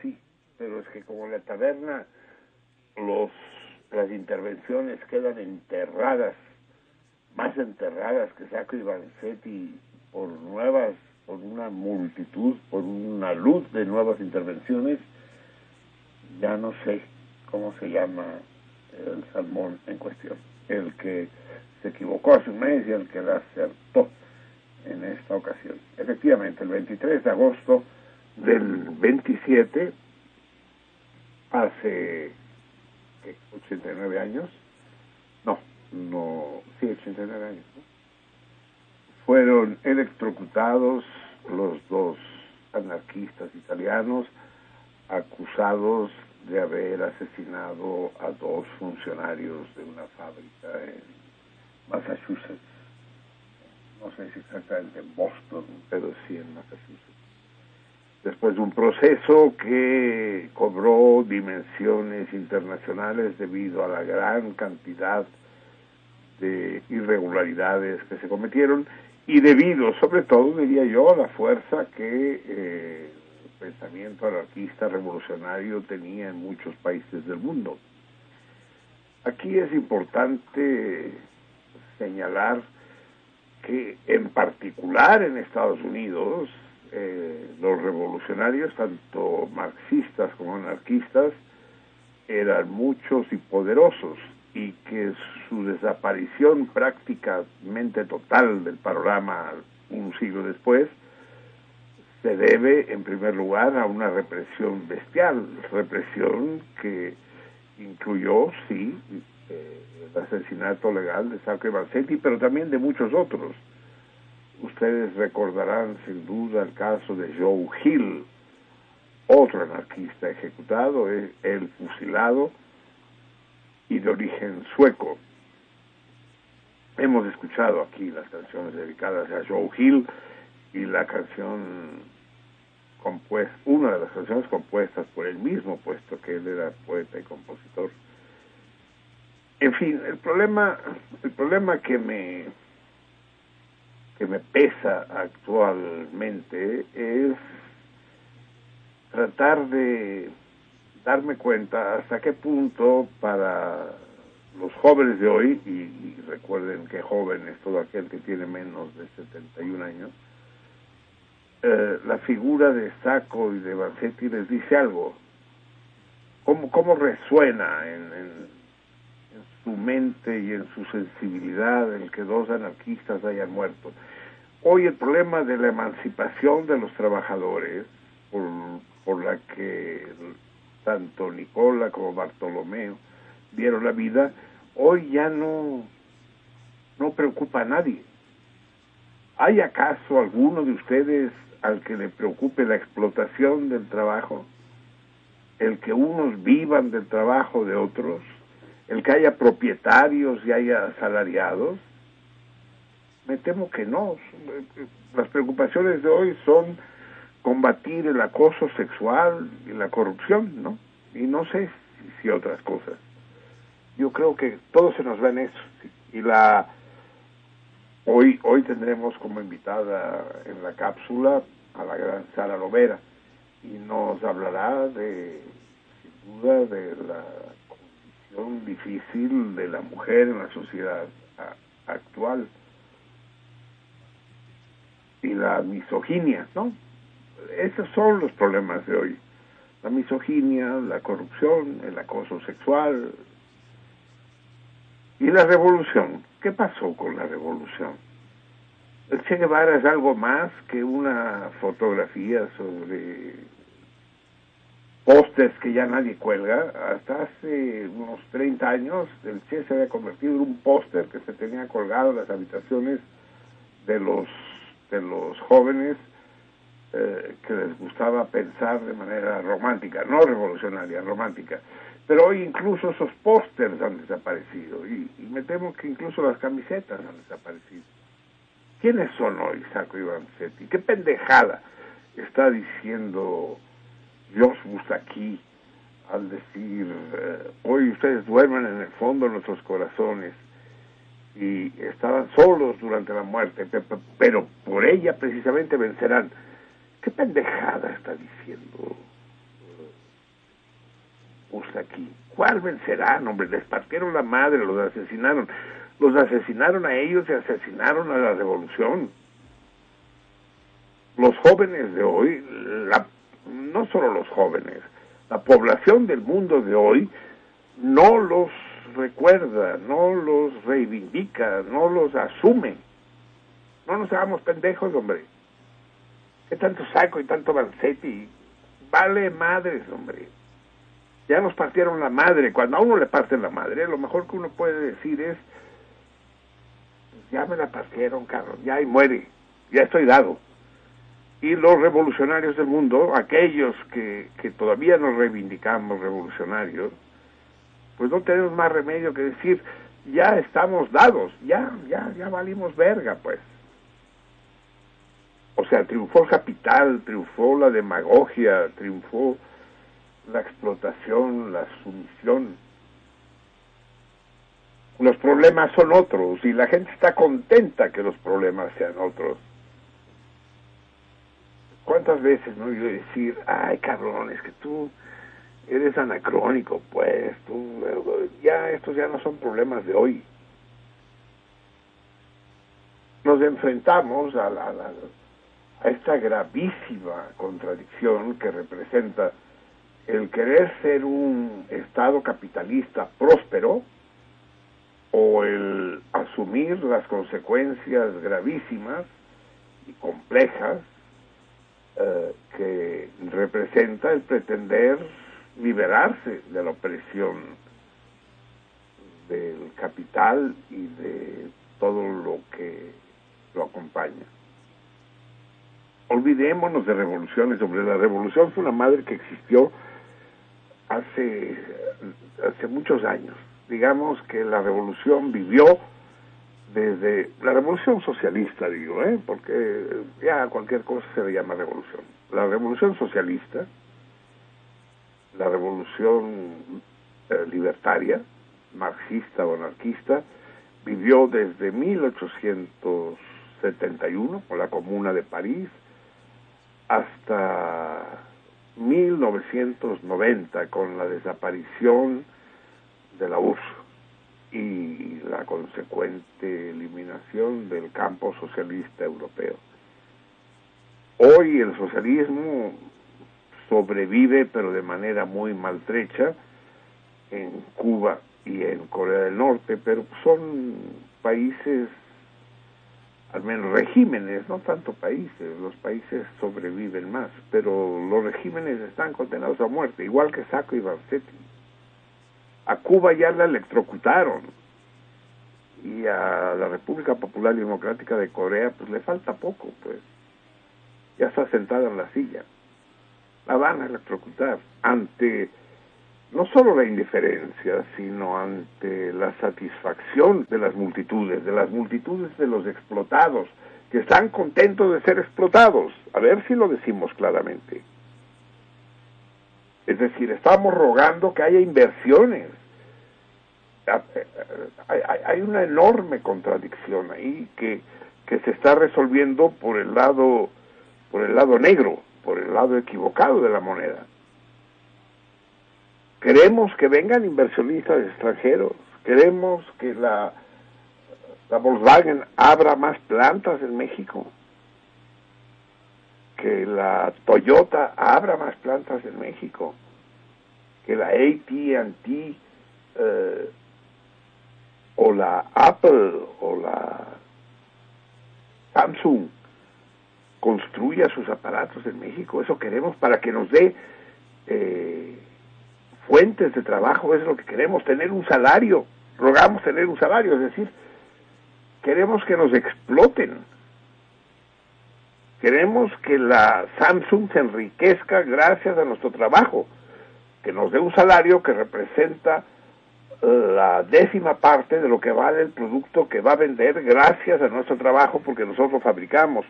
Sí, pero es que como la taberna los las intervenciones quedan enterradas, más enterradas que Sacco y Vanzetti por nuevas por una multitud, por una luz de nuevas intervenciones, ya no sé cómo se llama el salmón en cuestión, el que se equivocó hace un mes y el que la acertó en esta ocasión. Efectivamente, el 23 de agosto del 27, hace 89 años, no, no, sí, 89 años, fueron electrocutados los dos anarquistas italianos acusados de haber asesinado a dos funcionarios de una fábrica en Massachusetts. No sé si exactamente en Boston, pero sí en Massachusetts. Después de un proceso que cobró dimensiones internacionales debido a la gran cantidad de irregularidades que se cometieron y debido, sobre todo, diría yo, a la fuerza que eh, el pensamiento anarquista revolucionario tenía en muchos países del mundo. Aquí es importante señalar que en particular en Estados Unidos eh, los revolucionarios, tanto marxistas como anarquistas, eran muchos y poderosos y que su desaparición prácticamente total del panorama un siglo después se debe en primer lugar a una represión bestial, represión que incluyó, sí, eh, el asesinato legal de Sacco y Vanzetti, pero también de muchos otros. Ustedes recordarán sin duda el caso de Joe Hill, otro anarquista ejecutado, el fusilado, y de origen sueco. Hemos escuchado aquí las canciones dedicadas a Joe Hill y la canción compuesta, una de las canciones compuestas por él mismo, puesto que él era poeta y compositor. En fin, el problema, el problema que me que me pesa actualmente es tratar de darme cuenta hasta qué punto para los jóvenes de hoy, y, recuerden que joven es todo aquel que tiene menos de 71 años, eh, la figura de Sacco y de Vanzetti les dice algo. ¿Cómo, cómo resuena en, en, su mente y en su sensibilidad el que dos anarquistas hayan muerto? Hoy el problema de la emancipación de los trabajadores, por, por la que tanto Nicola como Bartolomeo dieron la vida, hoy ya no, no preocupa a nadie. ¿Hay acaso alguno de ustedes al que le preocupe la explotación del trabajo? ¿El que unos vivan del trabajo de otros? ¿El que haya propietarios y haya asalariados? Me temo que no. Las preocupaciones de hoy son combatir el acoso sexual y la corrupción, ¿no? Y no sé si, otras cosas. Yo creo que todo se nos ve en eso. Y la hoy hoy tendremos como invitada en la cápsula a la gran Sara Lovera y nos hablará de sin duda de la difícil de la mujer en la sociedad actual y la misoginia, ¿no? esos son los problemas de hoy. La misoginia, la corrupción, el acoso sexual y la revolución. ¿Qué pasó con la revolución? El Che Guevara es algo más que una fotografía sobre pósters que ya nadie cuelga. Hasta hace unos 30 años el Che se había convertido en un póster que se tenía colgado en las habitaciones de los, de los jóvenes eh, que les gustaba pensar de manera romántica, no revolucionaria, romántica. Pero hoy incluso esos pósters han desaparecido y, me temo que incluso las camisetas han desaparecido. ¿Quiénes son hoy Saco y Vanzetti? ¿Qué pendejada está diciendo Dios aquí al decir, eh, hoy ustedes duermen en el fondo de nuestros corazones y estaban solos durante la muerte, pero por ella precisamente vencerán. ¿Qué pendejada está diciendo aquí? ¿Cuál vencerán, hombre? Les partieron la madre, los asesinaron. Los asesinaron a ellos y asesinaron a la revolución. Los jóvenes de hoy, la no solo los jóvenes, la población del mundo de hoy no los recuerda, no los reivindica, no los asume. No nos hagamos pendejos, hombre. ¿Qué tanto saco y tanto Vanzetti? Vale madres, hombre. Ya nos partieron la madre. Cuando a uno le parten la madre, lo mejor que uno puede decir es, ya me la partieron, cabrón, ya y muere, ya estoy dado y los revolucionarios del mundo, aquellos que, que todavía nos reivindicamos revolucionarios, pues no tenemos más remedio que decir, ya estamos dados, ya, ya, ya valimos verga, pues. O sea, triunfó el capital, triunfó la demagogia, triunfó la explotación, la sumisión. Los problemas son otros y la gente está contenta que los problemas sean otros. ¿Cuántas veces no yo decir, ay cabrón, es que tú eres anacrónico, pues, tú, ya estos ya no son problemas de hoy. Nos enfrentamos a, la, a esta gravísima contradicción que representa el querer ser un Estado capitalista próspero o el asumir las consecuencias gravísimas y complejas eh, que representa el pretender liberarse de la opresión del capital y de todo lo que lo acompaña. Olvidémonos de revoluciones, sobre la revolución fue una madre que existió hace, hace muchos años. Digamos que la revolución vivió desde la revolución socialista, digo, ¿eh? porque ya cualquier cosa se le llama revolución. La revolución socialista, la revolución eh, libertaria, marxista o anarquista, vivió desde 1871 con la Comuna de París hasta 1990 con la desaparición de la URSS y la consecuente eliminación del campo socialista europeo. Hoy el socialismo sobrevive, pero de manera muy maltrecha, en Cuba y en Corea del Norte, pero son países, al menos regímenes, no tanto países, los países sobreviven más, pero los regímenes están condenados a muerte, igual que Saco y Barsetti a Cuba ya la electrocutaron y a la República Popular Democrática de Corea pues le falta poco, pues ya está sentada en la silla. La van a electrocutar ante no solo la indiferencia, sino ante la satisfacción de las multitudes, de las multitudes de los explotados, que están contentos de ser explotados. A ver si lo decimos claramente. Es decir, estamos rogando que haya inversiones. Hay una enorme contradicción ahí que, se está resolviendo por el lado por el lado negro, por el lado equivocado de la moneda. Queremos que vengan inversionistas extranjeros, queremos que la Volkswagen abra más plantas en México, que la Toyota abra más plantas en México, que la AT&T eh, o la Apple o la Samsung construya sus aparatos en México. Eso queremos para que nos dé eh, fuentes de trabajo, es lo que queremos, tener un salario, rogamos tener un salario, es decir, queremos que nos exploten, queremos que la Samsung se enriquezca gracias a nuestro trabajo, que nos dé un salario que representa la décima parte de lo que vale el producto que va a vender gracias a nuestro trabajo porque nosotros fabricamos.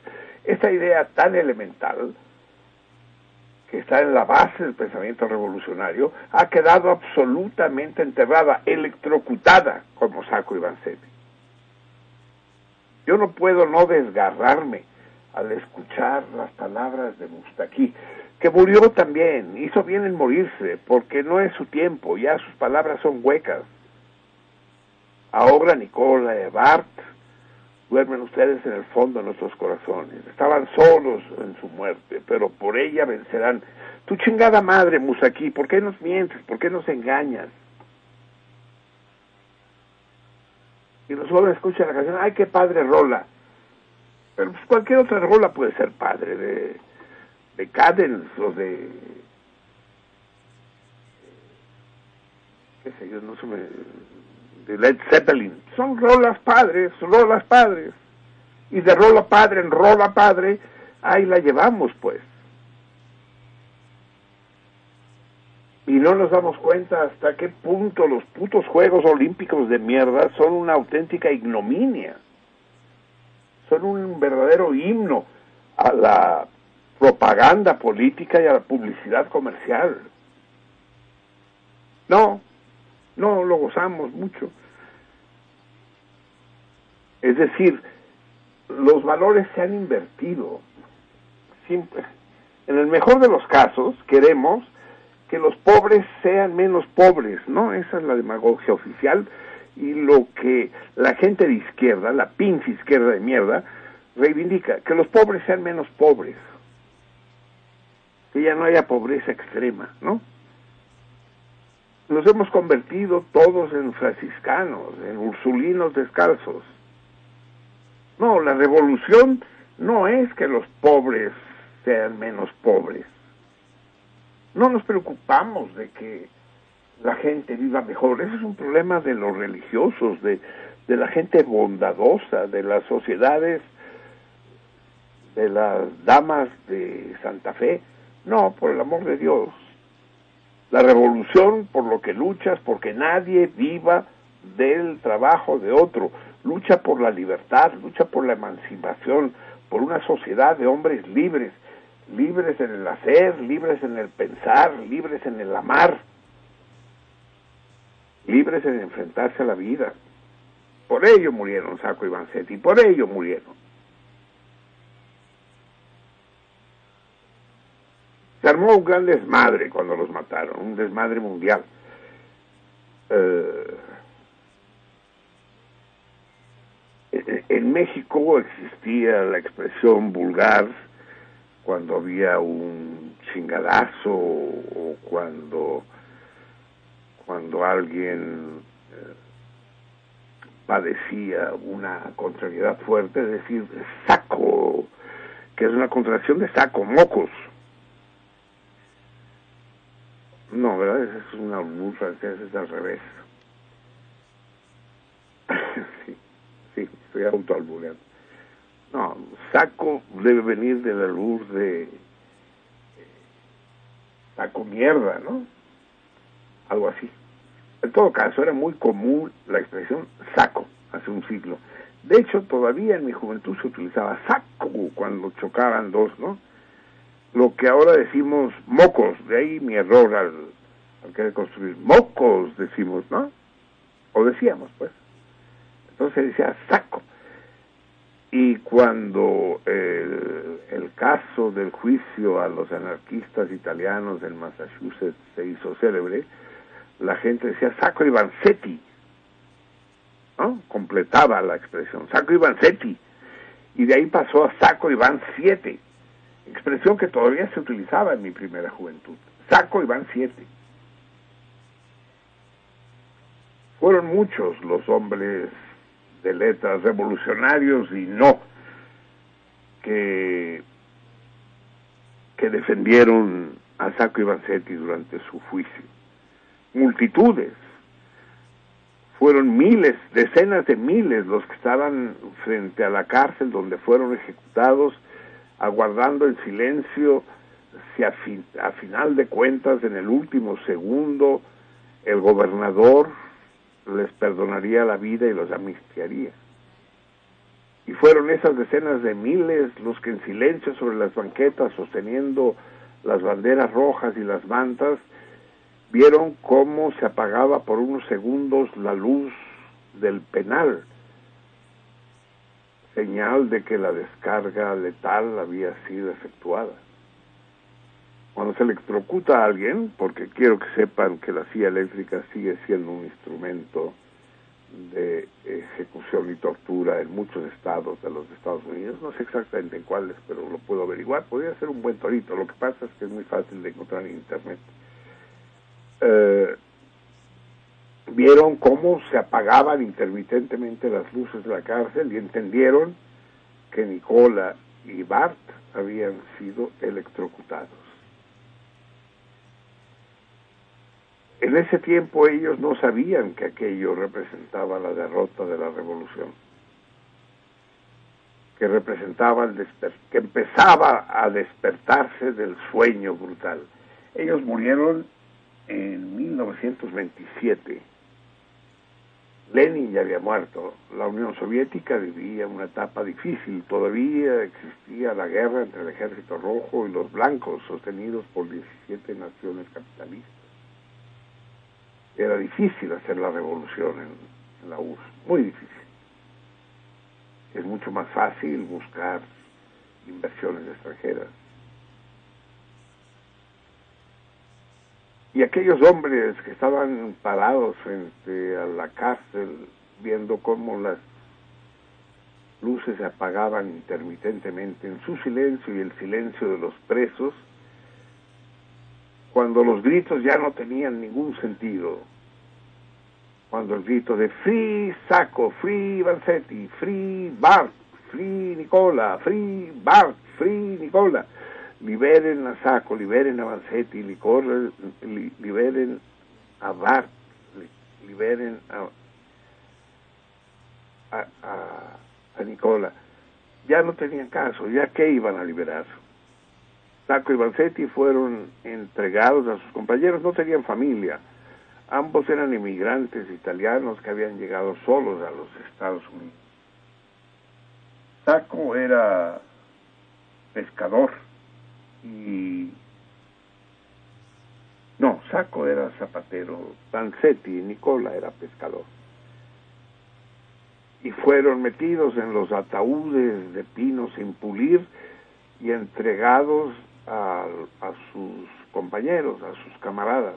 Esta idea tan elemental que está en la base del pensamiento revolucionario ha quedado absolutamente enterrada, electrocutada como Saco Vanzetti. Yo no puedo no desgarrarme al escuchar las palabras de Mustaki que murió también, hizo bien en morirse, porque no es su tiempo, ya sus palabras son huecas. Ahora Nicola y Bart duermen ustedes en el fondo de nuestros corazones. Estaban solos en su muerte, pero por ella vencerán. Tu chingada madre, Musaki, ¿por qué nos mientes? ¿Por qué nos engañas? Y los jóvenes escuchan la canción, ay, qué padre rola. Pero pues cualquier otra rola puede ser padre, de de Cadence o de qué sé yo, no se me de Led Zeppelin, son rolas padres, rolas padres. Y de rola padre en rola padre, ahí la llevamos pues. Y no nos damos cuenta hasta qué punto los putos Juegos Olímpicos de mierda son una auténtica ignominia. Son un verdadero himno a la propaganda política y a la publicidad comercial. No, no lo gozamos mucho. Es decir, los valores se han invertido. En el mejor de los casos, queremos que los pobres sean menos pobres, ¿no? Esa es la demagogia oficial y lo que la gente de izquierda, la pinche izquierda de mierda, reivindica, que los pobres sean menos pobres que ya no haya pobreza extrema, ¿no? Nos hemos convertido todos en franciscanos, en ursulinos descalzos. No, la revolución no es que los pobres sean menos pobres. No nos preocupamos de que la gente viva mejor. Ese es un problema de los religiosos, de, de la gente bondadosa, de las sociedades, de las damas de Santa Fe. No, por el amor de Dios. La revolución por lo que luchas, porque nadie viva del trabajo de otro. Lucha por la libertad, lucha por la emancipación, por una sociedad de hombres libres, libres en el hacer, libres en el pensar, libres en el amar, libres en enfrentarse a la vida. Por ello murieron Saco y Vanzetti, por ello murieron. Se armó un gran desmadre cuando los mataron, un desmadre mundial. Eh, en México existía la expresión vulgar cuando había un chingadazo o cuando cuando alguien eh, padecía una contrariedad fuerte, es decir, saco, que es una contracción de saco, mocos. No, ¿verdad? Es una albur es al revés. sí, sí, estoy autoalbureando. No, saco debe venir de la luz de saco mierda, ¿no? Algo así. En todo caso, era muy común la expresión saco hace un siglo. De hecho, todavía en mi juventud se utilizaba saco cuando chocaban dos, ¿no? lo que ahora decimos mocos, de ahí mi error al, al querer construir. Mocos decimos, ¿no? O decíamos, pues. Entonces decía saco. Y cuando el, el, caso del juicio a los anarquistas italianos en Massachusetts se hizo célebre, la gente decía saco y Vanzetti, ¿no? Completaba la expresión, saco y Vanzetti. Y de ahí pasó a y van siete expresión que todavía se utilizaba en mi primera juventud. Y van siete. Fueron muchos los hombres de letras revolucionarios y no que, que defendieron a Sacco y Vanzetti durante su juicio. Multitudes. Fueron miles, decenas de miles los que estaban frente a la cárcel donde fueron ejecutados, aguardando en silencio si a, a final de cuentas, en el último segundo, el gobernador les perdonaría la vida y los amnistiaría. Y fueron esas decenas de miles los que en silencio sobre las banquetas, sosteniendo las banderas rojas y las mantas, vieron cómo se apagaba por unos segundos la luz del penal, señal de que la descarga letal había sido efectuada. Cuando se electrocuta a alguien, porque quiero que sepan que la silla eléctrica sigue siendo un instrumento de ejecución y tortura en muchos estados de los Estados Unidos, no sé exactamente en cuáles, pero lo puedo averiguar, podría ser un buen torito, lo que pasa es que es muy fácil de encontrar en internet. Eh, vieron cómo se apagaban intermitentemente las luces de la cárcel y entendieron que Nicola y Bart habían sido electrocutados. En ese tiempo ellos no sabían que aquello representaba la derrota de la revolución, que representaba el que empezaba a despertarse del sueño brutal. Ellos murieron en 1927. Lenin ya había muerto, la Unión Soviética vivía una etapa difícil, todavía existía la guerra entre el ejército rojo y los blancos, sostenidos por 17 naciones capitalistas era difícil hacer la revolución en, la URSS, muy difícil. Es mucho más fácil buscar inversiones extranjeras. Y aquellos hombres que estaban parados frente a la cárcel, viendo cómo las luces se apagaban intermitentemente en su silencio y el silencio de los presos, cuando los gritos ya no tenían ningún sentido, cuando el grito de Free Sacco, Free Vanzetti, Free Bart, Free Nicola, Free Bart, Free Nicola, liberen a Sacco, liberen a Vanzetti, liberen a Bart, liberen a, a, a Nicola, ya no tenían caso, ya que iban a liberar. Sacco y Vanzetti fueron entregados a sus compañeros, no tenían familia. Ambos eran inmigrantes italianos que habían llegado solos a los Estados Unidos. Sacco era pescador y no, Sacco era zapatero, Vanzetti y Nicola era pescador. Y fueron metidos en los ataúdes de pino sin pulir y entregados a, sus compañeros, a sus camaradas,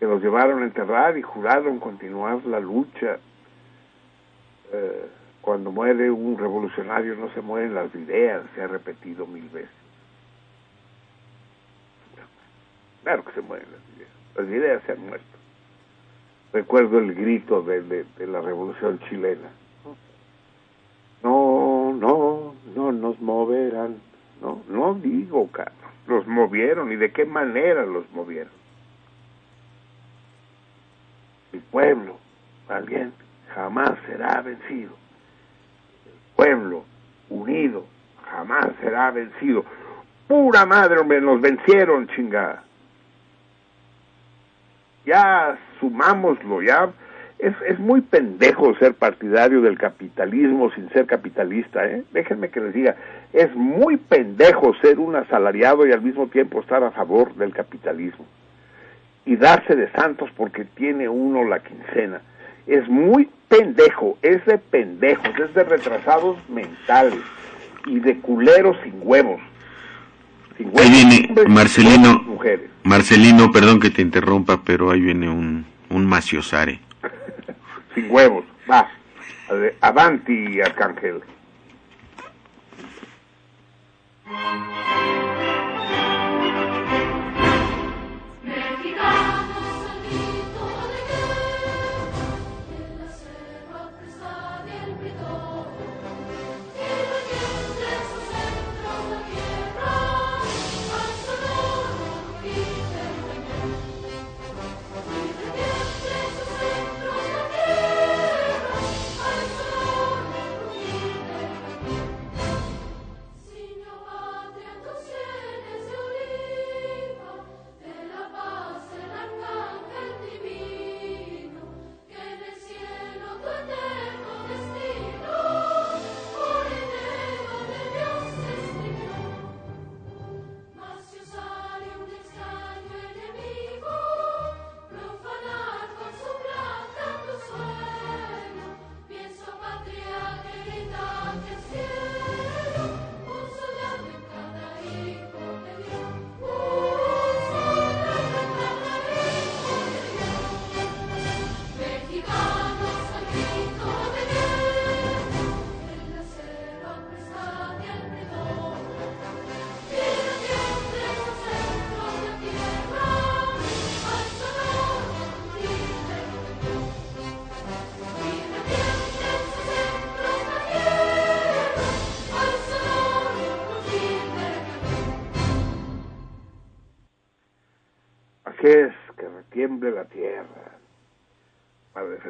que los llevaron a enterrar y juraron continuar la lucha. Eh, cuando muere un revolucionario no se mueren las ideas, se ha repetido mil veces. Claro que se mueren las ideas, las ideas se han muerto. Recuerdo el grito de, de la revolución chilena. No, no, no nos moverán no, no digo, Carlos, los movieron y de qué manera los movieron. El pueblo valiente jamás será vencido. Pueblo unido jamás será vencido. Pura madre, hombre, nos vencieron, chingada. Ya sumámoslo, ya es, es muy pendejo ser partidario del capitalismo sin ser capitalista, ¿eh? Déjenme que les diga, es muy pendejo ser un asalariado y al mismo tiempo estar a favor del capitalismo. Y darse de santos porque tiene uno la quincena. Es muy pendejo, es de pendejos, es de retrasados mentales y de culeros sin huevos. Sin huevos ahí viene Marcelino, Marcelino, perdón que te interrumpa, pero ahí viene un, un maciosare sin huevos. Va. Avanti, Arcángel.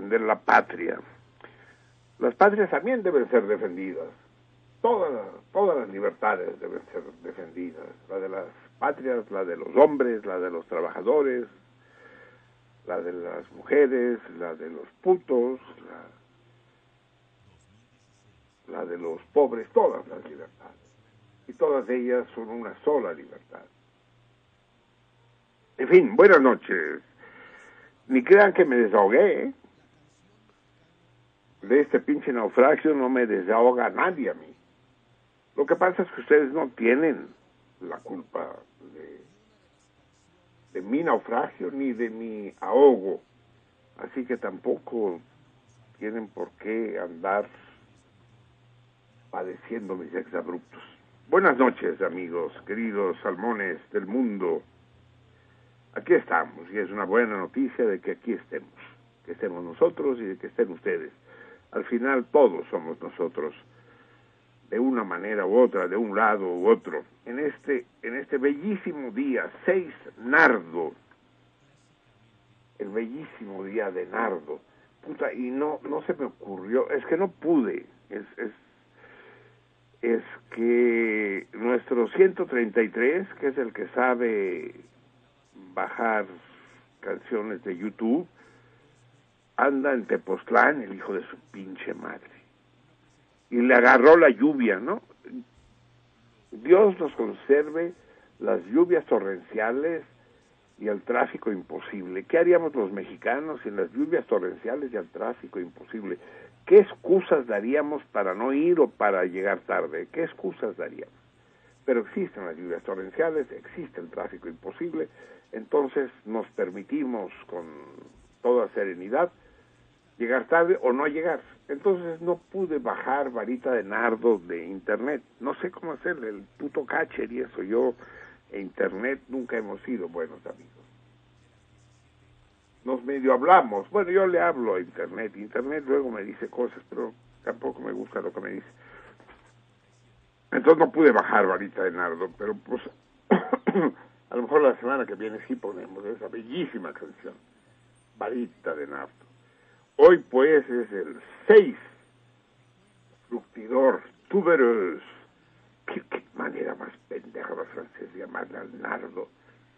Defender la patria. Las patrias también deben ser defendidas. Todas, todas las libertades deben ser defendidas. La de las patrias, la de los hombres, la de los trabajadores, la de las mujeres, la de los putos, la, la de los pobres, todas las libertades. Y todas ellas son una sola libertad. En fin, buenas noches. Ni crean que me desahogué. ¿eh? De este pinche naufragio no me desahoga nadie a mí. Lo que pasa es que ustedes no tienen la culpa de, mi naufragio ni de mi ahogo. Así que tampoco tienen por qué andar padeciendo mis exabruptos. Buenas noches, amigos, queridos salmones del mundo aquí estamos y es una buena noticia de que aquí estemos, que estemos nosotros y de que estén ustedes. Al final todos somos nosotros, de una manera u otra, de un lado u otro. En este, en este bellísimo día, 6 nardo, el bellísimo día de nardo, puta, y no, no se me ocurrió, es que no pude, es, es, es que nuestro 133, que es el que sabe bajar canciones de YouTube, anda en Tepoztlán el hijo de su pinche madre. Y le agarró la lluvia, ¿no? Dios nos conserve las lluvias torrenciales y el tráfico imposible. ¿Qué haríamos los mexicanos sin las lluvias torrenciales y el tráfico imposible? ¿Qué excusas daríamos para no ir o para llegar tarde? ¿Qué excusas daríamos? Pero existen las lluvias torrenciales, existe el tráfico imposible, entonces nos permitimos con toda serenidad llegar tarde o no llegar. Entonces no pude bajar varita de nardo de internet. No sé cómo hacerle, el puto catcher y eso. Yo e internet nunca hemos sido buenos amigos. Nos medio hablamos. Bueno, yo le hablo a internet. Internet luego me dice cosas, pero tampoco me gusta lo que me dice. Entonces no pude bajar varita de nardo, pero pues A lo mejor la semana que viene sí ponemos esa bellísima canción, Varita de Nardo. Hoy pues es el 6, fructidor, tuberous. ¿Qué, manera más pendeja la francés de llamarle al nardo.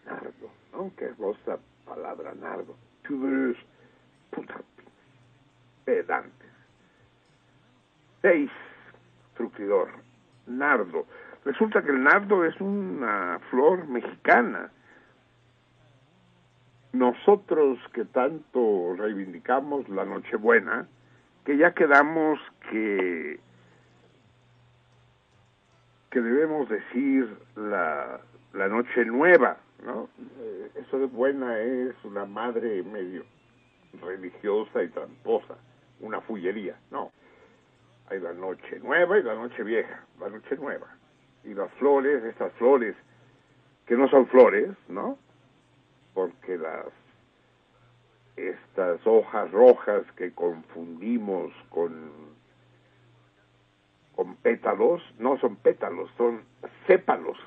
Nardo, ¿no? Que es la palabra nardo. Tuberous, puta, pedantes. 6, fructidor, nardo. Resulta que el nardo es una flor mexicana. Nosotros que tanto reivindicamos la Nochebuena, que ya quedamos que que debemos decir la, la noche nueva, ¿no? Eh, eso de buena es una madre medio religiosa y tramposa, una fullería, no. Hay la noche nueva y la noche vieja, la noche nueva y las flores, estas flores que no son flores, ¿no? Porque las estas hojas rojas que confundimos con con pétalos, no son pétalos, son sépalos.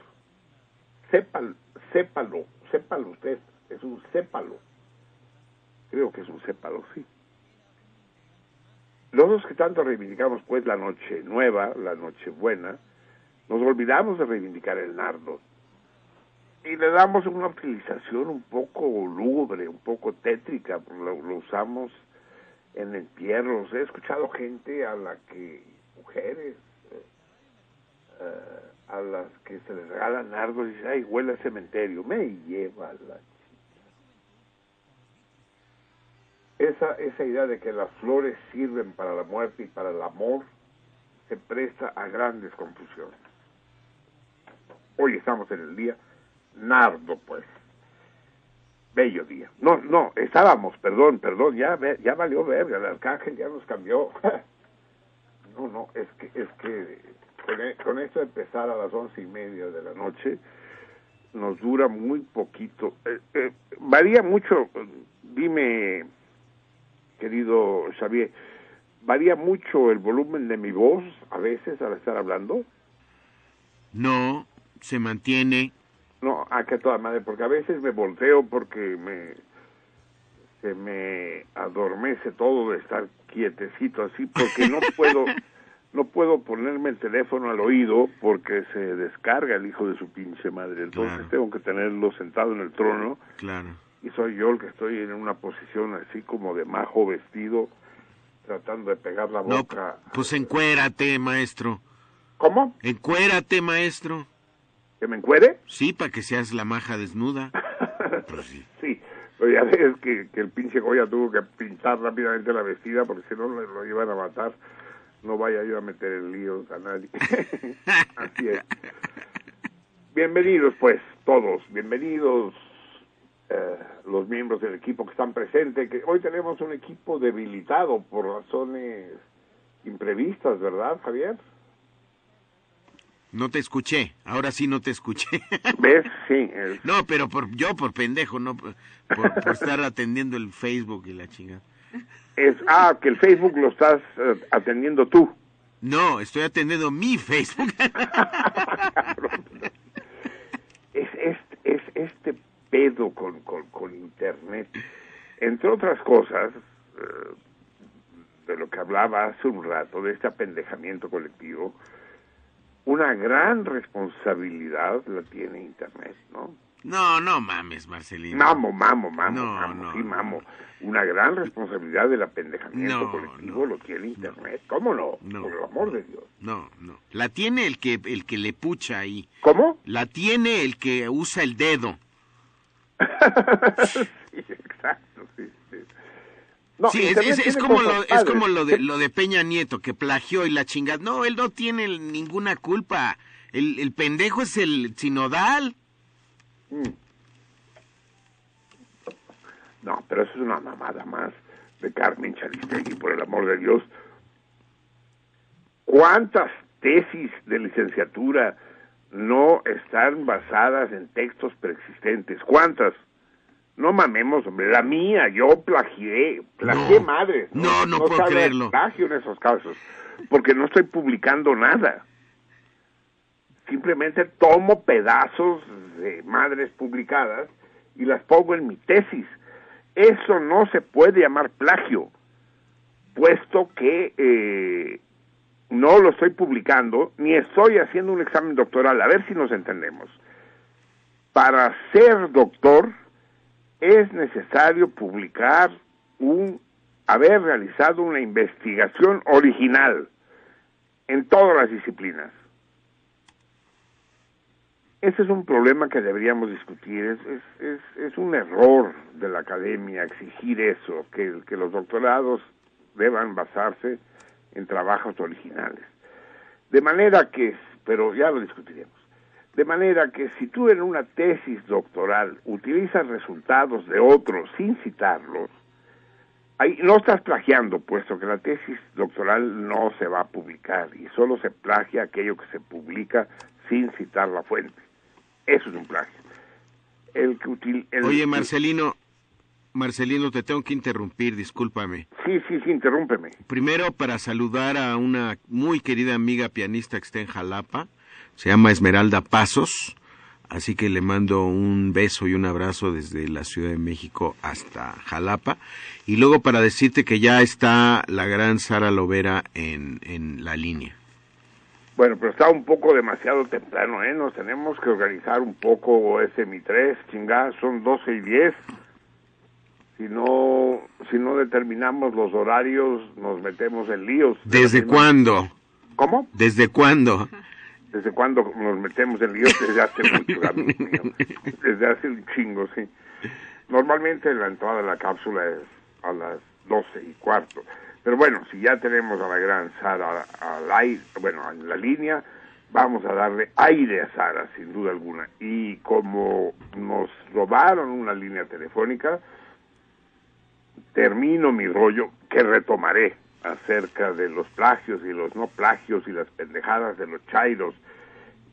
Sépal, sépalo, sépalo usted, es un sépalo. Creo que es un sépalo, sí. Los que tanto reivindicamos pues la noche nueva, la noche buena, nos olvidamos de reivindicar el nardo y le damos una utilización un poco lúgubre, un poco tétrica, lo, usamos en entierros. He escuchado gente a la que, mujeres, eh, eh, a las que se les regala nardo y dice, ay, huele a cementerio, me lleva la Esa, esa idea de que las flores sirven para la muerte y para el amor se presta a grandes confusiones. Hoy estamos en el día nardo, pues. Bello día. No, no, estábamos, perdón, perdón, ya, ya valió verga, el arcángel ya nos cambió. no, no, es que, es que e, con, esto de empezar a las once y media de la noche, nos dura muy poquito. Eh, eh, varía mucho, dime, querido Xavier, varía mucho el volumen de mi voz a veces al estar hablando. No, se mantiene. No, a que toda madre, porque a veces me volteo porque me se me adormece todo de estar quietecito así porque no puedo no puedo ponerme el teléfono al oído porque se descarga el hijo de su pinche madre. Entonces tengo que tenerlo sentado en el trono. Claro. Y soy yo el que estoy en una posición así como de majo vestido, tratando de pegar la boca. No, pues encuérate, maestro. ¿Cómo? Encuérate, maestro. ¿Que me encuere? Sí, para que seas la maja desnuda. pues sí. sí. Pero ya ves que, que el pinche Goya tuvo que pintar rápidamente la vestida porque si no lo, lo iban a matar no vaya yo a meter el lío a nadie. Así es. Bienvenidos pues todos, bienvenidos eh, los miembros del equipo que están presentes, que hoy tenemos un equipo debilitado por razones imprevistas, ¿verdad, Javier? No te escuché, ahora sí no te escuché. ¿Ves? Sí. No, pero por, yo por pendejo, no por, por estar atendiendo el Facebook y la chingada es, ah, que el Facebook lo estás eh, atendiendo tú. No, estoy atendiendo mi Facebook. es, es, es, este pedo con, con, Internet. Entre otras cosas, eh, de lo que hablaba hace un rato, de este apendejamiento colectivo, una gran responsabilidad la tiene Internet, ¿no? No, no mames, Marcelino. Mamo, mamo, mamo, mamo, sí, mamo. Una gran responsabilidad del apendejamiento colectivo lo tiene Internet. ¿Cómo no? Por el amor de Dios. No, no. La tiene el que, el que le pucha ahí. ¿Cómo? La tiene el que usa el dedo. sí. No, sí, es, como lo, es como lo de, lo de Peña Nieto, que plagió y la chingada. No, él no tiene ninguna culpa. El, el pendejo es el sinodal. Mm. No, pero eso es una mamada más de Carmen Charistegui, por el amor de Dios. ¿Cuántas tesis de licenciatura no están basadas en textos preexistentes? ¿Cuántas? No mamemos, hombre, la mía, yo plagié, plagié madre. No, no, no puedo creerlo. plagio en esos casos, porque no estoy publicando nada simplemente tomo pedazos de madres publicadas y las pongo en mi tesis. Eso no se puede llamar plagio, puesto que eh, no lo estoy publicando ni estoy haciendo un examen doctoral. A ver si nos entendemos. Para ser doctor es necesario publicar un, haber realizado una investigación original en todas las disciplinas ese es un problema que deberíamos discutir. Es, es, es, un error de la academia exigir eso, que, que los doctorados deban basarse en trabajos originales. De manera que, pero ya lo discutiremos, de manera que si tú en una tesis doctoral utilizas resultados de otros sin citarlos, ahí no estás plagiando, puesto que la tesis doctoral no se va a publicar y solo se plagia aquello que se publica sin citar la fuente. Eso es un plagio. El que Oye, Marcelino, Marcelino, te tengo que interrumpir, discúlpame. Sí, sí, sí, interrúmpeme. Primero para saludar a una muy querida amiga pianista que está en Jalapa, se llama Esmeralda Pasos, así que le mando un beso y un abrazo desde la Ciudad de México hasta Jalapa. Y luego para decirte que ya está la gran Sara Lovera en, en la línea. Bueno, pero está un poco demasiado temprano, ¿eh? Nos tenemos que organizar un poco ese mi 3, chingada, son 12 y 10. Si no, si no determinamos los horarios, nos metemos en líos. ¿Desde cuándo? ¿Cómo? ¿Desde cuándo? ¿Desde cuándo nos metemos en líos? Desde hace mucho, mío. Desde hace un chingo, sí. Normalmente la entrada de la cápsula es a las 12 y cuarto. Pero bueno, si ya tenemos a la gran Sara al aire, bueno, en la línea, vamos a darle aire a Sara, sin duda alguna. Y como nos robaron una línea telefónica, termino mi rollo que retomaré acerca de los plagios y los no plagios y las pendejadas de los chairos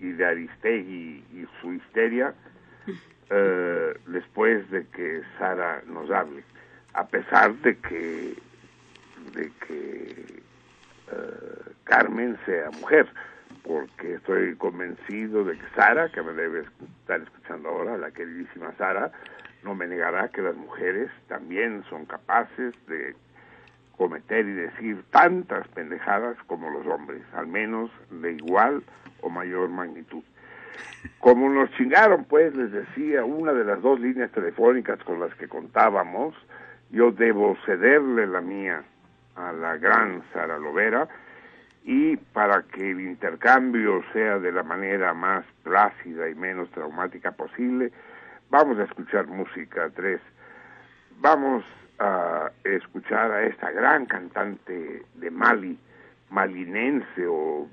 y de Aristegui y su histeria eh, después de que Sara nos hable. A pesar de que de que eh, Carmen sea mujer, porque estoy convencido de que Sara, que me debe estar escuchando ahora, la queridísima Sara, no me negará que las mujeres también son capaces de cometer y decir tantas pendejadas como los hombres, al menos de igual o mayor magnitud. Como nos chingaron, pues, les decía, una de las dos líneas telefónicas con las que contábamos, yo debo cederle la mía a la gran Sara Lovera y para que el intercambio sea de la manera más plácida y menos traumática posible, vamos a escuchar música tres. Vamos a escuchar a esta gran cantante de Mali, malinense o...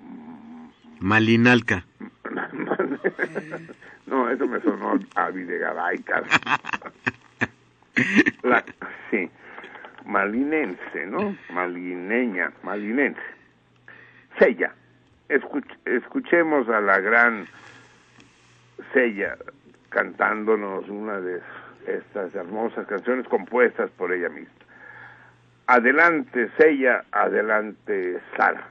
Malinalca. no, eso me sonó a Videgaray, La, sí, malinense, ¿no? Malineña, malinense. Sella. escuchemos a la gran Sella cantándonos una de estas hermosas canciones compuestas por ella misma. Adelante, Sella, adelante, Sara.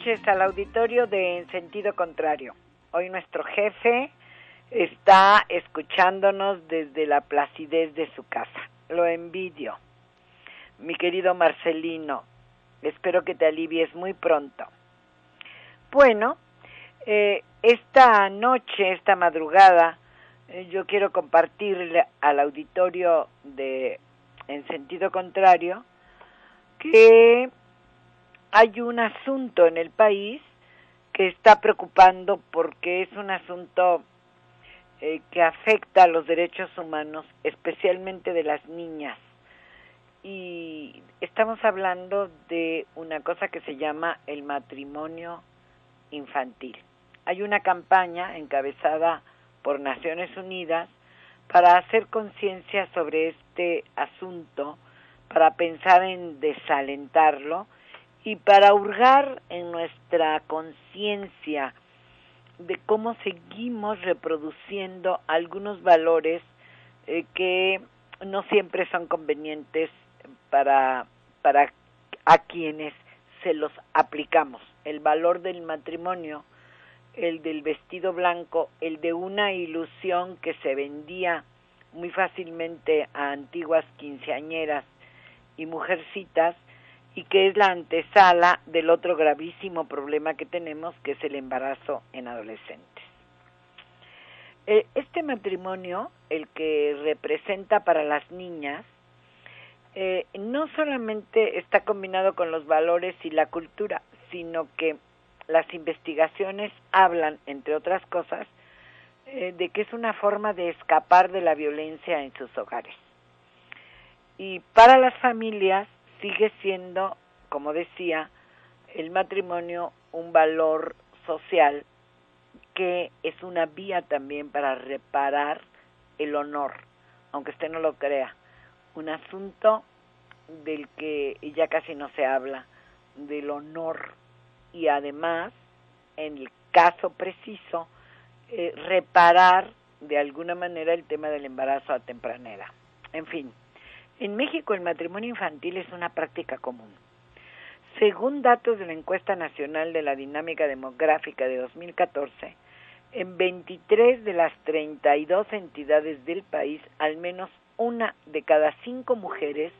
Noches al auditorio de En Sentido Contrario. Hoy nuestro jefe está escuchándonos desde la placidez de su casa. Lo envidio. Mi querido Marcelino, espero que te alivies muy pronto. Bueno, eh, esta noche, esta madrugada, eh, yo quiero compartirle al auditorio de En Sentido Contrario que hay un asunto en el país que está preocupando porque es un asunto eh, que afecta a los derechos humanos, especialmente de las niñas. Y estamos hablando de una cosa que se llama el matrimonio infantil. Hay una campaña encabezada por Naciones Unidas para hacer conciencia sobre este asunto, para pensar en desalentarlo y para hurgar en nuestra conciencia de cómo seguimos reproduciendo algunos valores eh, que no siempre son convenientes para, para a quienes se los aplicamos. El valor del matrimonio, el del vestido blanco, el de una ilusión que se vendía muy fácilmente a antiguas quinceañeras y mujercitas, y que es la antesala del otro gravísimo problema que tenemos, que es el embarazo en adolescentes. Eh, este matrimonio, el que representa para las niñas, eh, no solamente está combinado con los valores y la cultura, sino que las investigaciones hablan, entre otras cosas, eh, de que es una forma de escapar de la violencia en sus hogares. Y para las familias, sigue siendo, como decía, el matrimonio un valor social que es una vía también para reparar el honor, aunque usted no lo crea, un asunto del que ya casi no se habla, del honor y además, en el caso preciso, eh, reparar de alguna manera el tema del embarazo a tempranera. En fin, en México el matrimonio infantil es una práctica común. Según datos de la encuesta nacional de la dinámica demográfica de 2014, en 23 de las 32 entidades del país, al menos una de cada cinco mujeres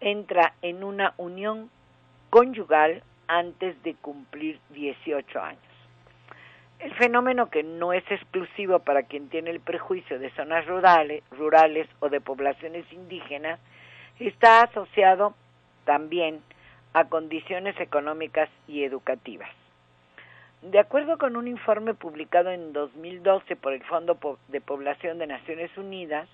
entra en una unión conyugal antes de cumplir 18 años. El fenómeno que no es exclusivo para quien tiene el prejuicio de zonas rurales, rurales o de poblaciones indígenas está asociado también a condiciones económicas y educativas. De acuerdo con un informe publicado en 2012 por el Fondo de Población de Naciones Unidas,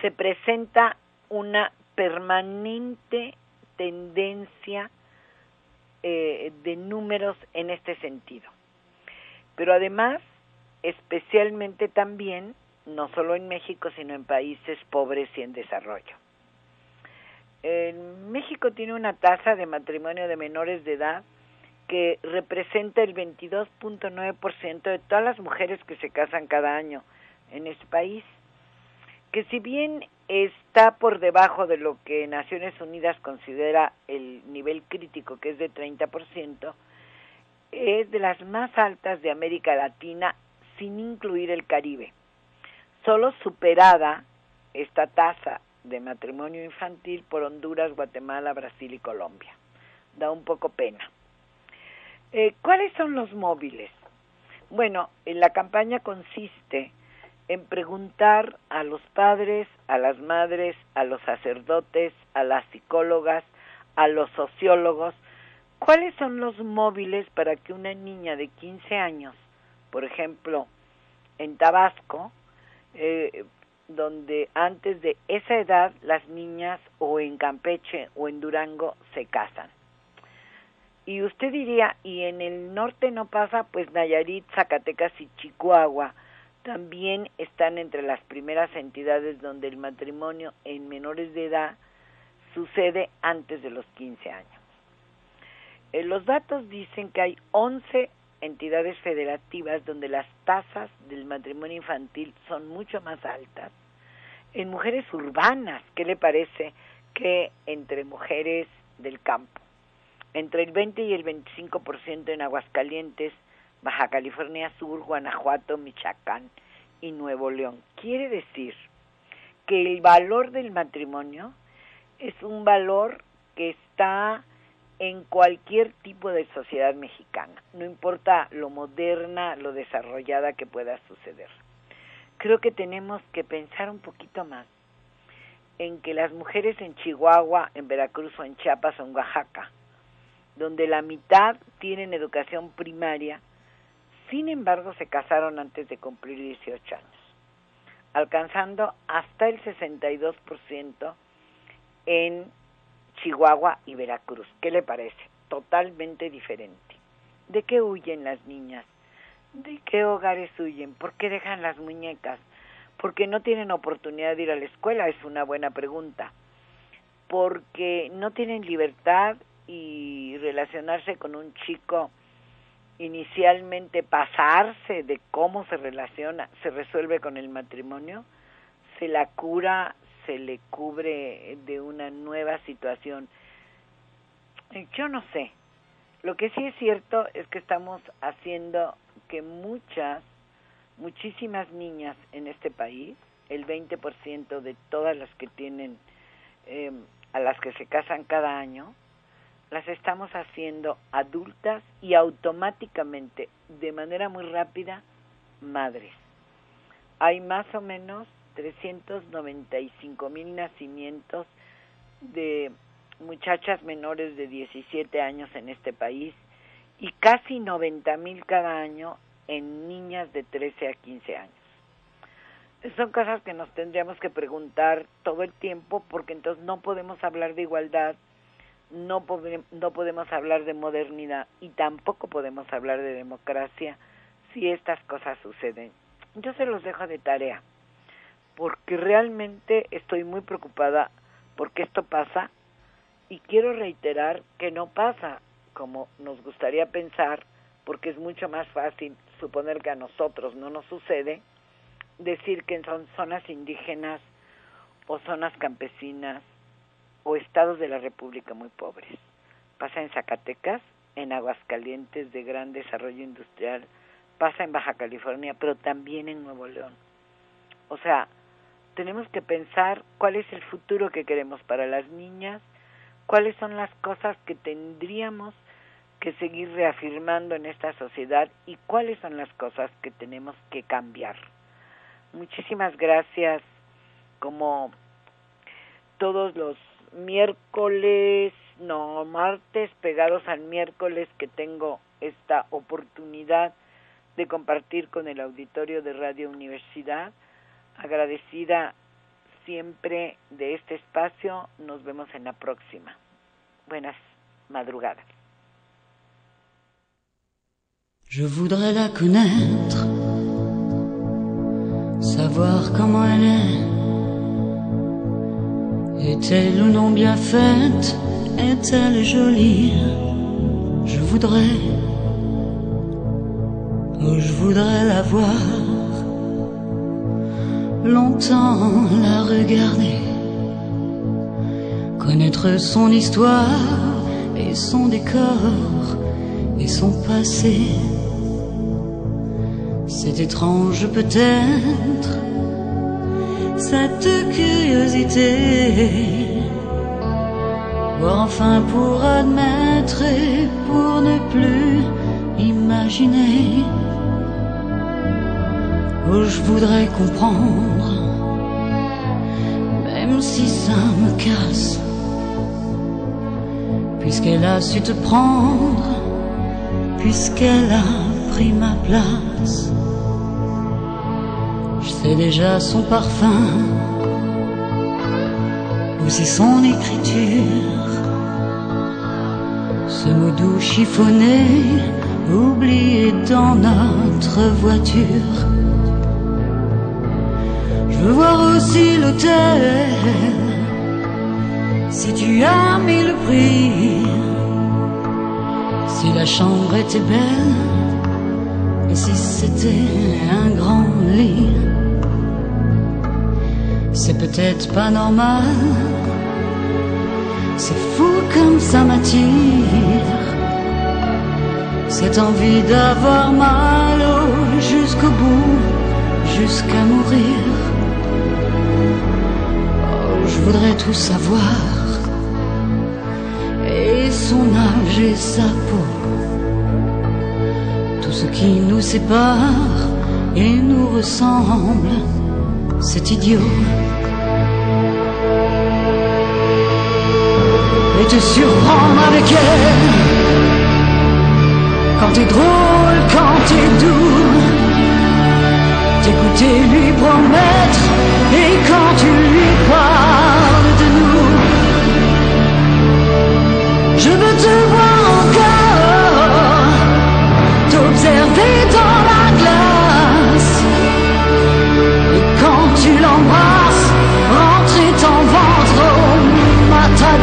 se presenta una permanente tendencia eh, de números en este sentido. Pero además, especialmente también, no solo en México, sino en países pobres y en desarrollo. En México tiene una tasa de matrimonio de menores de edad que representa el 22.9% de todas las mujeres que se casan cada año en este país, que si bien está por debajo de lo que Naciones Unidas considera el nivel crítico, que es de 30%, es de las más altas de América Latina sin incluir el Caribe. Solo superada esta tasa de matrimonio infantil por Honduras, Guatemala, Brasil y Colombia. Da un poco pena. Eh, ¿Cuáles son los móviles? Bueno, en la campaña consiste en preguntar a los padres, a las madres, a los sacerdotes, a las psicólogas, a los sociólogos, cuáles son los móviles para que una niña de 15 años, por ejemplo, en Tabasco, eh, donde antes de esa edad las niñas o en Campeche o en Durango se casan. Y usted diría, ¿y en el norte no pasa? Pues Nayarit, Zacatecas y Chihuahua también están entre las primeras entidades donde el matrimonio en menores de edad sucede antes de los 15 años. Eh, los datos dicen que hay 11 entidades federativas donde las tasas del matrimonio infantil son mucho más altas. En mujeres urbanas, ¿qué le parece? Que entre mujeres del campo entre el 20 y el 25% en Aguascalientes, Baja California Sur, Guanajuato, Michoacán y Nuevo León. Quiere decir que el valor del matrimonio es un valor que está en cualquier tipo de sociedad mexicana, no importa lo moderna, lo desarrollada que pueda suceder. Creo que tenemos que pensar un poquito más en que las mujeres en Chihuahua, en Veracruz o en Chiapas o en Oaxaca donde la mitad tienen educación primaria, sin embargo se casaron antes de cumplir 18 años, alcanzando hasta el 62% en Chihuahua y Veracruz. ¿Qué le parece? Totalmente diferente. ¿De qué huyen las niñas? ¿De qué hogares huyen? ¿Por qué dejan las muñecas? ¿Por qué no tienen oportunidad de ir a la escuela? Es una buena pregunta. Porque no tienen libertad y relacionarse con un chico inicialmente pasarse de cómo se relaciona, se resuelve con el matrimonio, se la cura, se le cubre de una nueva situación. Yo no sé. Lo que sí es cierto es que estamos haciendo que muchas, muchísimas niñas en este país, el 20% de todas las que tienen, eh, a las que se casan cada año, las estamos haciendo adultas y automáticamente, de manera muy rápida, madres. Hay más o menos 395 mil nacimientos de muchachas menores de 17 años en este país y casi 90 mil cada año en niñas de 13 a 15 años. Son cosas que nos tendríamos que preguntar todo el tiempo porque entonces no podemos hablar de igualdad no, no podemos hablar de modernidad y tampoco podemos hablar de democracia si estas cosas suceden. Yo se los dejo de tarea, porque realmente estoy muy preocupada porque esto pasa y quiero reiterar que no pasa como nos gustaría pensar, porque es mucho más fácil suponer que a nosotros no nos sucede, decir que son zonas indígenas o zonas campesinas o estados de la República muy pobres. Pasa en Zacatecas, en Aguascalientes de gran desarrollo industrial, pasa en Baja California, pero también en Nuevo León. O sea, tenemos que pensar cuál es el futuro que queremos para las niñas, cuáles son las cosas que tendríamos que seguir reafirmando en esta sociedad y cuáles son las cosas que tenemos que cambiar. Muchísimas gracias, como todos los miércoles, no, martes pegados al miércoles que tengo esta oportunidad de compartir con el auditorio de Radio Universidad. Agradecida siempre de este espacio. Nos vemos en la próxima. Buenas madrugadas. Je voudrais la connaître, savoir comment elle est. Est-elle ou non bien faite? Est-elle jolie? Je voudrais, oh, je voudrais la voir, longtemps la regarder, connaître son histoire et son décor et son passé. C'est étrange peut-être, cette curiosité. Voir enfin pour admettre et pour ne plus imaginer. Oh, je voudrais comprendre, même si ça me casse. Puisqu'elle a su te prendre, puisqu'elle a pris ma place. Je sais déjà son parfum, aussi son écriture. Ce mot doux chiffonné, oublié dans notre voiture. Je veux voir aussi l'hôtel, si tu as mis le prix. Si la chambre était belle, et si c'était un grand lit. C'est peut-être pas normal, c'est fou comme ça m'attire. Cette envie d'avoir mal au jusqu'au bout, jusqu'à mourir. Voudrais tout savoir, et son âge et sa peau. Tout ce qui nous sépare et nous ressemble, c'est idiot. et te surprendre avec elle. Quand t'es drôle, quand t'es doux, t'écouter lui promettre, et quand tu lui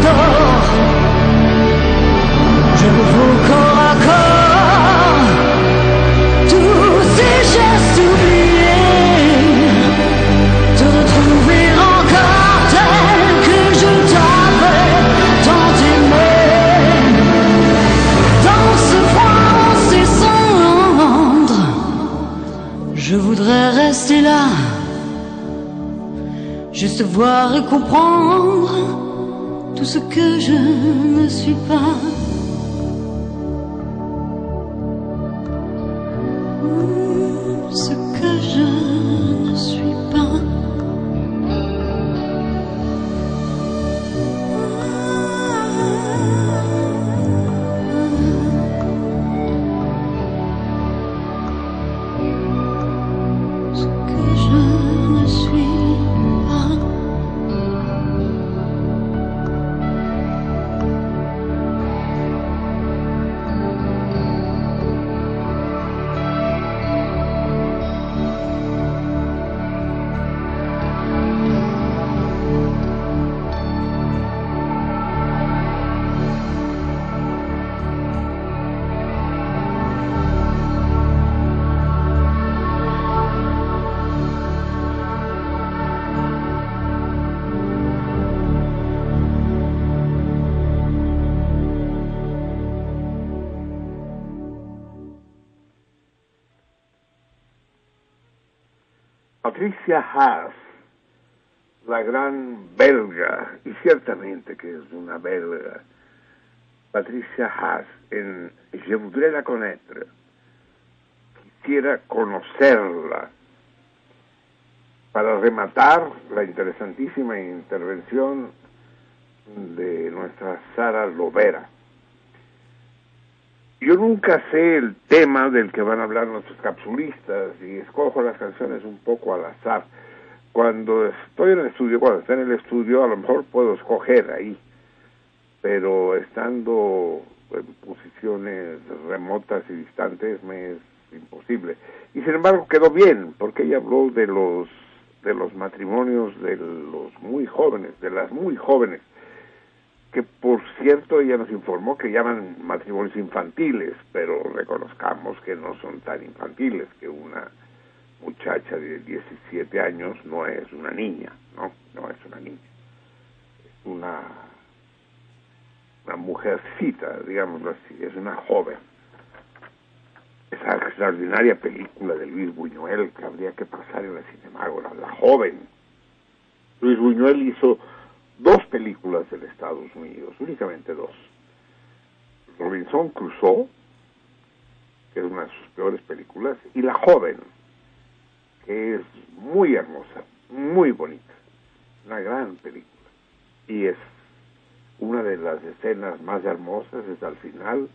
matador. Je vos corps à corps, tous ces gestes oubliés, te retrouver encore tel que je t'avais tant aimé. Dans ce froid, ces cendres, je voudrais rester là, juste voir et comprendre tout ce que je ne suis pas. Patricia Haas, la gran belga, y ciertamente que es una belga, Patricia Haas en Je voudrais la connaître. Quisiera conocerla para rematar la interesantísima intervención de nuestra Sara Lovera. Yo nunca sé el tema del que van a hablar nuestros capsulistas y escojo las canciones un poco al azar. Cuando estoy en el estudio, cuando estoy en el estudio, a lo mejor puedo escoger ahí, pero estando en posiciones remotas y distantes me es imposible. Y sin embargo quedó bien, porque ella habló de los de los matrimonios de los muy jóvenes, de las muy jóvenes, que por cierto ella nos informó que llaman matrimonios infantiles, pero reconozcamos que no son tan infantiles, que una muchacha de 17 años no es una niña, no, no es una niña, es una, una mujercita, digámoslo así, es una joven. Esa extraordinaria película de Luis Buñuel que habría que pasar en la Cinemágora, La Joven. Luis Buñuel hizo dos películas del Estados Unidos, únicamente dos. Robinson Crusoe, que es una de sus peores películas, y La Joven, que es muy hermosa, muy bonita, una gran película. Y es una de las escenas más hermosas, es al final,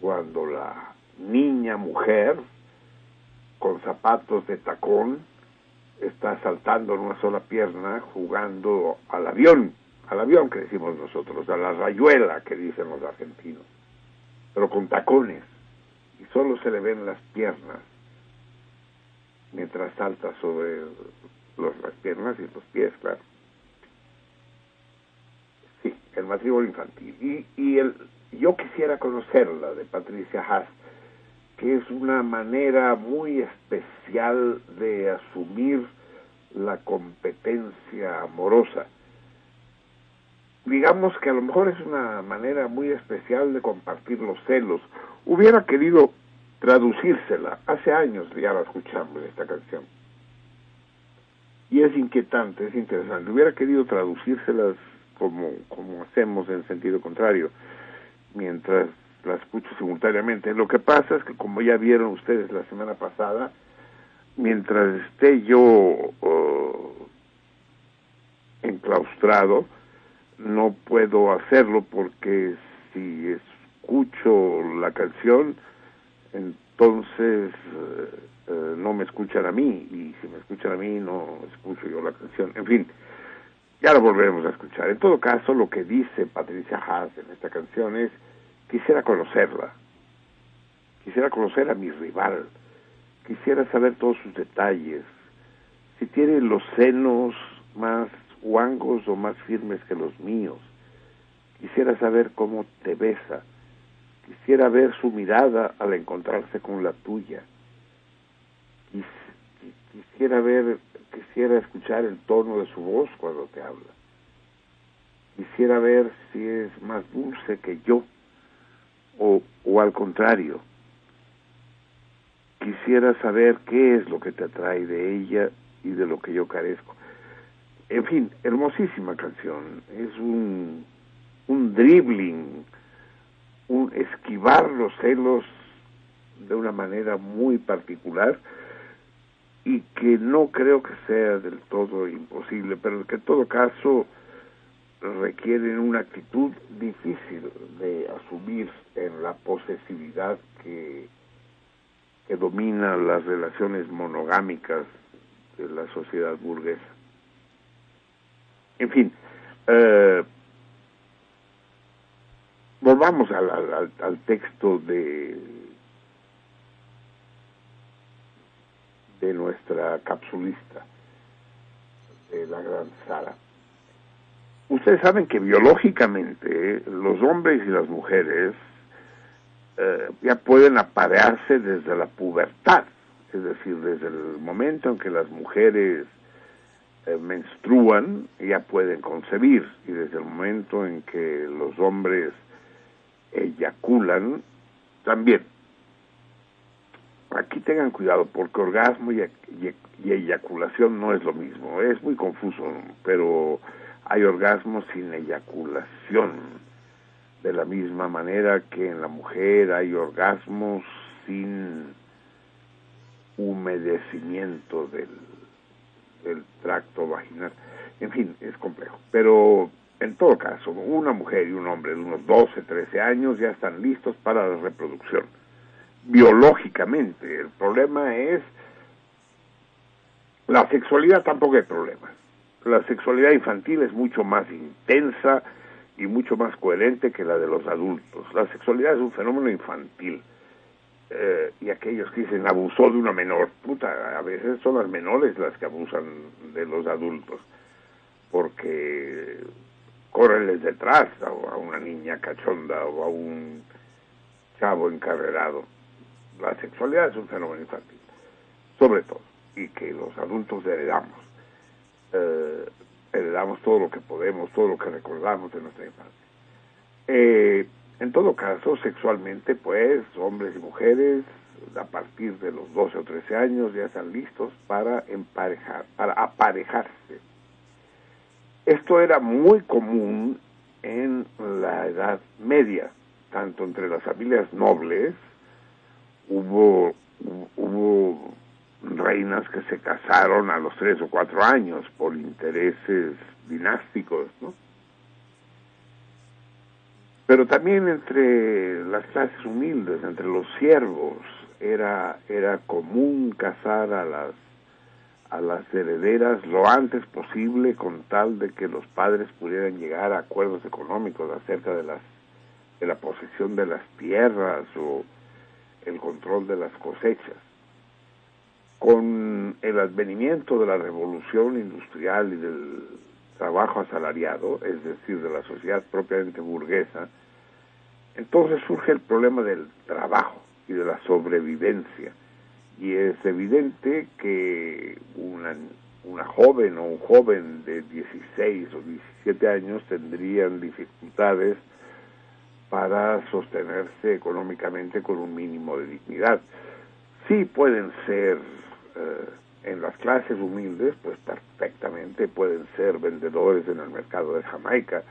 cuando la niña, mujer, con zapatos de tacón, está saltando en una sola pierna jugando al avión, al avión que decimos nosotros, a la rayuela que dicen los argentinos, pero con tacones, y solo se le ven las piernas mientras salta sobre los, las piernas y los pies, claro. Sí, el matrimonio infantil. Y, y el, yo quisiera conocerla de Patricia Haas, que es una manera muy especial de asumir la competencia amorosa. Digamos que a lo mejor es una manera muy especial de compartir los celos. Hubiera querido traducírsela. Hace años ya la escuchamos esta canción. Y es inquietante, es interesante. Hubiera querido traducírselas como, como hacemos en sentido contrario, mientras la escucho simultáneamente. Lo que pasa es que como ya vieron ustedes la semana pasada, mientras esté yo uh, enclaustrado, no puedo hacerlo porque si escucho la canción, entonces uh, uh, no me escuchan a mí y si me escuchan a mí no escucho yo la canción. En fin, ya lo volveremos a escuchar. En todo caso, lo que dice Patricia Haas en esta canción es Quisiera conocerla, quisiera conocer a mi rival, quisiera saber todos sus detalles, si tiene los senos más guangos o más firmes que los míos, quisiera saber cómo te besa, quisiera ver su mirada al encontrarse con la tuya, quisiera ver, quisiera escuchar el tono de su voz cuando te habla, quisiera ver si es más dulce que yo, o, o al contrario, quisiera saber qué es lo que te atrae de ella y de lo que yo carezco. En fin, hermosísima canción. Es un, un dribbling, un esquivar los celos de una manera muy particular y que no creo que sea del todo imposible, pero que en todo caso requieren una actitud difícil de asumir en la posesividad que, que domina las relaciones monogámicas de la sociedad burguesa. En fin, eh, volvamos al, al, al, texto de, de nuestra capsulista, de la gran Sara. Ustedes saben que biológicamente los hombres y las mujeres eh, ya pueden aparearse desde la pubertad, es decir, desde el momento en que las mujeres eh, menstruan ya pueden concebir y desde el momento en que los hombres eyaculan también. Aquí tengan cuidado porque orgasmo y, y, y eyaculación no es lo mismo, es muy confuso, pero hay orgasmos sin eyaculación. de la misma manera que en la mujer hay orgasmos sin humedecimiento del, tracto vaginal. En fin, es complejo. Pero en todo caso, una mujer y un hombre de unos 12, 13 años ya están listos para la reproducción. Biológicamente, el problema es la sexualidad tampoco hay problema. La sexualidad infantil es mucho más intensa, y mucho más coherente que la de los adultos. La sexualidad es un fenómeno infantil. Eh, y aquellos que dicen abusó de una menor, puta, a veces son las menores las que abusan de los adultos, porque correnles detrás a, una niña cachonda o a un chavo encarrerado. La sexualidad es un fenómeno infantil, sobre todo, y que los adultos heredamos. Eh, heredamos todo lo que podemos, todo lo que recordamos de nuestra infancia. Eh, en todo caso, sexualmente, pues, hombres y mujeres, a partir de los 12 o 13 años, ya están listos para emparejar, para aparejarse. Esto era muy común en la Edad Media, tanto entre las familias nobles, hubo, hubo reinas que se casaron a los tres o cuatro años por intereses dinásticos, ¿no? Pero también entre las clases humildes, entre los siervos, era, era común casar a las, a las herederas lo antes posible con tal de que los padres pudieran llegar a acuerdos económicos acerca de las de la posesión de las tierras o el control de las cosechas con el advenimiento de la revolución industrial y del trabajo asalariado, es decir, de la sociedad propiamente burguesa, entonces surge el problema del trabajo y de la sobrevivencia. Y es evidente que una, una joven o un joven de 16 o 17 años tendrían dificultades para sostenerse económicamente con un mínimo de dignidad. Sí pueden ser en las clases humildes, pues perfectamente pueden ser vendedores en el mercado de Jamaica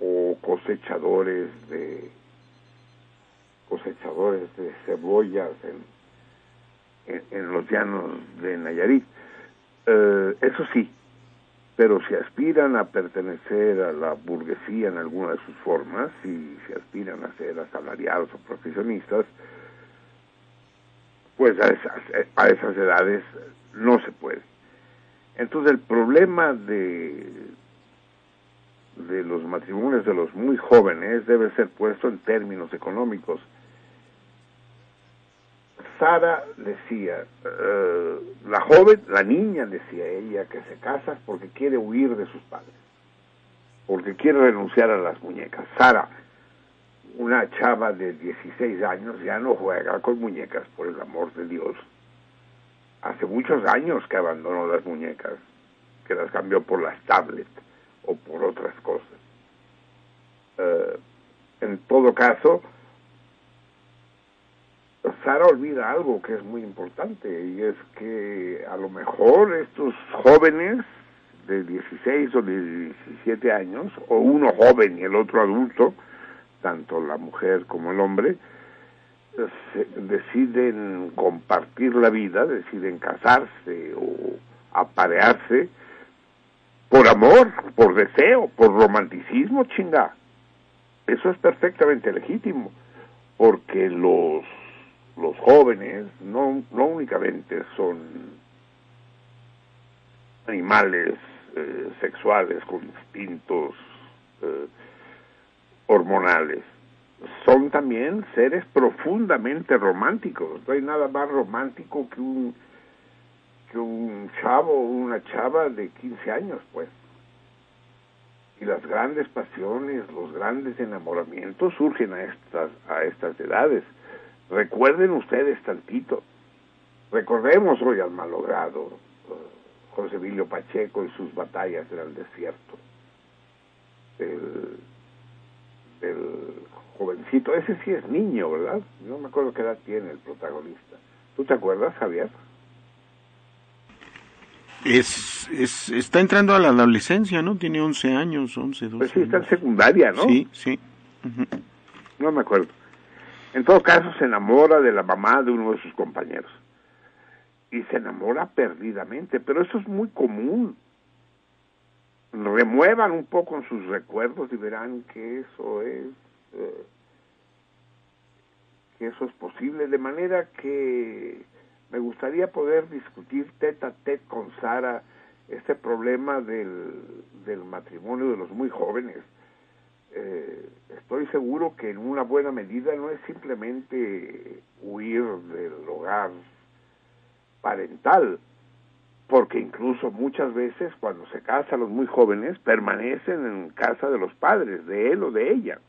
o cosechadores de cosechadores de cebollas en, en, los llanos de Nayarit. Eh, eso sí, pero si aspiran a pertenecer a la burguesía en alguna de sus formas, si se aspiran a ser asalariados o profesionistas, pues a esas, a esas edades no se puede. Entonces el problema de, de los matrimonios de los muy jóvenes debe ser puesto en términos económicos. Sara decía, eh, la joven, la niña decía ella, que se casa porque quiere huir de sus padres, porque quiere renunciar a las muñecas. Sara, una chava de 16 años ya no juega con muñecas, por el amor de Dios. Hace muchos años que abandonó las muñecas, que las cambió por las tablets o por otras cosas. Eh, en todo caso, Sara olvida algo que es muy importante y es que a lo mejor estos jóvenes de 16 o de 17 años, o uno joven y el otro adulto, tanto la mujer como el hombre, deciden compartir la vida, deciden casarse o aparearse por amor, por deseo, por romanticismo, chinga. Eso es perfectamente legítimo, porque los, los jóvenes no, no únicamente son animales eh, sexuales con instintos eh, hormonales. Son también seres profundamente románticos. No hay nada más romántico que un, que un chavo o una chava de 15 años, pues. Y las grandes pasiones, los grandes enamoramientos surgen a estas, a estas edades. Recuerden ustedes tantito. Recordemos hoy al malogrado uh, José Emilio Pacheco y sus batallas en el desierto. El, el jovencito, ese sí es niño, ¿verdad? No me acuerdo qué edad tiene el protagonista. ¿Tú te acuerdas, Javier? Es, es, está entrando a la adolescencia, ¿no? Tiene 11 años, 11, 12 Pues sí, está en secundaria, ¿no? Sí, sí. No me acuerdo. En todo caso, se enamora de la mamá de uno de sus compañeros. Y se enamora perdidamente, pero eso es muy común. Remuevan un poco en sus recuerdos y verán que eso es eh, que eso es posible, de manera que me gustaría poder discutir tete a tete con Sara este problema del, del matrimonio de los muy jóvenes. Eh, estoy seguro que en una buena medida no es simplemente huir del hogar parental, porque incluso muchas veces cuando se casan los muy jóvenes permanecen en casa de los padres, de él o de ella.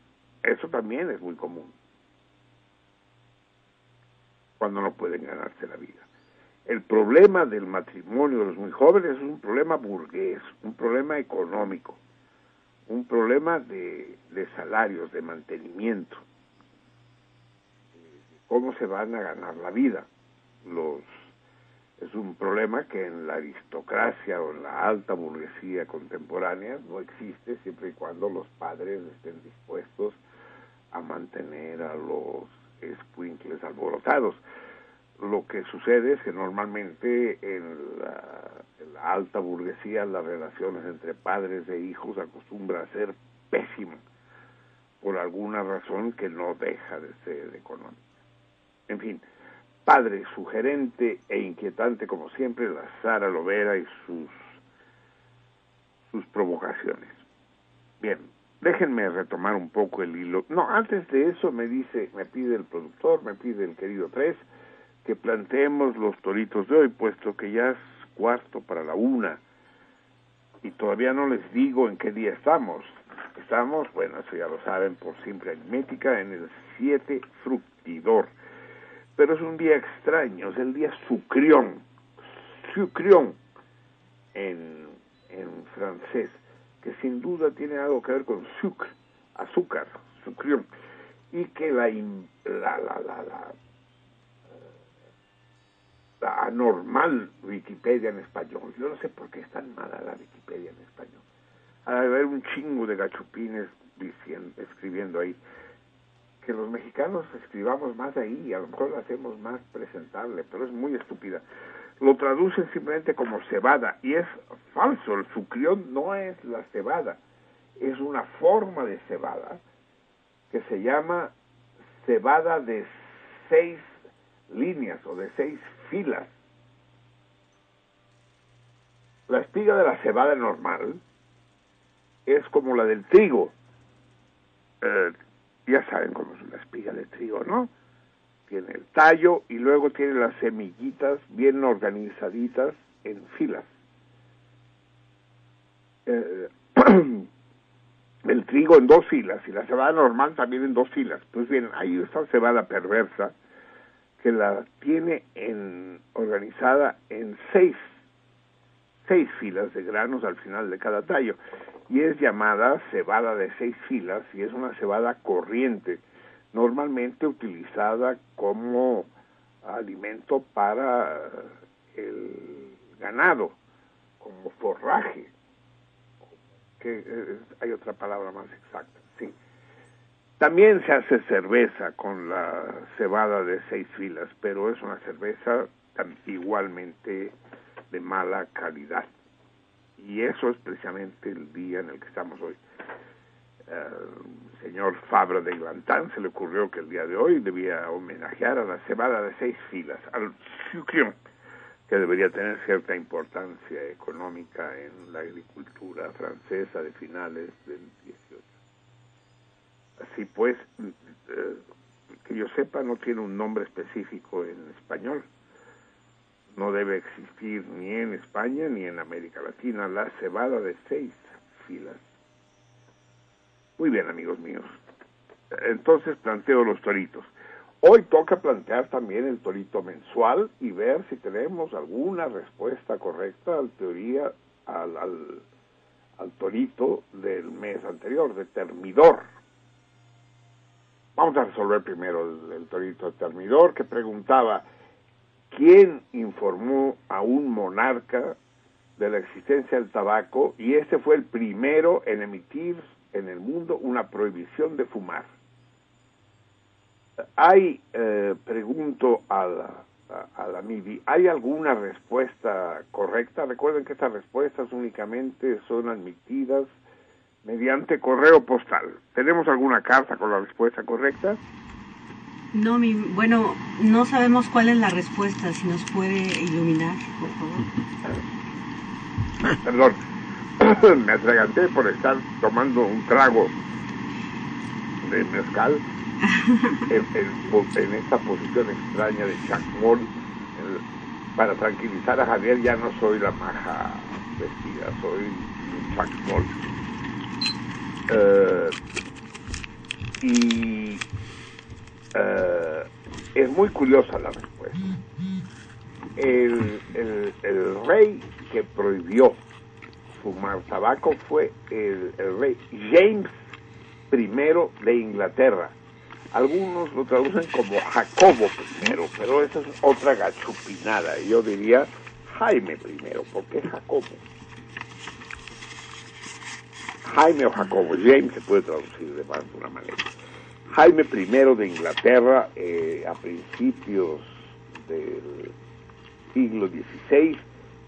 Eso también es muy común cuando no pueden ganarse la vida. El problema del matrimonio de los muy jóvenes es un problema burgués, un problema económico, un problema de, de salarios, de mantenimiento, cómo se van a ganar la vida. Los, es un problema que en la aristocracia o en la alta burguesía contemporánea no existe siempre y cuando los padres estén dispuestos a mantener a los escuincles alborotados. Lo que sucede es que normalmente en la, alta burguesía las relaciones entre padres e hijos acostumbran a ser pésimas por alguna razón que no deja de ser económica. En fin, padre sugerente e inquietante como siempre, la Sara Lovera y sus, sus provocaciones. Bien, Déjenme retomar un poco el hilo. No, antes de eso me dice, me pide el productor, me pide el querido Tres, que planteemos los toritos de hoy, puesto que ya es cuarto para la una. Y todavía no les digo en qué día estamos. Estamos, bueno, eso ya lo saben por simple aritmética, en el 7 fructidor. Pero es un día extraño, es el día sucrión. Sucrión en, en francés que sin duda tiene algo que ver con sucre, azúcar, sucrión, y que la, la, la, la, la, anormal Wikipedia en español, yo no sé por qué es tan mala la Wikipedia en español, a haber un chingo de gachupines diciendo, escribiendo ahí, que los mexicanos escribamos más ahí, y a lo mejor la hacemos más presentable, pero es muy estúpida lo traducen simplemente como cebada y es falso, el sucrión no es la cebada, es una forma de cebada que se llama cebada de seis líneas o de seis filas. La espiga de la cebada normal es como la del trigo. Eh, ya saben cómo es una espiga de trigo, ¿no? tiene el tallo y luego tiene las semillitas bien organizaditas en filas. Eh, el trigo en dos filas y la cebada normal también en dos filas. Pues bien, hay esta cebada perversa que la tiene en, organizada en seis, seis filas de granos al final de cada tallo y es llamada cebada de seis filas y es una cebada corriente normalmente utilizada como alimento para el ganado, como forraje, que eh, hay otra palabra más exacta, sí. También se hace cerveza con la cebada de seis filas, pero es una cerveza igualmente de mala calidad. Y eso es precisamente el día en el que estamos hoy señor Fabra de Iglantán se le ocurrió que el día de hoy debía homenajear a la cebada de seis filas, al sucrión, que debería tener cierta importancia económica en la agricultura francesa de finales del 18. Así pues, eh, que yo sepa, no tiene un nombre específico en español. No debe existir ni en España ni en América Latina la cebada de seis filas. Muy bien, amigos míos. Entonces planteo los toritos. Hoy toca plantear también el torito mensual y ver si tenemos alguna respuesta correcta al teoría, al, al, torito del mes anterior, de termidor. Vamos a resolver primero el, el torito termidor que preguntaba, ¿quién informó a un monarca de la existencia del tabaco? Y este fue el primero en emitir en el mundo una prohibición de fumar. Hay, eh, pregunto a a la MIDI, ¿hay alguna respuesta correcta? Recuerden que estas respuestas únicamente son admitidas mediante correo postal. ¿Tenemos alguna carta con la respuesta correcta? No, mi, bueno, no sabemos cuál es la respuesta, si nos puede iluminar, por favor. Perdón, me atraganté por estar tomando un trago de mezcal en, en- en esta posición extraña de chacmón. El- Para tranquilizar a Javier, ya no soy la maja vestida, soy un chacmón. Eh, y eh, es muy curiosa la respuesta. El, el, rey que prohibió fumar tabaco fue el, rey James I de Inglaterra. Algunos lo traducen como Jacobo I, pero esa es otra gachupinada. Yo diría Jaime I, porque Jacobo. Jaime o Jacobo, James se puede traducir de más de una manera. Jaime I de Inglaterra, eh, a principios del siglo XVI,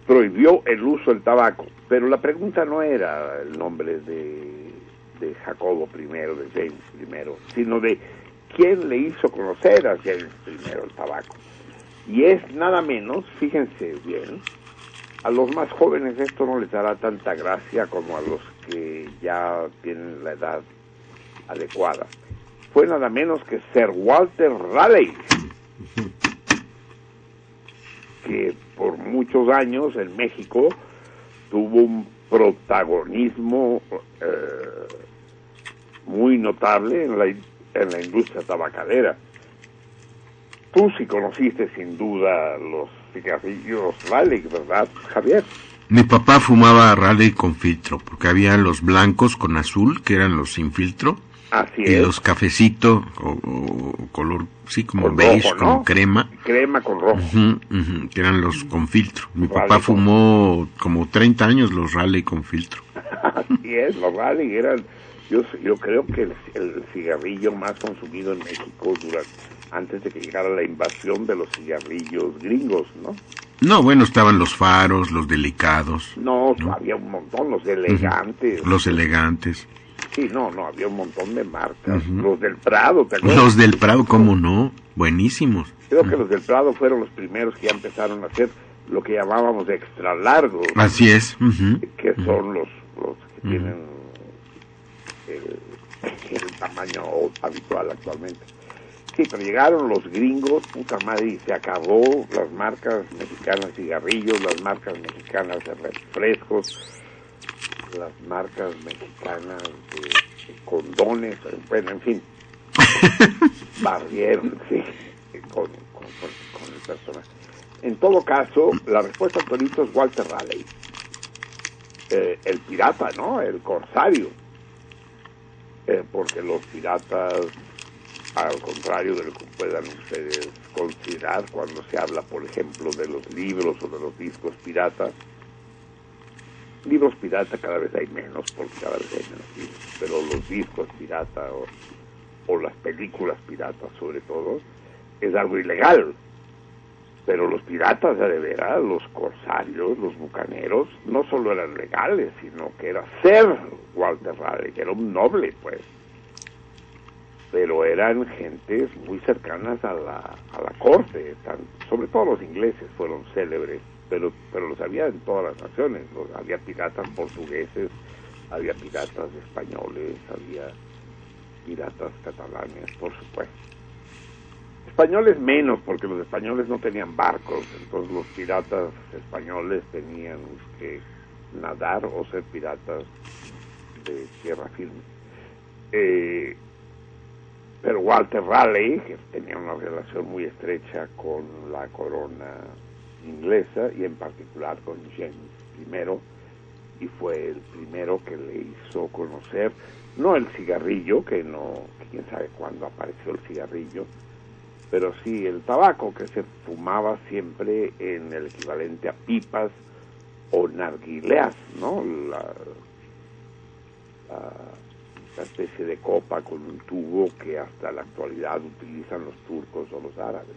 prohibió el uso del tabaco. Pero la pregunta no era el nombre de, de Jacobo I, de James I, sino de quién le hizo conocer a James I el tabaco. Y es nada menos, fíjense bien, a los más jóvenes esto no les dará tanta gracia como a los que ya tienen la edad adecuada. Fue nada menos que Sir Walter Raleigh, que por muchos años en México tuvo un protagonismo eh, muy notable en la, en la industria tabacalera. Tú sí conociste sin duda los cigarrillos Raleigh, ¿verdad, Javier? Mi papá fumaba Raleigh con filtro, porque había los blancos con azul, que eran los sin filtro, Así y es. los cafecitos, o, o color, sí, como Con beige, rojo, ¿no? crema, Crema con rojo. ujú, ujú, que eran los con filtro. Mi Raleigh papá con- fumó como 30 años los Raleigh con filtro. Así es, los Raleigh eran, yo, yo creo que el, el cigarrillo más consumido en México durante, antes de que llegara la invasión de los cigarrillos gringos, ¿no? No, bueno, estaban los faros, los delicados, No, había un montón, los elegantes. los elegantes, Sí, no, no, había un montón de marcas. Los del Prado, ¿te acuerdas? los del Prado, ¿cómo no? Buenísimos. Creo que los del Prado fueron los primeros que ya empezaron a hacer lo que llamábamos extra largos, Así es. que son los, los que tienen el, el tamaño habitual actualmente. Sí, pero llegaron los gringos, puta madre, y se acabó las marcas mexicanas de cigarrillos, las marcas mexicanas de refrescos, las marcas mexicanas de, de condones, bueno, en fin, barrieron, sí, con, con, con- el personaje. En todo caso, la respuesta al torito es Walter Raleigh. Eh, el pirata, ¿no? El corsario. Eh, porque los piratas, al contrario de lo que puedan ustedes considerar cuando se habla, por ejemplo, de los libros o de los discos piratas, libros pirata cada vez hay menos, porque cada vez hay menos libros, pero los discos pirata o, las películas piratas sobre todo, es algo ilegal. Pero los piratas de veras, los corsarios, los bucaneros, no solo eran legales, sino que era ser Walter Raleigh, era un noble, pues. Pero eran gentes muy cercanas a la, a la corte, sobre todo los ingleses fueron célebres, pero, pero los había en todas las naciones, había piratas portugueses, había piratas españoles, había piratas catalanes, por supuesto. Españoles menos, porque los españoles no tenían barcos, entonces los piratas españoles tenían que nadar o ser piratas de tierra firme. Eh, pero Walter Raleigh, que tenía una relación muy estrecha con la corona inglesa y en particular con James I, y fue el primero que le hizo conocer, no el cigarrillo, que no, quién sabe cuándo apareció el cigarrillo, pero sí el tabaco que se fumaba siempre en el equivalente a pipas o narguileas, ¿no? La, especie de copa con un tubo que hasta la actualidad utilizan los turcos o los árabes.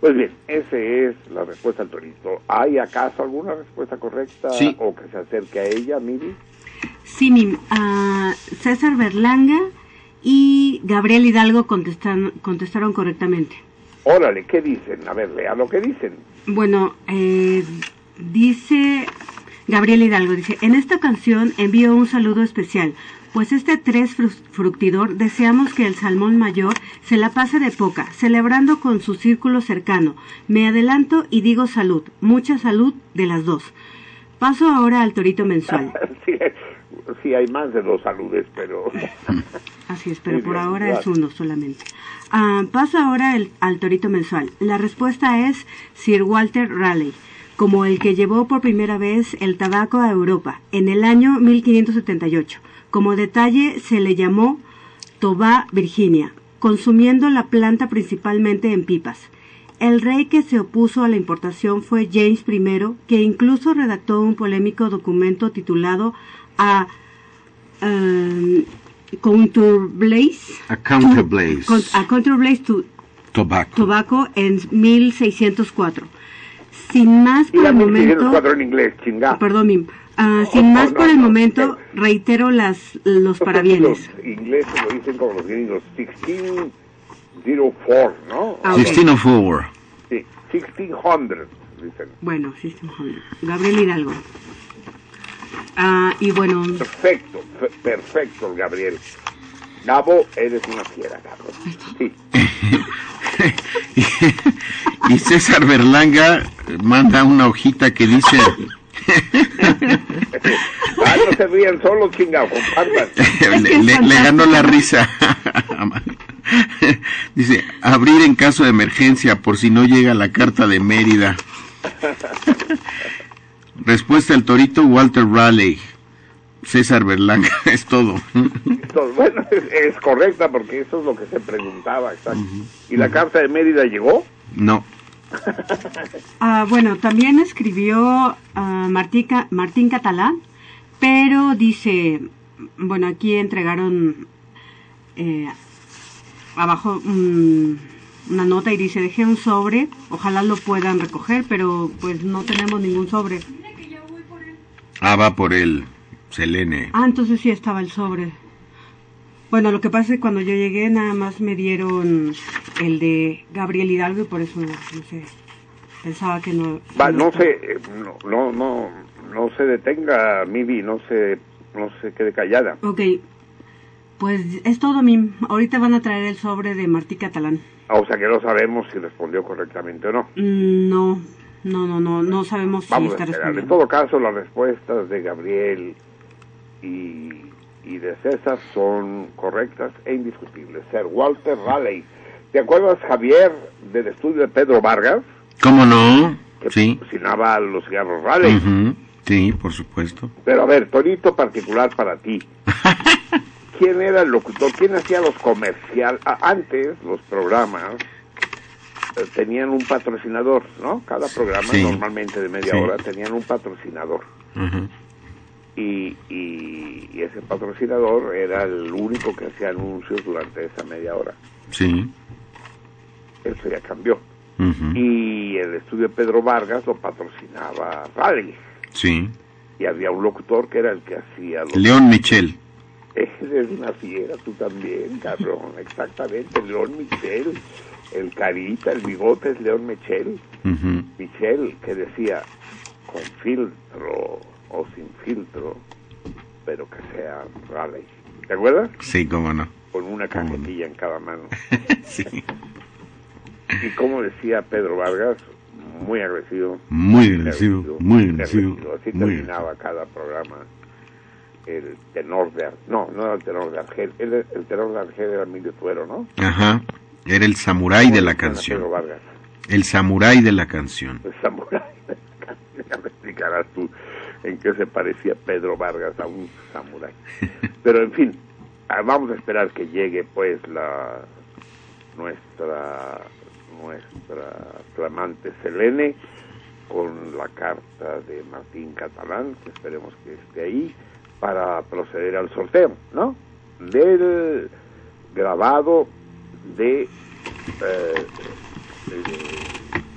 Pues bien, esa es la respuesta al torito. ¿Hay acaso alguna respuesta correcta Sí. o que se acerque a ella, Miri? Sí, Mim. Ah, César Berlanga y Gabriel Hidalgo contestan, contestaron correctamente. Órale, ¿qué dicen? A ver, lea lo que dicen. Bueno, eh, dice Gabriel Hidalgo, dice, en esta ocasión envío un saludo especial, pues este tres fru- fructidor deseamos que el salmón mayor se la pase de poca, celebrando con su círculo cercano. Me adelanto y digo salud, mucha salud de las dos. Paso ahora al torito mensual. sí, sí, hay más de dos saludes, pero... Así es, pero por bien, ahora gracias. es uno solamente. Ah, paso ahora el- al torito mensual. La respuesta es Sir Walter Raleigh, como el que llevó por primera vez el tabaco a Europa en el año 1578. Como detalle se le llamó Toba Virginia, consumiendo la planta principalmente en pipas. El rey que se opuso a la importación fue James I, que incluso redactó un polémico documento titulado A um, Counterblaze A counterblaze. Con- a Counterblaze to Tobacco. Tobacco en 1604. Sin más por el momento, cuatro en inglés. Oh, perdón, Mim. Ah, sin más no, por el no, momento, no. reitero las los parabienes. Los ingleses lo dicen como los gringos, 1604, ¿no? Ah, ok. 1604. Sí, 1600, dicen. Bueno, sí, sí, joder. Gabriel Hidalgo. Ah, y bueno, Perfecto, fe- perfecto, Gabriel. Gabo, eres una fiera, Gabo. Sí. y César Berlanga manda una hojita que dice Ah, no se rían solo, chingado, compartan. le, le- le ganó la risa. Dice, abrir en caso de emergencia por si no llega la carta de Mérida. Respuesta al torito Walter Raleigh. César Berlanga, es todo. Bueno, es, es correcta porque eso es lo que se preguntaba, exacto. ¿Y la carta de Mérida llegó? No. ah, bueno, también escribió Martica- Martín Catalán, pero dice, bueno, aquí entregaron eh, abajo una nota y dice, dejé un sobre, ojalá lo puedan recoger, pero pues no tenemos ningún sobre. Ah, va por el Selene. Ah, entonces sí estaba el sobre. Bueno, lo que pasa es que cuando yo llegué nada más me dieron el de Gabriel Hidalgo y por eso, no sé, pensaba que no... Va, no estaba. se, eh, no, no, no, no se detenga, Mibi, no se, no se quede callada. Ok, pues es todo, Mim. Ahorita van a traer el sobre de Martí Catalán. Ah, O sea que no sabemos si respondió correctamente o no. Mm, No, no, no, no, no sabemos si a está esperar. En respondiendo. todo caso, las respuestas de Gabriel y, y de César son correctas e indiscutibles. Sir Walter Raleigh. ¿Te acuerdas, Javier, del estudio de Pedro Vargas? ¿Cómo no? Que Sí. cocinaba los cigarros Raleigh. Sí, por supuesto. Pero a ver, Torito particular para ti. ¿Quién era el locutor? ¿Quién hacía los comerciales? Antes, los programas eh, tenían un patrocinador, ¿no? Cada programa, Sí. normalmente de media Sí. hora, tenían un patrocinador. Ujú. Y, y- y ese patrocinador era el único que hacía anuncios durante esa media hora. Sí. Eso ya cambió. Y el estudio Pedro Vargas lo patrocinaba Raleigh. Sí. Y había un locutor que era el que hacía los... León Michel. Eres una fiera, tú también, cabrón. Exactamente, León Michel. El carita, el bigote es León Michel. Michel, que decía, con filtro o sin filtro, pero que sea Raleigh. ¿Te acuerdas? Sí, cómo no. Con una cajetilla en cada mano. Sí. Y como decía Pedro Vargas, muy agresivo. Muy agresivo, muy agresivo. Así Muy terminaba cada programa. El tenor de... No, no era el tenor de Argel. El, el tenor de Argel era Emilio Tuero, ¿no? Ajá. Era el samurái de la canción. Pedro Vargas. El samurái de la canción. El samurái. Ya me explicarás tú en qué se parecía Pedro Vargas a un samurái. Pero en fin, ah, vamos a esperar que llegue pues la nuestra nuestra flamante Selene con la carta de Martín Catalán, que esperemos que esté ahí, para proceder al sorteo, ¿no? Del grabado de... Eh,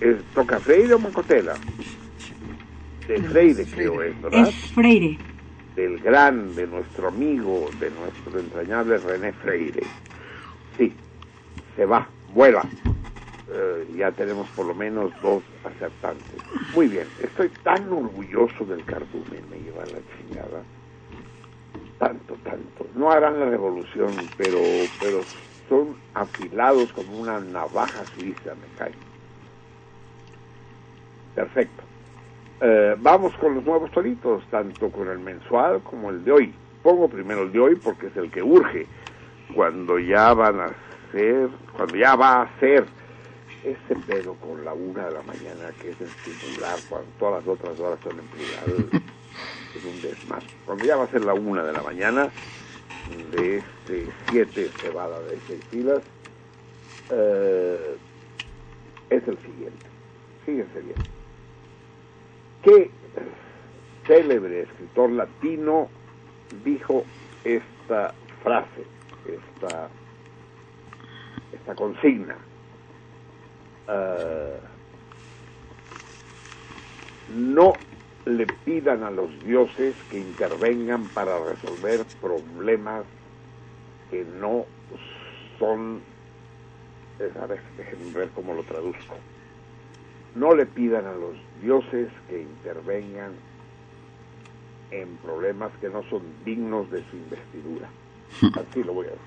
eh, ¿Toca Freire o Macotela? De Freire creo es, ¿verdad? Es Freire. Del gran, de nuestro amigo, de nuestro entrañable René Freire. Sí, se va, vuela. Eh, ya tenemos por lo menos dos acertantes. Muy bien, estoy tan orgulloso del cardumen, me lleva la chingada. Tanto, tanto. No harán la revolución, pero, pero son afilados como una navaja suiza, me cae. Perfecto. Eh, vamos con los nuevos toritos, tanto con el mensual como el de hoy. Pongo primero el de hoy porque es el que urge. Cuando ya van a ser, cuando ya va a ser ese pedo con la una de la mañana que es en singular, cuando todas las otras horas son en plural, es un desmadre. Cuando ya va a ser la una de la mañana, de este siete cebada de seis filas, eh, es el siguiente. Fíjense bien. ¿Qué célebre escritor latino dijo esta frase, esta, consigna? Eh, no le pidan a los dioses que intervengan para resolver problemas que no son, a ver, déjenme ver cómo lo traduzco. No le pidan a los dioses que intervengan en problemas que no son dignos de su investidura. Así lo voy a decir.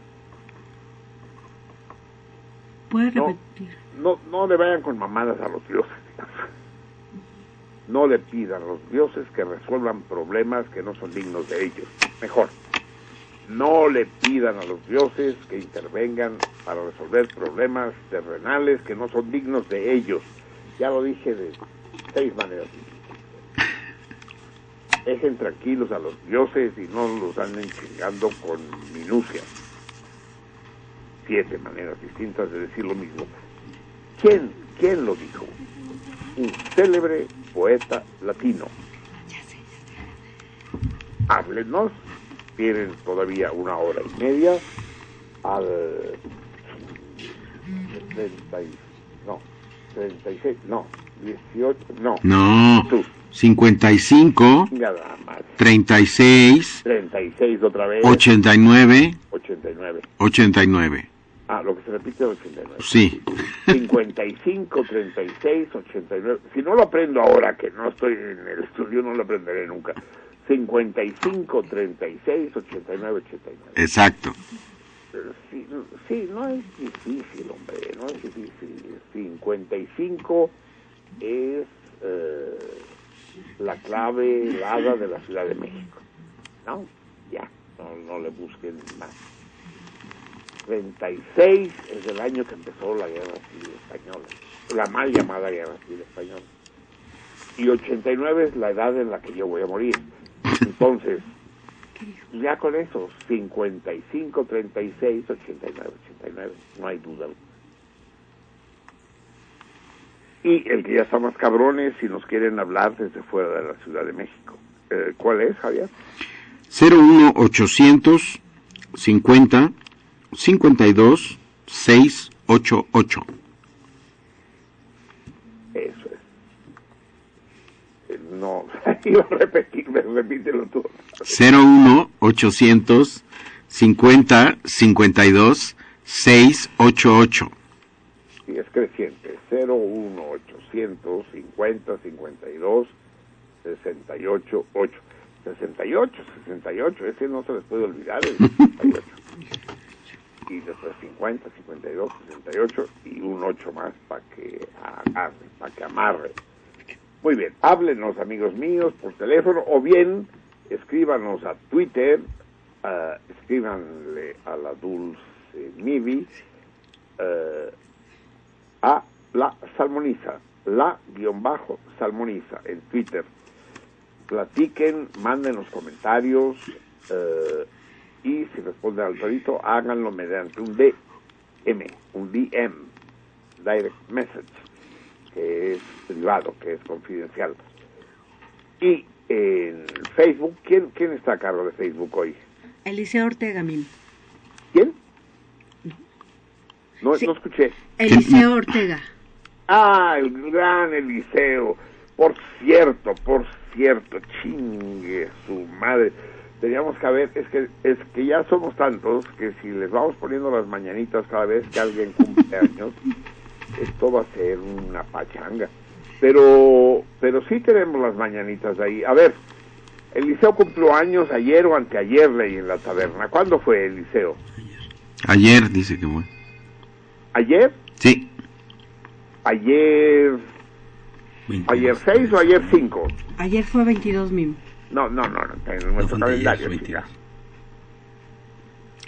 ¿Puedes No. repetir? No, no le vayan con mamadas a los dioses. No le pidan a los dioses que resuelvan problemas que no son dignos de ellos. Mejor, no le pidan a los dioses que intervengan para resolver problemas terrenales que no son dignos de ellos. Ya lo dije de seis maneras. Dejen tranquilos a los dioses y no los anden chingando con minucias. Siete maneras distintas de decir lo mismo. ¿Quién, quién lo dijo? Un célebre poeta latino. Háblenos, tienen todavía una hora y media al 30 y- no, 36, no, 18, no, No, tú, 55, nada más, 36, 36 otra vez, 89, 89, 89. ah, lo que se repite es 89. Sí. 55, 36, 89. Si no lo aprendo ahora, que no estoy en el estudio, no lo aprenderé nunca. 55, 36, 89, 89. Exacto. Sí, no es difícil, hombre, no es difícil. 55 es eh, la clave helada de la Ciudad de México. ¿No? Ya, no, no le busquen más. 36 es el año que empezó la Guerra Civil Española, la mal llamada Guerra Civil Española. Y 89 es la edad en la que yo voy a morir. Entonces, ya con eso, 55, 36, 89, 89, no hay duda. Y el que ya está más cabrones, si nos quieren hablar desde fuera de la Ciudad de México. Eh, ¿Cuál es, Javier? 01800 50 52 688. Eso es. Eh, No, iba a repetirme, repítelo tú. 01800 50 52 688. Sí, es creciente. 01 800 50 52 68 8. 68, 68, ese no se les puede olvidar, el 68. Y después 50, 52, 68 y un 8 más para que agarre, para que amarre. Muy bien, háblenos amigos míos por teléfono o bien escríbanos a Twitter, ah, escríbanle a la Dulce Mivi, eh, a la salmoniza, la guion bajo salmoniza en Twitter. Platiquen, manden los comentarios eh, y si responden al torito, háganlo mediante un DM, un DM, Direct Message, que es privado, que es confidencial. Y en Facebook. ¿Quién, quién está a cargo de Facebook hoy? Eliseo Ortega, Mim. ¿Quién? No, Sí. no escuché. Eliseo Ortega. Ah, el gran Eliseo. Por cierto, por cierto, chingue su madre. Teníamos que ver, es que, es que ya somos tantos que si les vamos poniendo las mañanitas cada vez que alguien cumple años, esto va a ser una pachanga. Pero, pero sí tenemos las mañanitas ahí. A ver, Eliseo cumplió años ayer o anteayer leí en la taberna. ¿Cuándo fue Eliseo? Ayer dice que fue. ¿Ayer? Sí, ¿Ayer, 22. ayer 6 o ayer 5? Ayer fue 22, Mim. No, no, no, no, en No, nuestro fue anteayer, calendario. fue chica. 22.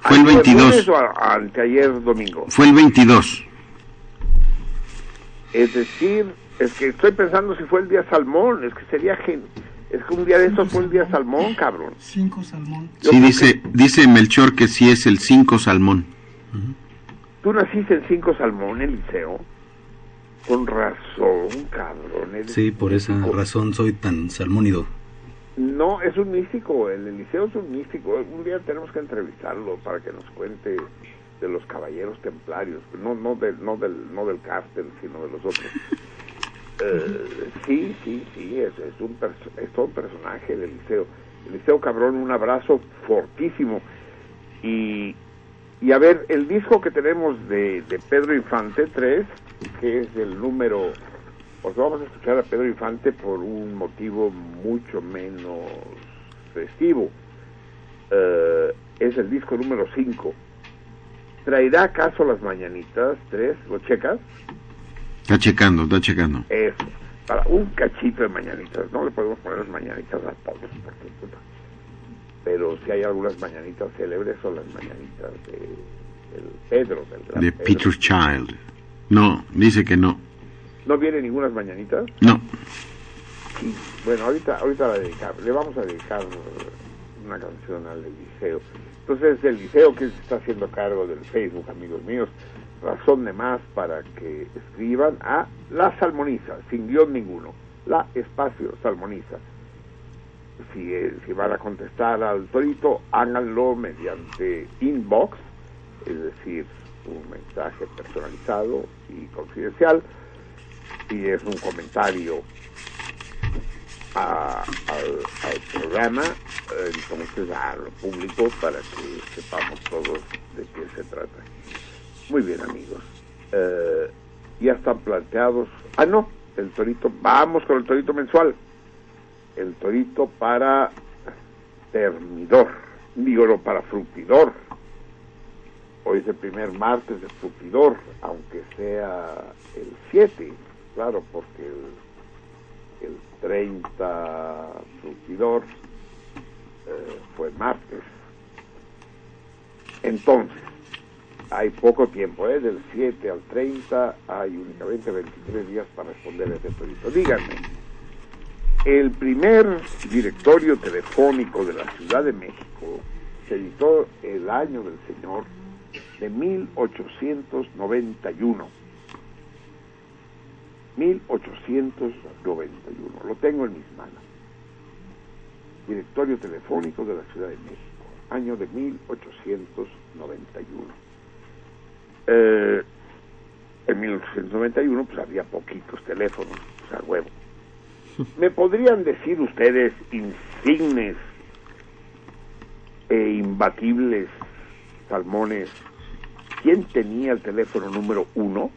Fue el ¿Ayer 22. lunes o anteayer domingo? fue el 22. Es decir, es que estoy pensando si fue el día salmón, es que sería gen... Es que un día de estos fue el día salmón, cabrón. Cinco salmón. Yo Sí, dice, dice Melchor que sí es el 5 salmón. Tú naciste en cinco salmón, Eliseo. Con razón, cabrón. eres Sí, por esa místico. razón soy tan salmónido. No, es un místico, el Eliseo es un místico. Un día tenemos que entrevistarlo para que nos cuente de los caballeros templarios, no no del no del no del cártel, sino de los otros. Eh, sí, sí, sí, es, es un perso- es todo un personaje el Eliseo. Eliseo Cabrón, un abrazo fortísimo. Y, y a ver, el disco que tenemos de, de Pedro Infante 3, que es el número pues vamos a escuchar a Pedro Infante por un motivo mucho menos festivo. Eh, es el disco número 5. ¿Traerá acaso las mañanitas? ¿Tres? ¿Lo checas? Está checando, está checando. Eso. Para un cachito de mañanitas. No le podemos poner las mañanitas a todos, porque puta. Pero si hay algunas mañanitas célebres son las mañanitas de, del Pedro, del gran De Pedro. Peter Child. No, dice que no. ¿No vienen ninguna mañanitas? No. Sí, bueno, ahorita, ahorita la dedicamos. Le vamos a dedicar una canción al Eliseo. Entonces, el Liceo que se está haciendo cargo del Facebook, amigos míos, razón de más para que escriban a La Salmoniza, sin guion ninguno. La espacio Salmoniza. Si, eh, van a contestar al torito, háganlo mediante inbox, es decir, un mensaje personalizado y confidencial, y es un comentario a- al, programa, eh, entonces a lo público para que sepamos todos de qué se trata. Muy bien, amigos. Eh, ya están planteados. Ah, no, el torito. Vamos con el torito mensual. El torito para termidor. Digo, no, para frutidor. Hoy es el primer martes de frutidor, aunque sea el 7, claro, porque el 30 frutidor eh, fue martes. Entonces, hay poco tiempo, ¿eh? del 7 al 30 hay únicamente 23 días para responder a ese torito. Díganme, el primer directorio telefónico de la Ciudad de México se editó el año del Señor de 1891. 1891. Lo tengo en mis manos. Directorio telefónico de la Ciudad de México, año de 1891. Eh, en 1891 pues había poquitos teléfonos, o sea, huevo. ¿Me podrían decir ustedes insignes e imbatibles salmones quién tenía el teléfono número uno?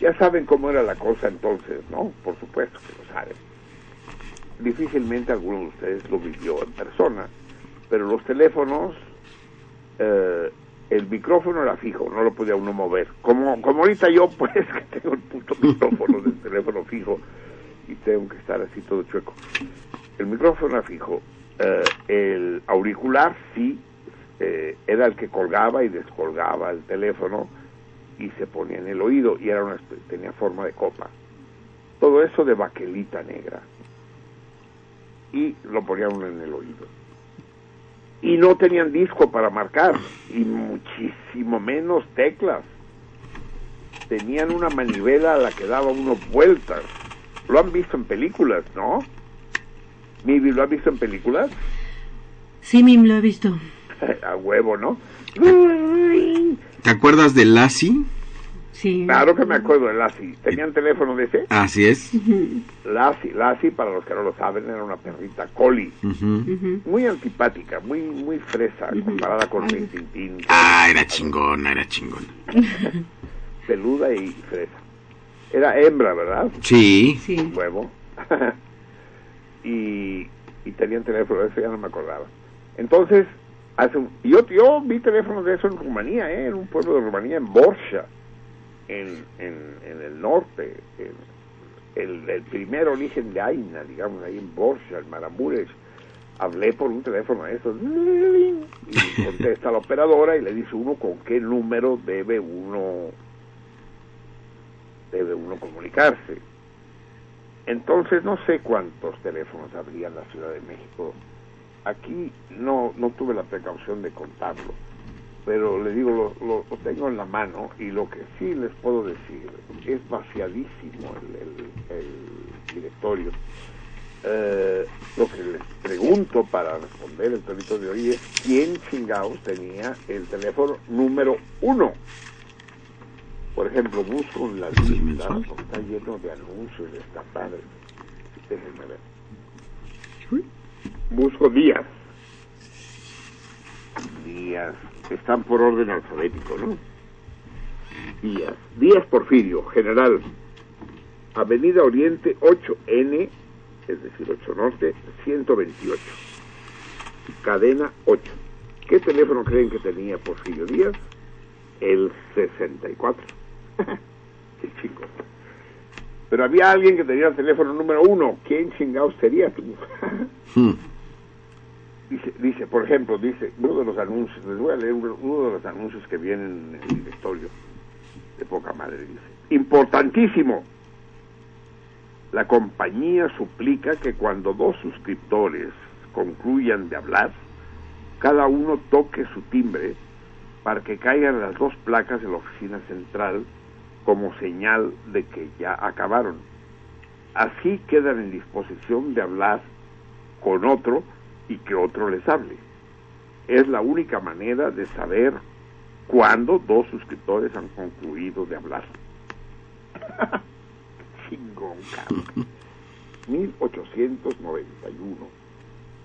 Ya saben cómo era la cosa entonces, ¿no? Por supuesto que lo saben. Difícilmente alguno de ustedes lo vivió en persona, pero los teléfonos, eh, el micrófono era fijo, no lo podía uno mover. Como, como ahorita yo, pues, que tengo el puto micrófono del teléfono fijo y tengo que estar así todo chueco. El micrófono era fijo, eh, el auricular sí eh, era el que colgaba y descolgaba el teléfono y se ponía en el oído y era una, tenía forma de copa. Todo eso de baquelita negra. Y lo ponían uno en el oído. Y no tenían disco para marcar, y muchísimo menos teclas. Tenían una manivela a la que daba unos vueltas. Lo han visto en películas, ¿no? Mivi, ¿lo has visto en películas? Sí, Mim, lo he visto. A huevo, ¿no? ¿Te acuerdas de Lassie? Sí. Claro que me acuerdo de Lassie. ¿Tenían teléfono de ese? Así es. Lassie, Lassie, para los que no lo saben, era una perrita collie. Ujú. Ujú. Muy antipática, muy muy fresa comparada con Rintintín. Ah, era chingona, era chingona. Peluda y fresa. Era hembra, ¿verdad? Sí. Sí. Huevo. y, y tenían teléfono de eso, ya no me acordaba. Entonces, hace un- yo, yo vi teléfonos de eso en Rumanía, ¿eh? en un pueblo de Rumanía, en Borja, en, en, en el norte. el, el primer origen de Aina, digamos, ahí en Borja, en Marambures. Hablé por un teléfono de esos. Y contesta la operadora y le dice uno con qué número debe uno debe uno comunicarse. Entonces no sé cuántos teléfonos habría en la Ciudad de México. Aquí no no tuve la precaución de contarlo, pero le digo lo, lo, lo tengo en la mano y lo que sí les puedo decir es vaciadísimo el, el- el directorio. Eh, lo que les pregunto para responder el torito de hoy es quién chingados tenía el teléfono número uno. Por ejemplo, busco en la lista, está lleno de anuncios de esta padre. Déjenme ver. Busco días. Días. Están por orden alfabético, ¿no? Días. Días Porfirio, general. Avenida Oriente 8N, es decir, 8 Norte, 128. Cadena 8. ¿Qué teléfono creen que tenía Porfirio Díaz? El 64. Qué chico. Pero había alguien que tenía el teléfono número uno. ¿Quién chingados sería tú? Dice, dice, por ejemplo, dice, uno de los anuncios, les voy a leer uno, uno de los anuncios que vienen en el directorio de poca madre, dice. Importantísimo. La compañía suplica que cuando dos suscriptores concluyan de hablar, cada uno toque su timbre para que caigan las dos placas de la oficina central como señal de que ya acabaron. Así quedan en disposición de hablar con otro y que otro les hable. Es la única manera de saber cuándo dos suscriptores han concluido de hablar. Chingón, cabrón. 1891,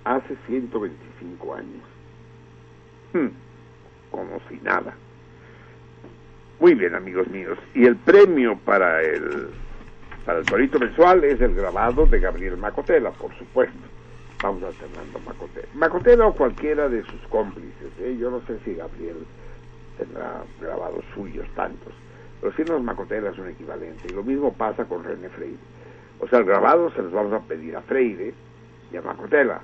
hace 125 años. Hmm, como si nada. Muy bien, amigos míos. Y el premio para el para el torito mensual es el grabado de Gabriel Macotela, por supuesto. Vamos alternando Macotela. Macotela o cualquiera de sus cómplices. ¿eh? Yo no sé si Gabriel tendrá grabados suyos tantos. Pero sí los Macotela son equivalentes. Y lo mismo pasa con René Freire. O sea, el grabado se los vamos a pedir a Freire y a Macotela.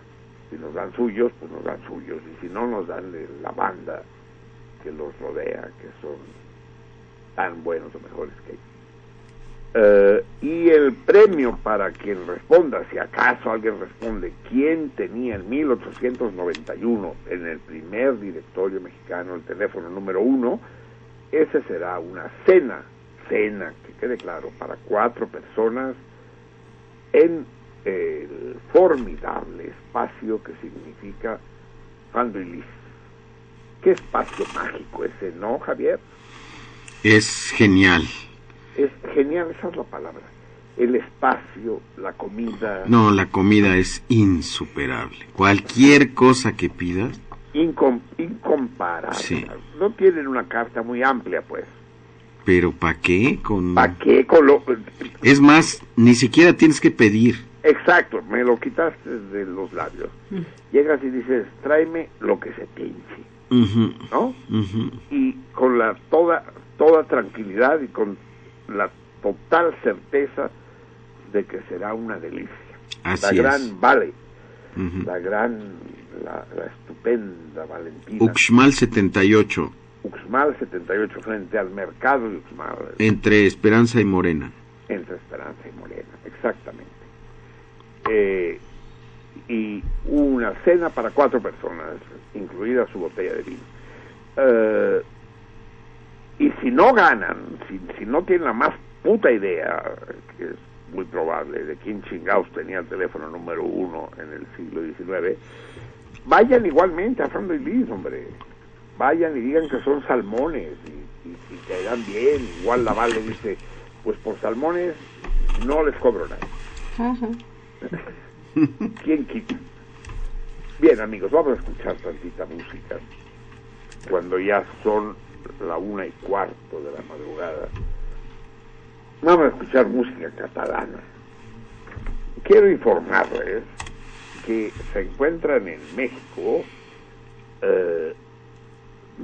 Si nos dan suyos, pues nos dan suyos. Y si no, nos dan la banda que los rodea, que son tan buenos o mejores que ellos. Eh, y el premio para quien responda, si acaso alguien responde, quién tenía en 1891 en el primer directorio mexicano el teléfono número uno, ese será una cena, cena, que quede claro, para cuatro personas en el formidable espacio que significa Fandrilis. Qué espacio mágico ese, ¿no, Javier? Es genial. Es genial, esa es la palabra. El espacio, la comida, No, la comida es insuperable. Cualquier cosa que pidas, incom- incomparable. Sí. No tienen una carta muy amplia, pues. pero ¿para qué? Con... ¿Para qué? Con lo- Es más, ni siquiera tienes que pedir. Exacto, me lo quitaste de los labios. Llegas y dices, tráeme lo que se te hinche, ¿no? Y con la toda, toda tranquilidad y con la total certeza de que será una delicia. Así la es. gran Vale, Ujú. la gran, la, la estupenda Valentina. Uxmal 78, Uxmal 78 frente al mercado de Uxmal, entre Esperanza y Morena. entre Esperanza y Morena, exactamente. Eh, y una cena para cuatro personas, incluida su botella de vino. Eh, y si no ganan, si, si no tienen la más puta idea, que es muy probable de quién chingados tenía el teléfono número uno en el siglo XIX, vayan igualmente a Fernando y Liz, hombre. Vayan y digan que son salmones y, y, y caerán bien. Igual la le dice, pues por salmones no les cobro nada. ¿Quién quita? Bien, amigos, vamos a escuchar tantita música. Cuando ya son la una y cuarto de la madrugada, vamos a escuchar música catalana. Quiero informarles que se encuentran en México eh,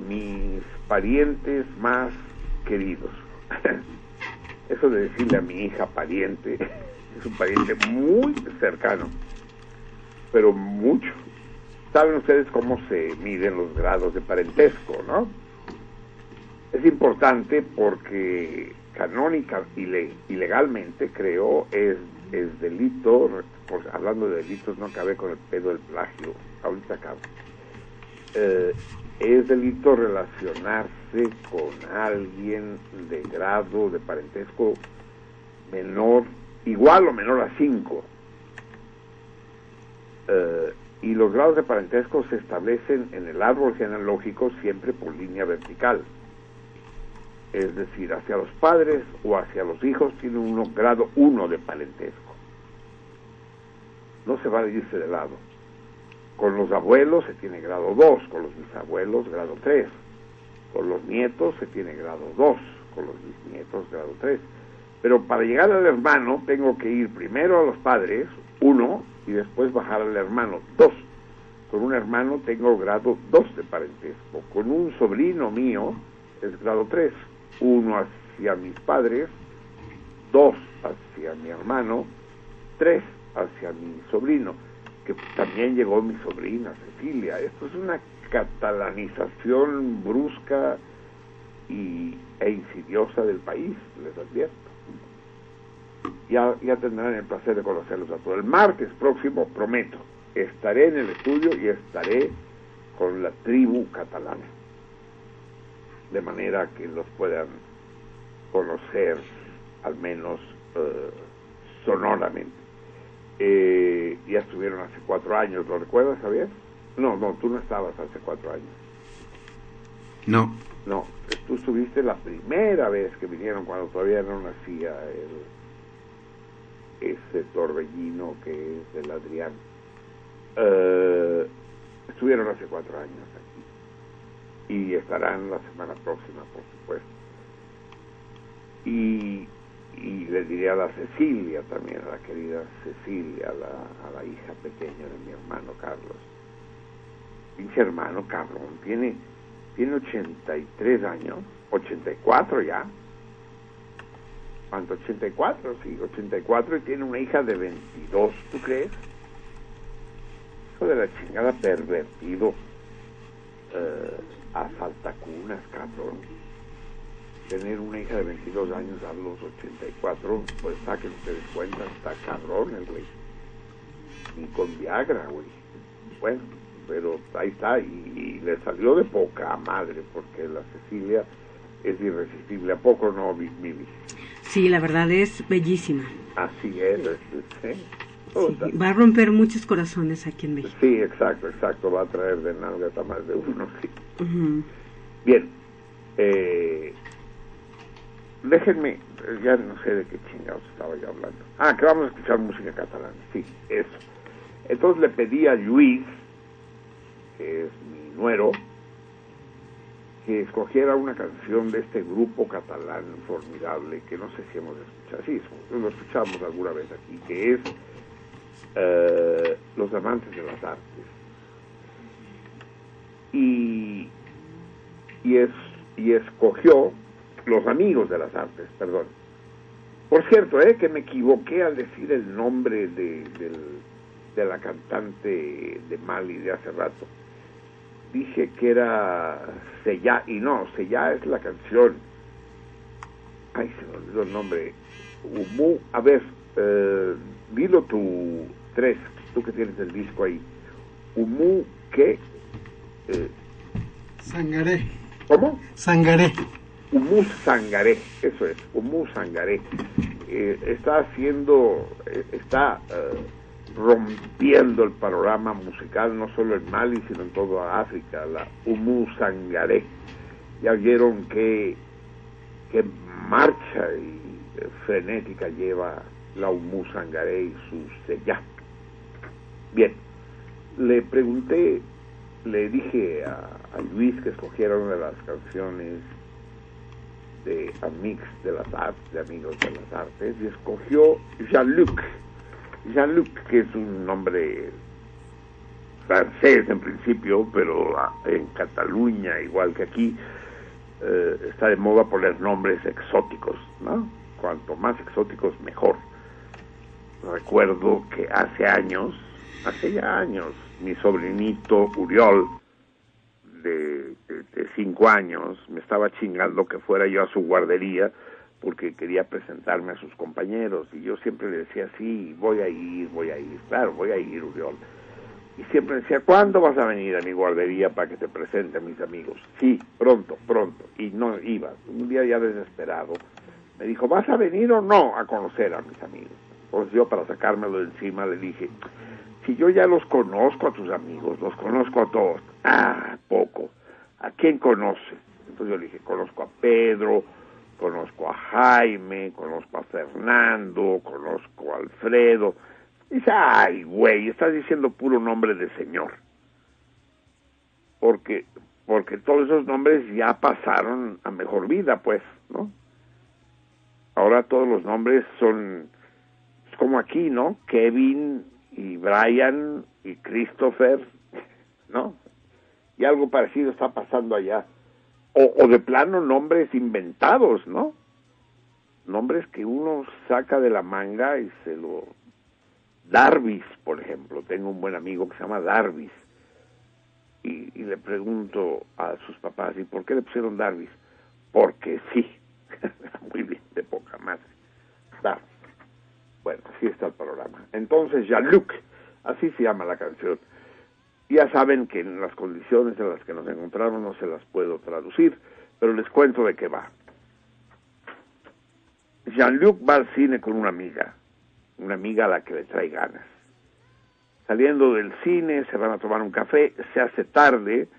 mis parientes más queridos. Eso de decirle a mi hija pariente, es un pariente muy cercano, pero mucho. Saben ustedes cómo se miden los grados de parentesco, ¿no? Es importante porque canónica y, le, y legalmente, creo, es, es delito, por- hablando de delitos, no acabé con el pedo del plagio, ahorita acabo. Eh, es delito relacionarse con alguien de grado de parentesco menor, igual o menor a 5. y los grados de parentesco se establecen en el árbol genealógico siempre por línea vertical. Es decir, hacia los padres o hacia los hijos tiene uno grado 1 de parentesco. No se va a irse de lado. Con los abuelos se tiene grado 2, con los bisabuelos grado 3. Con los nietos se tiene grado 2, con los bisnietos grado 3. Pero para llegar al hermano tengo que ir primero a los padres, 1, y después bajar al hermano, 2. Con un hermano tengo grado 2 de parentesco. Con un sobrino mío es grado 3. Uno hacia mis padres, 2 hacia mi hermano, 3 hacia mi sobrino que también llegó mi sobrina Cecilia. Esto es una catalanización brusca y, e insidiosa del país, les advierto. Ya tendrán el placer de conocerlos a todos. El martes próximo, prometo, estaré en el estudio y estaré con la tribu catalana, de manera que los puedan conocer al menos eh, sonoramente eh, ya estuvieron hace cuatro años, ¿lo recuerdas, Javier? No, no, tú no estabas hace cuatro años. No, No, tú estuviste la primera vez que vinieron cuando todavía no nacía el, ese torbellino que es del Adrián. Eh, estuvieron hace cuatro años y estarán la semana próxima, por supuesto. Y y le diré a la Cecilia también, a la querida Cecilia, a la, a la hija pequeña de mi hermano Carlos. Pinche hermano, cabrón, tiene, tiene 83 años, 84 ya. ¿Cuánto? 84, sí, 84 y tiene una hija de 22, ¿tú crees? Hijo de la chingada pervertido, eh, asaltacunas, cabrón tener una hija de 22 años a los 84, pues saquen ustedes cuenta, está cabrón el güey. Ni con Viagra, güey. Bueno, pero ahí está, y, y, le salió de poca madre, porque la Cecilia es irresistible. ¿A poco no, Vivi? Sí, la verdad es bellísima. Así es, ¿eh? Sí, va a romper muchos corazones aquí en México. Sí, exacto, exacto, va a traer de nalgas a más de uno, sí. Uh -huh. Bien, eh, déjenme, ya no sé de qué chingados estaba yo hablando. Ah, que vamos a escuchar música catalana, sí, eso. Entonces le pedí a Luis, que es mi nuero, que escogiera una canción de este grupo catalán formidable, que no sé si hemos escuchado, sí, lo escuchamos alguna vez aquí, que es eh, Los Amantes de las Artes. Y, y, es, y escogió los amigos de las artes, perdón. Por cierto, eh, que me equivoqué al decir el nombre de, de, la cantante de Mali de hace rato. Dije que era Sella, y no, Sella es la canción. Ay, se me olvidó el nombre. A ver, eh, dilo tú, tres, tú que tienes el disco ahí. Umu, ¿qué? Eh, Sangaré. ¿Cómo? Sangaré. Humus Sangaré, eso es, Humus Sangaré. eh, está haciendo, eh, está eh, rompiendo el panorama musical no solo en Mali, sino en toda África, la Umu Sangaré. Ya vieron que, que marcha y frenética lleva la Umu Sangaré y. Bien, le pregunté, le dije a, a Luis que escogiera una de las canciones de Amix de las Artes, de Amigos de las Artes, y escogió Jean-Luc. Jean-Luc, que es un nombre francés en principio, pero ah, en Cataluña, igual que aquí, eh, está de moda poner nombres exóticos, ¿no? Cuanto más exóticos, mejor. Recuerdo que hace años, hace ya años, mi sobrinito Uriol, de, cinco años, me estaba chingando que fuera yo a su guardería porque quería presentarme a sus compañeros y yo siempre le decía, sí, voy a ir, voy a ir, claro, voy a ir, Uriol. Y siempre decía, ¿cuándo vas a venir a mi guardería para que te presente a mis amigos? Sí, pronto, pronto. Y no iba. Un día ya desesperado, me dijo, ¿vas a venir o no a conocer a mis amigos? Pues yo para sacármelo de encima le dije, si yo ya los conozco a tus amigos, los conozco a todos. Ah, poco. ¿A quién conoces? Entonces yo le dije, conozco a Pedro, conozco a Jaime, conozco a Fernando, conozco a Alfredo. Dice, ay, güey, estás diciendo puro nombre de señor. Porque, porque todos esos nombres ya pasaron a mejor vida, pues, ¿no? Ahora todos los nombres son como aquí, ¿no? Kevin y Brian y Christopher, ¿no? Y algo parecido está pasando allá. O, de plano nombres inventados, ¿no? Nombres que uno saca de la manga y se lo... Darvis, por ejemplo. Tengo un buen amigo que se llama Darvis. Y, y le pregunto a sus papás, ¿y por qué le pusieron Darvis? Porque sí. Muy bien, de poca madre. Darvis. Bueno, así está el programa. Entonces, Jean-Luc, así se llama la canción. Ya saben que en las condiciones en las que nos encontramos no se las puedo traducir, pero les cuento de qué va. Jean-Luc va al cine con una amiga, una amiga a la que le trae ganas. Saliendo del cine, se van a tomar un café, se hace tarde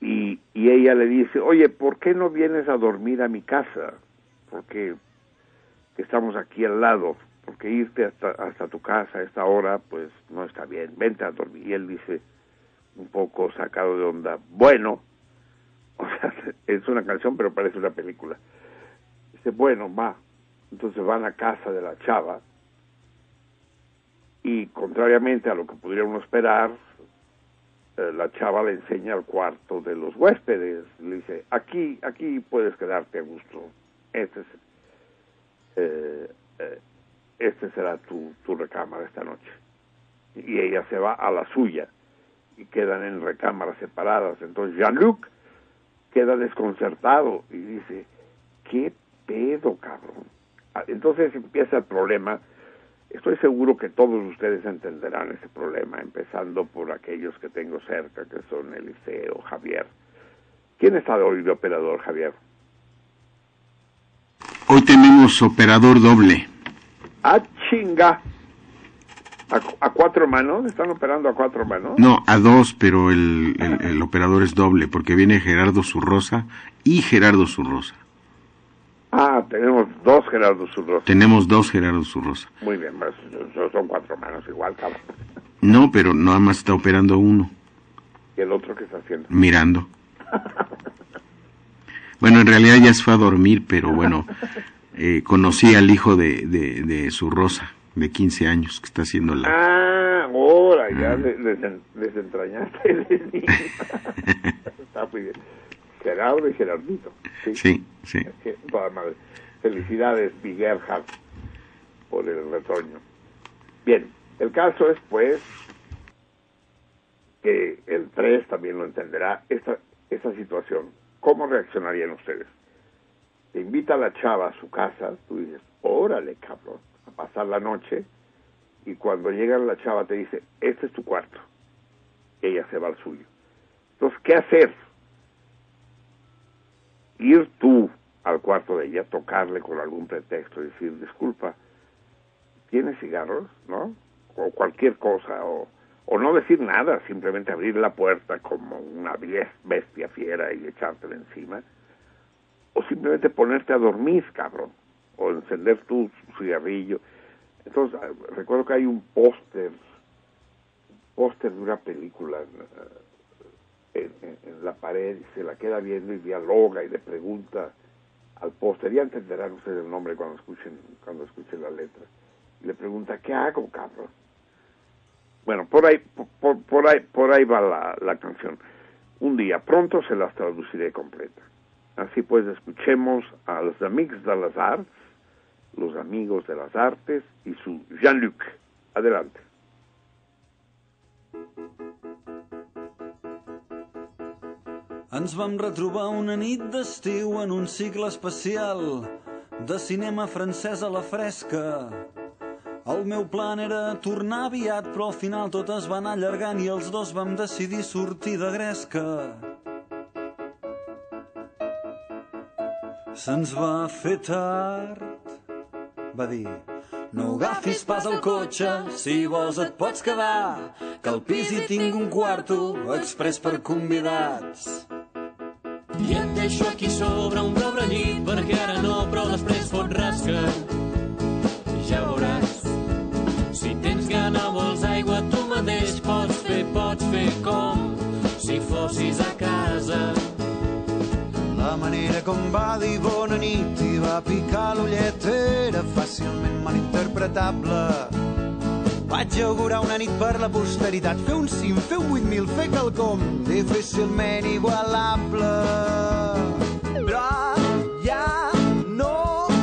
y, y ella le dice, oye, ¿por qué no vienes a dormir a mi casa? Porque estamos aquí al lado, porque irte hasta, hasta tu casa a esta hora, pues no está bien, vente a dormir. Y él dice, un poco sacado de onda, bueno, o sea, es una canción, pero parece una película. Dice, bueno, va. Entonces van a casa de la chava y contrariamente a lo que pudiera uno esperar, eh, la chava le enseña el cuarto de los huéspedes. Le dice, aquí, aquí puedes quedarte a gusto. Este es, eh, eh, este será tu, tu recámara esta noche. Y ella se va a la suya y quedan en recámaras separadas. Entonces Jean-Luc queda desconcertado y dice, ¿qué pedo, cabrón? Ah, Entonces empieza el problema. Estoy seguro que todos ustedes entenderán ese problema, empezando por aquellos que tengo cerca, que son Eliseo, Javier. ¿Quién está hoy de operador, Javier? Hoy tenemos operador doble. ¡Ah, chinga! ¿A, a cuatro manos? ¿Están operando a cuatro manos? No, a dos, pero el, el, el operador es doble, porque viene Gerardo Zurrosa y Gerardo Zurrosa. Ah, tenemos dos Gerardo Zurrosa. Tenemos dos Gerardo Zurrosa. Muy bien, pues, son cuatro manos igual, cabrón. No, pero nada más está operando uno, ¿Y el otro qué está haciendo? mirando. Bueno, en realidad ya se fue a dormir, pero bueno, eh, conocí al hijo de, de, de Zurrosa, de 15 años, que está haciendo la... Ah, ahora ya Ah. le- desen- desentrañaste. Está muy bien. Gerardo y Gerardito. Sí. Sí, sí. Felicidades, Miguel Hart, por el retoño. Bien, el caso es, pues, que el 3 también lo entenderá, esta, esta situación. ¿Cómo reaccionarían ustedes? Te invita a la chava a su casa, tú dices, órale, cabrón, a pasar la noche, y cuando llega la chava te dice, este es tu cuarto. Ella se va al suyo. Entonces, ¿qué hacer? Ir tú al cuarto de ella, tocarle con algún pretexto, decir, disculpa, ¿tienes cigarros? ¿No? O cualquier cosa, o, o no decir nada, simplemente abrir la puerta como una bestia fiera y echártela encima, o simplemente ponerte a dormir, cabrón, o encender tu cigarrillo. Entonces, ah, recuerdo que hay un póster, póster de una película en, en, la pared y se la queda viendo y dialoga y le pregunta al póster, ya entenderán ustedes el nombre cuando escuchen, cuando escuchen la letra, y le pregunta, ¿qué hago, cabrón? Bueno, por ahí, por, por ahí, por ahí va la, la canción. Un día pronto se las traduciré completa. Así pues, escuchemos a los Amigos de las Arts, los amigos de las artes y su Jean-Luc. Adelante. Ens vam retrobar una nit d'estiu en un cicle especial de cinema francès a la fresca. El meu plan era tornar aviat, però al final tot es va anar allargant i els dos vam decidir sortir de gresca. Se'ns va fer tard, va dir. No agafis pas el cotxe, si vols et pots quedar, que al pis hi tinc un quarto express per convidats. I et deixo aquí sobre un pobre llit perquè Manera com va dir bona nit i va picar l'ullet era fàcilment malinterpretable. Vaig augurar una nit per la posteritat, fer un cim, fer un 8.000, fer quelcom difícilment igualable. Però ja no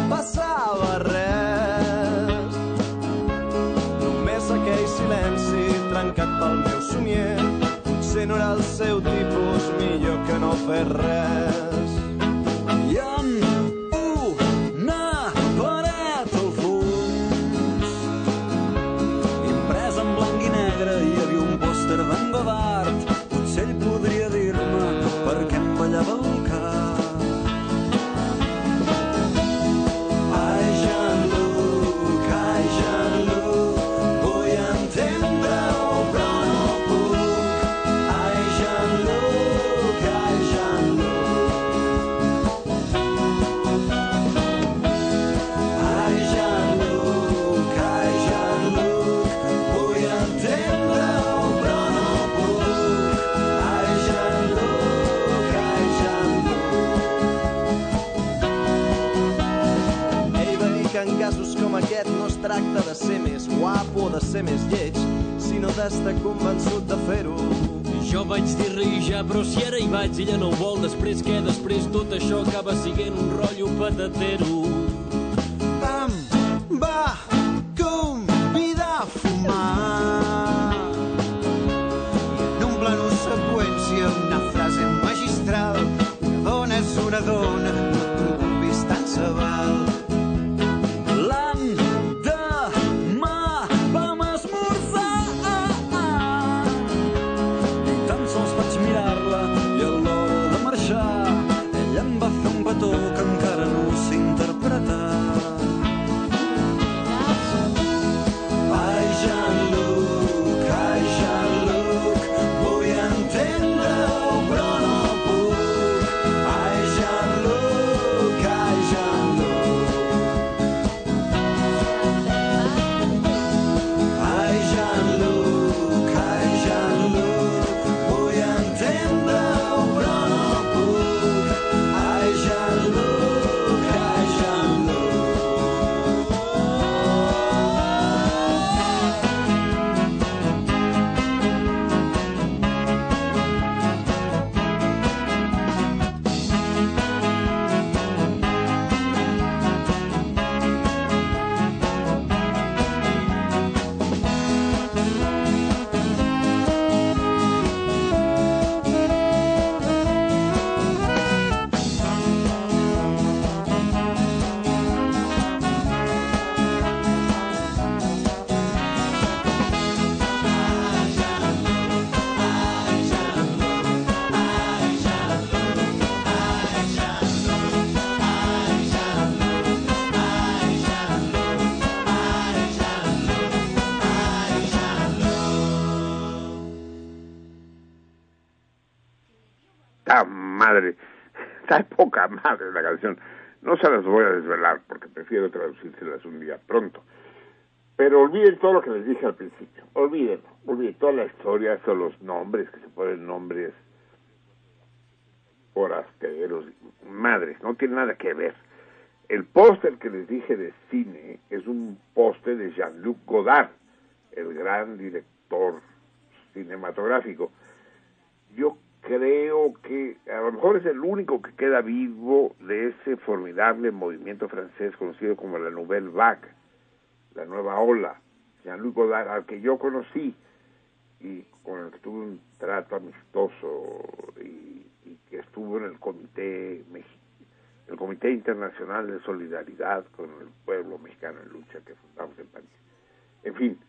passava res. Només aquell silenci trencat pel meu somier. Potser no era el seu tipus, millor que no fer res. Ser més lleig, sinó d'estar convençut de fer-ho. Jo vaig dir-li ja, però si ara hi vaig, ella no ho vol. Després què? Després tot això acaba siguent un rotllo patatero. Desvelar porque prefiero traducírselas un día pronto. Pero olviden todo lo que les dije al principio. Olviden, olviden toda la historia, todos los nombres, que se ponen nombres forasteros, madres, no tiene nada que ver. El póster que les dije de cine es un póster de Jean-Luc Godard, el gran director cinematográfico. Yo creo que a lo mejor es el único que queda vivo de ese formidable movimiento francés conocido como la Nouvelle Vague, la nueva ola, Jean-Luc Godard, al que yo conocí y con el que tuve un trato amistoso y, que estuvo en el comité el Comité Internacional de Solidaridad con el pueblo mexicano en lucha que fundamos en París. En fin,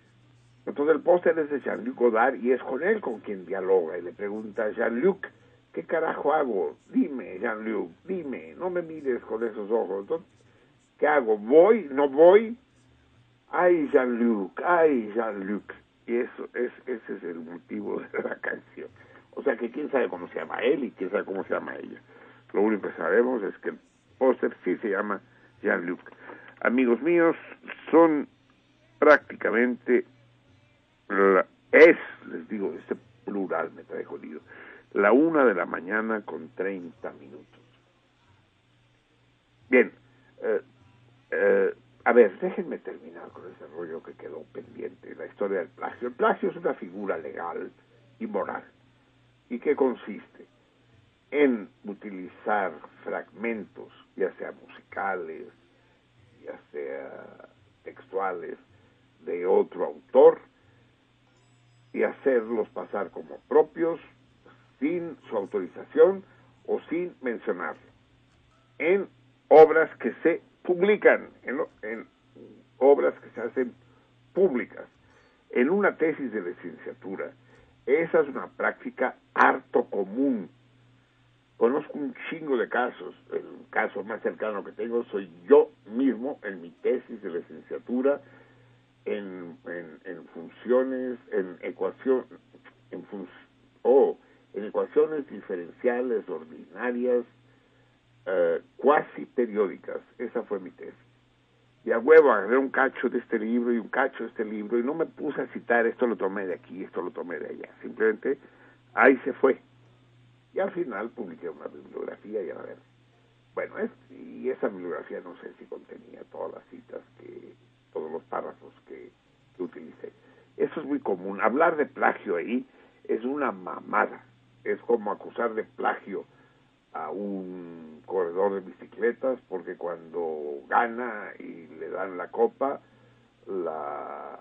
entonces el póster es de Jean-Luc Godard y es con él con quien dialoga y le pregunta, Jean-Luc, ¿qué carajo hago? Dime, Jean-Luc, dime, no me mires con esos ojos. Entonces, ¿Qué hago? ¿Voy? ¿No voy? Ay, Jean-Luc, ay, Jean-Luc. Y eso, es, ese es el motivo de la canción. O sea que quién sabe cómo se llama él y quién sabe cómo se llama ella. Lo único que sabemos es que el póster sí se llama Jean-Luc. Amigos míos, son prácticamente la- es, les digo, este plural me trae jodido, la una de la mañana con 30 minutos. Bien, eh, eh, a ver, déjenme terminar con ese rollo que quedó pendiente, la historia del plagio. El plagio es una figura legal y moral. ¿Y qué consiste? En utilizar fragmentos, ya sea musicales, ya sea textuales, de otro autor, y hacerlos pasar como propios sin su autorización o sin mencionarlo en obras que se publican, en, en obras que se hacen públicas. En una tesis de licenciatura, esa es una práctica harto común. Conozco un chingo de casos. El caso más cercano que tengo soy yo mismo en mi tesis de licenciatura en, en, en funciones, en ecuación, en fun- oh, en ecuaciones diferenciales ordinarias eh, cuasi periódicas. Esa fue mi tesis. Y a huevo agarré un cacho de este libro y un cacho de este libro y no me puse a citar esto lo tomé de aquí, esto lo tomé de allá. Simplemente ahí se fue. Y al final publiqué una bibliografía y a ver. Bueno, es, y esa bibliografía no sé si contenía todas las citas que, todos los párrafos que, que utilicé. Eso es muy común. Hablar de plagio ahí es una mamada. Es como acusar de plagio a un corredor de bicicletas porque cuando gana y le dan la copa, la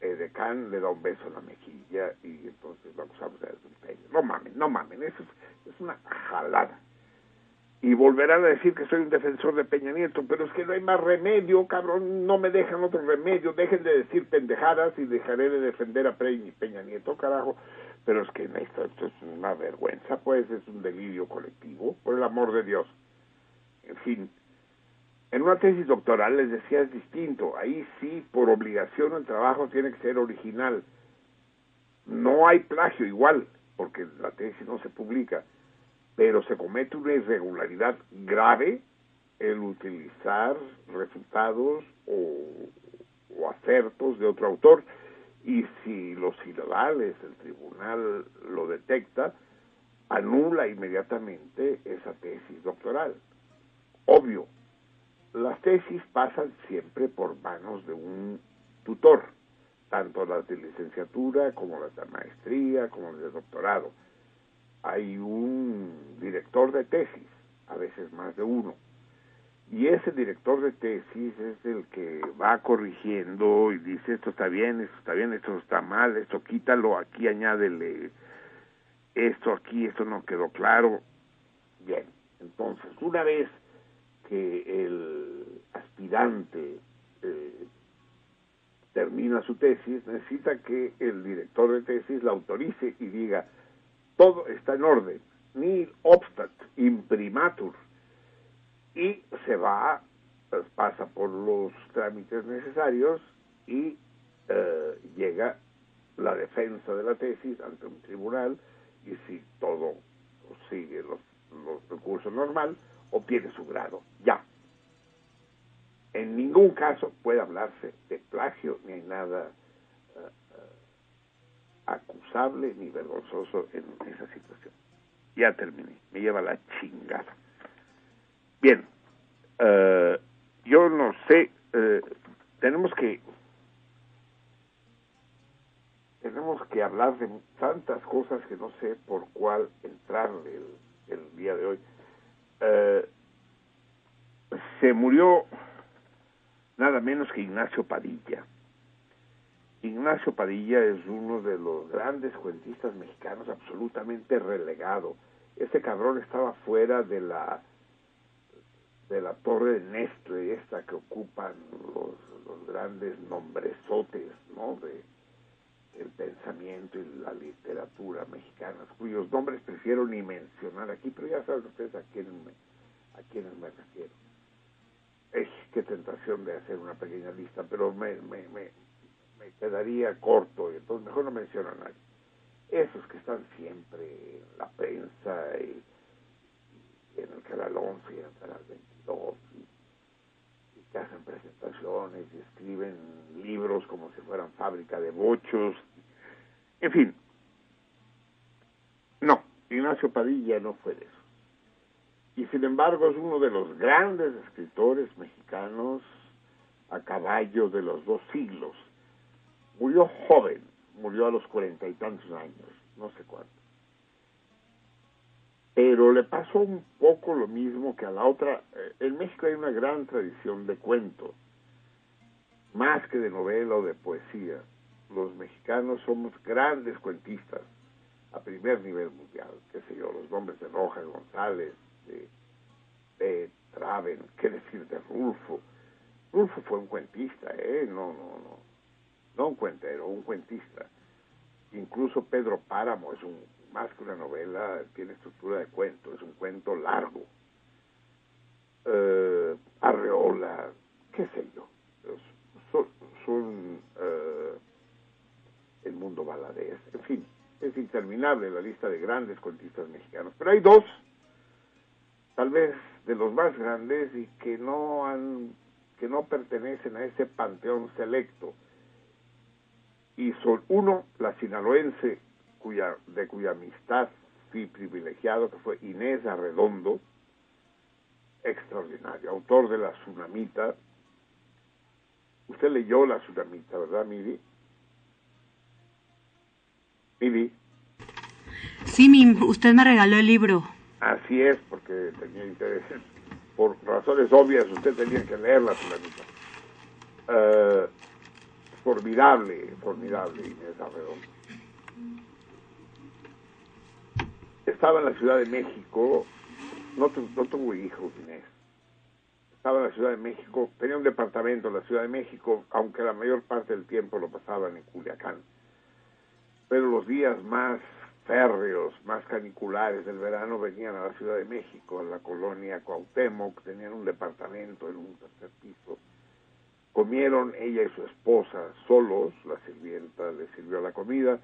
Edecán le da un beso en la mejilla y entonces lo acusamos de adulterio. No mamen, no mamen, eso es, es una jalada. Y volverán a decir que soy un defensor de Peña Nieto, pero es que no hay más remedio, cabrón, no me dejan otro remedio, dejen de decir pendejadas y dejaré de defender a Peña Nieto, carajo. Pero es que esto, esto es una vergüenza, pues es un delirio colectivo, por el amor de Dios. En fin, en una tesis doctoral les decía es distinto, ahí sí, por obligación el trabajo tiene que ser original. No hay plagio igual, porque la tesis no se publica, pero se comete una irregularidad grave el utilizar resultados o, o acertos de otro autor y si los ciudadanos, el tribunal lo detecta, anula inmediatamente esa tesis doctoral. Obvio, las tesis pasan siempre por manos de un tutor, tanto las de licenciatura como las de maestría, como las de doctorado. Hay un director de tesis, a veces más de uno, y ese director de tesis es el que va corrigiendo y dice esto está bien, esto está bien, esto está mal, esto quítalo, aquí añádele esto aquí, esto no quedó claro. Bien, entonces una vez que el aspirante eh, termina su tesis, necesita que el director de tesis la autorice y diga todo está en orden, nil obstat imprimatur, y se va, pues, pasa por los trámites necesarios y eh, llega la defensa de la tesis ante un tribunal y si todo sigue los, los recursos normal, obtiene su grado. Ya. En ningún caso puede hablarse de plagio, ni hay nada acusable ni vergonzoso en esa situación. Ya terminé, me lleva la chingada. Bien, eh, yo no sé, eh, tenemos que tenemos que hablar de tantas cosas que no sé por cuál entrar el, el día de hoy. Eh, se murió nada menos que Ignacio Padilla. Ignacio Padilla es uno de los grandes cuentistas mexicanos absolutamente relegado. Este cabrón estaba fuera de la de la torre de Nestle, esta que ocupan los, grandes nombresotes, ¿no? De, el pensamiento y la literatura mexicanas, cuyos nombres prefiero ni mencionar aquí, pero ya saben ustedes a quiénes me, a quiénes me refiero. Es qué tentación de hacer una pequeña lista, pero me, me, me quedaría corto, y entonces mejor no menciono a nadie. Esos que están siempre en la prensa y, en el canal 11 y en el canal 22 y, y que hacen presentaciones y escriben libros como si fueran fábrica de bochos. En fin, no, Ignacio Padilla no fue de eso. Y sin embargo es uno de los grandes escritores mexicanos a caballo de los dos siglos. Murió joven, murió a los cuarenta y tantos años, no sé cuánto. Pero le pasó un poco lo mismo que a la otra. Eh, En México hay una gran tradición de cuento, más que de novela o de poesía. Los mexicanos somos grandes cuentistas a primer nivel mundial, qué sé yo, los nombres de Rojas González, de, de Traven, qué decir de Rulfo. Rulfo fue un cuentista, ¿eh? No, no, no. No un cuentero, un cuentista. Incluso Pedro Páramo es un, más que una novela, tiene estructura de cuento, es un cuento largo. Eh, Arreola, qué sé yo. Son, eh, el mundo baladés, en fin, es interminable la lista de grandes cuentistas mexicanos. Pero hay dos, tal vez de los más grandes y que no han, que no pertenecen a ese panteón selecto. Y son uno, la sinaloense, cuya, de cuya amistad fui privilegiado, que fue Inés Arredondo, extraordinario, autor de La Tsunamita. Usted leyó La Tsunamita, ¿verdad, Miri? Miri. Sí, mi, usted me regaló el libro. Así es, porque tenía interés. Por razones obvias, usted tenía que leer La Tsunamita. Eh, formidable, formidable Inés Arredondo. Estaba en la Ciudad de México, no, tu, no tuvo hijos Inés. Estaba en la Ciudad de México, tenía un departamento en la Ciudad de México, aunque la mayor parte del tiempo lo pasaban en Culiacán. Pero los días más férreos, más caniculares del verano venían a la Ciudad de México, a la colonia Cuauhtémoc, tenían un departamento en un tercer piso. Comieron ella y su esposa solos, la sirvienta le sirvió la comida,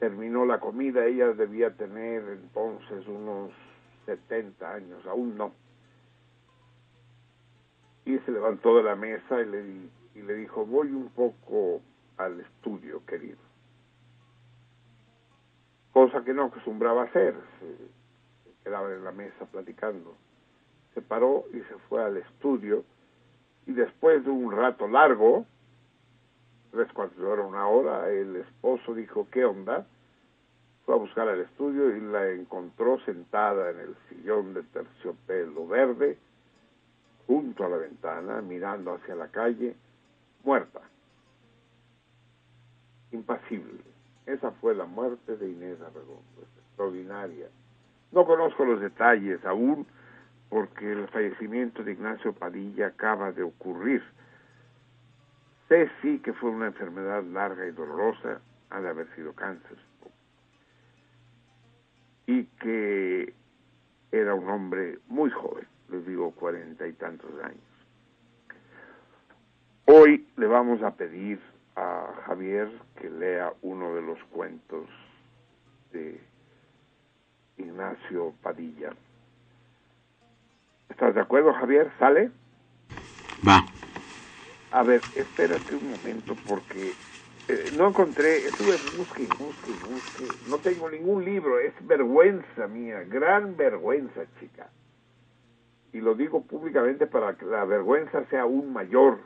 terminó la comida, ella debía tener entonces unos 70 años, aún no. Y se levantó de la mesa y le, y le dijo, voy un poco al estudio, querido. Cosa que no acostumbraba hacer, se, se quedaba en la mesa platicando. Se paró y se fue al estudio y después de un rato largo, tres cuartos de hora, una hora, el esposo dijo, ¿qué onda? Fue a buscar al estudio y la encontró sentada en el sillón de terciopelo verde, junto a la ventana, mirando hacia la calle, muerta, impasible. Esa fue la muerte de Inés Arredondo, extraordinaria. No conozco los detalles aún, porque el fallecimiento de Ignacio Padilla acaba de ocurrir. Sé sí que fue una enfermedad larga y dolorosa, ha de haber sido cáncer, y que era un hombre muy joven, les digo cuarenta y tantos años. Hoy le vamos a pedir a Javier que lea uno de los cuentos de Ignacio Padilla. ¿Estás de acuerdo, Javier? ¿Sale? Va. A ver, espérate un momento porque eh, no encontré, estuve busque busque busque, no tengo ningún libro, es vergüenza mía, gran vergüenza, chica. Y lo digo públicamente para que la vergüenza sea aún mayor,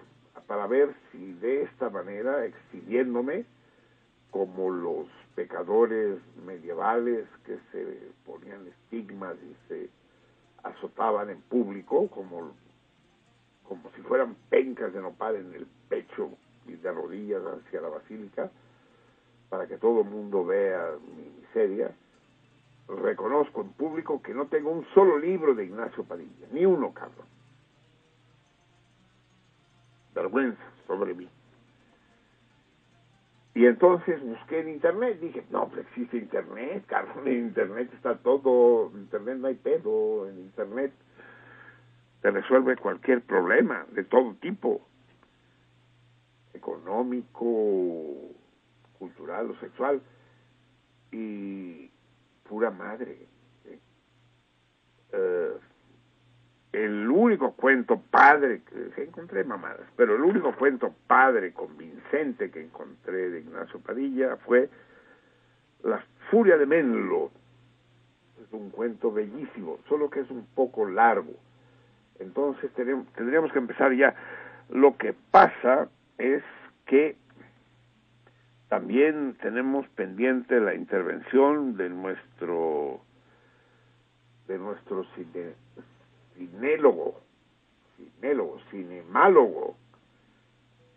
para ver si de esta manera, exhibiéndome como los pecadores medievales que se ponían estigmas y se azotaban en público como, como si fueran pencas de nopal en el pecho y de rodillas hacia la basílica, para que todo el mundo vea mi miseria, reconozco en público que no tengo un solo libro de Ignacio Padilla, ni uno, cabrón. Vergüenza sobre mí. Y entonces busqué en internet, dije, no, pero existe internet, cabrón, en internet está todo, en internet no hay pedo, en internet te resuelve cualquier problema de todo tipo, económico, cultural o sexual, y pura madre. ¿sí? Eh, el único cuento padre que encontré mamadas, pero el único cuento padre convincente que encontré de Ignacio Padilla fue La Furia de Menlo. Es un cuento bellísimo, solo que es un poco largo. Entonces tenemos, tendríamos que empezar ya. Lo que pasa es que también tenemos pendiente la intervención de nuestro de nuestro cine, cinélogo, cinélogo, cinemálogo,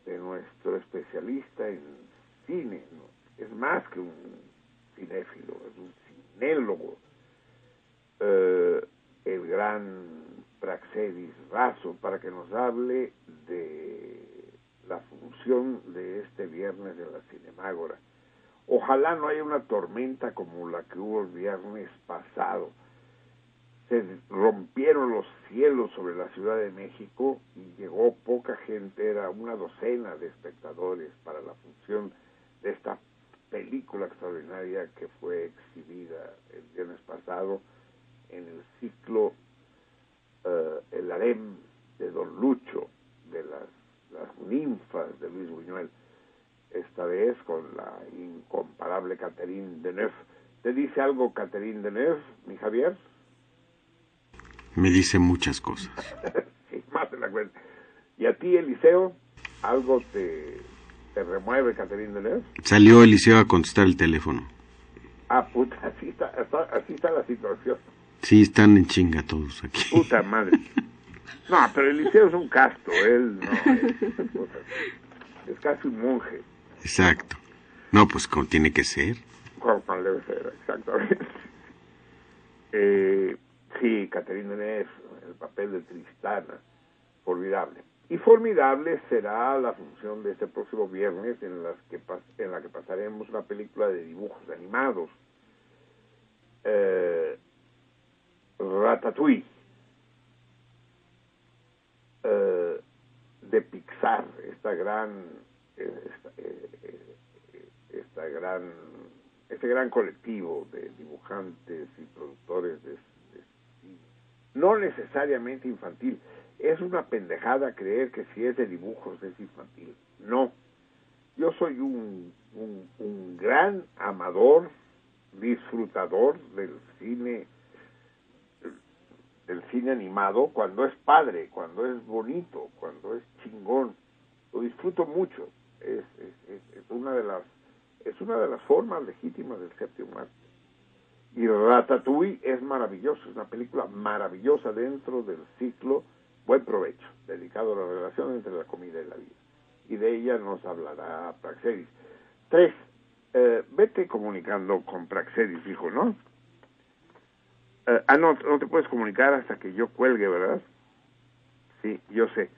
de nuestro especialista en cine, es más que un cinéfilo, es un cinélogo, eh, el gran Praxedis Razo, para que nos hable de la función de este viernes de la Cinemágora. Ojalá no haya una tormenta como la que hubo el viernes pasado se rompieron los cielos sobre la Ciudad de México y llegó poca gente, era una docena de espectadores para la función de esta película extraordinaria que fue exhibida el viernes pasado en el ciclo uh, El harem de Don Lucho, de las, las ninfas de Luis Buñuel, esta vez con la incomparable Catherine Deneuve. ¿Te dice algo Catherine Deneuve, mi Javier? Me dice muchas cosas. sí, más de la cuenta. ¿Y a ti, Eliseo, algo te, te remueve, Caterina Deneuve? Salió Eliseo a contestar el teléfono. Ah, puta, así está, así está la situación. Sí, están en chinga todos aquí. Puta madre. No, pero Eliseo es un casto, él no es, es casi un monje. Exacto. No, pues como tiene que ser. Como debe ser, exactamente. Eh, Sí, Caterina Deneuve, el papel de Tristana, formidable. Y formidable será la función de este próximo viernes en, las que en la que pasaremos una película de dibujos animados, eh, Ratatouille, eh, de Pixar, esta gran, esta, eh, esta gran, este gran colectivo de dibujantes y productores de no necesariamente infantil. Es una pendejada creer que si es de dibujos es infantil. No. Yo soy un, un, gran amador, disfrutador del cine, del cine animado cuando es padre, cuando es bonito, cuando es chingón. Lo disfruto mucho. Es, es una de las es una de las formas legítimas del séptimo arte. Y Ratatouille es maravilloso, es una película maravillosa dentro del ciclo Buen Provecho, dedicado a la relación entre la comida y la vida. Y de ella nos hablará Praxedis. Tres, eh, vete comunicando con Praxedis, dijo, ¿no? Eh, ah, no, no te puedes comunicar hasta que yo cuelgue, ¿verdad? Sí, yo sé.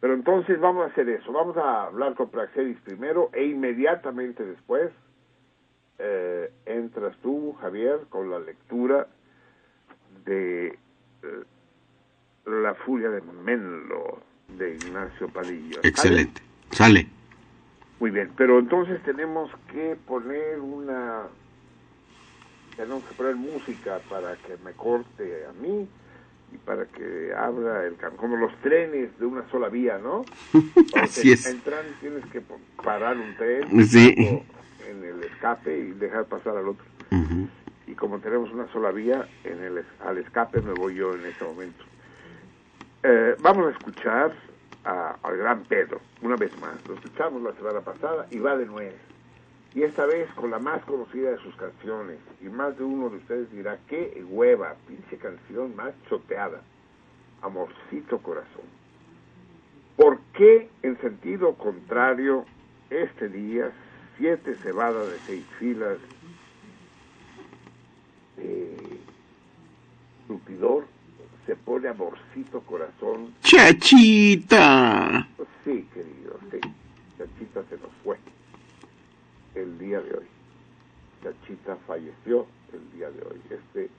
Pero entonces vamos a hacer eso, vamos a hablar con Praxedis primero e inmediatamente después eh, entras tú, Javier, con la lectura de eh, La Furia de Menlo, de Ignacio Padilla. Excelente. ¿Sale? Muy bien, pero entonces tenemos que poner una tenemos que poner música para que me corte a mí y para que abra el camino, como los trenes de una sola vía, ¿no? Así es. Entran, tienes que parar un tren Sí. o en el escape y dejar pasar al otro. Ujú. Y como tenemos una sola vía, en el, al escape me voy yo en este momento. Eh, vamos a escuchar a- al gran Pedro, una vez más. Lo escuchamos la semana pasada y va de nuevo. Y esta vez con la más conocida de sus canciones. Y más de uno de ustedes dirá, qué hueva, pinche canción más choteada. Amorcito corazón. ¿Por qué en sentido contrario este día, siete cebadas de seis filas, eh, surtidor, se pone amorcito corazón? Chachita. Sí, querido, sí. Chachita se nos fue el día de hoy. Chachita falleció el día de hoy. Este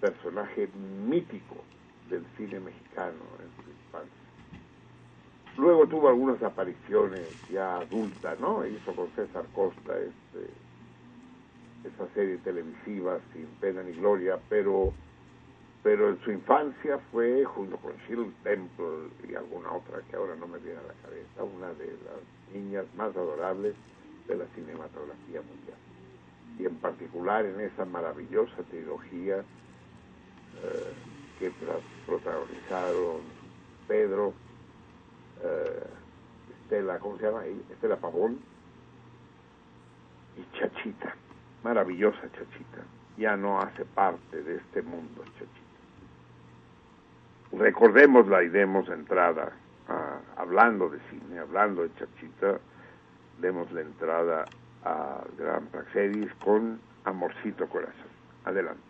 personaje mítico del cine mexicano en. Luego tuvo algunas apariciones ya adulta, ¿no? Hizo con César Costa este, esa serie televisiva sin pena ni gloria, pero pero en su infancia fue junto con Shirley Temple y alguna otra que ahora no me viene a la cabeza, una de las niñas más adorables de la cinematografía mundial. Y en particular en esa maravillosa trilogía eh, que protagonizaron Pedro, eh, Estela, ¿cómo se llama? Estela Pavón y Chachita, maravillosa Chachita, ya no hace parte de este mundo Chachita. Recordémosla y demos entrada, hablando de cine, hablando de Chachita, demos la entrada a Gran Praxedis con Amorcito Corazón. Adelante.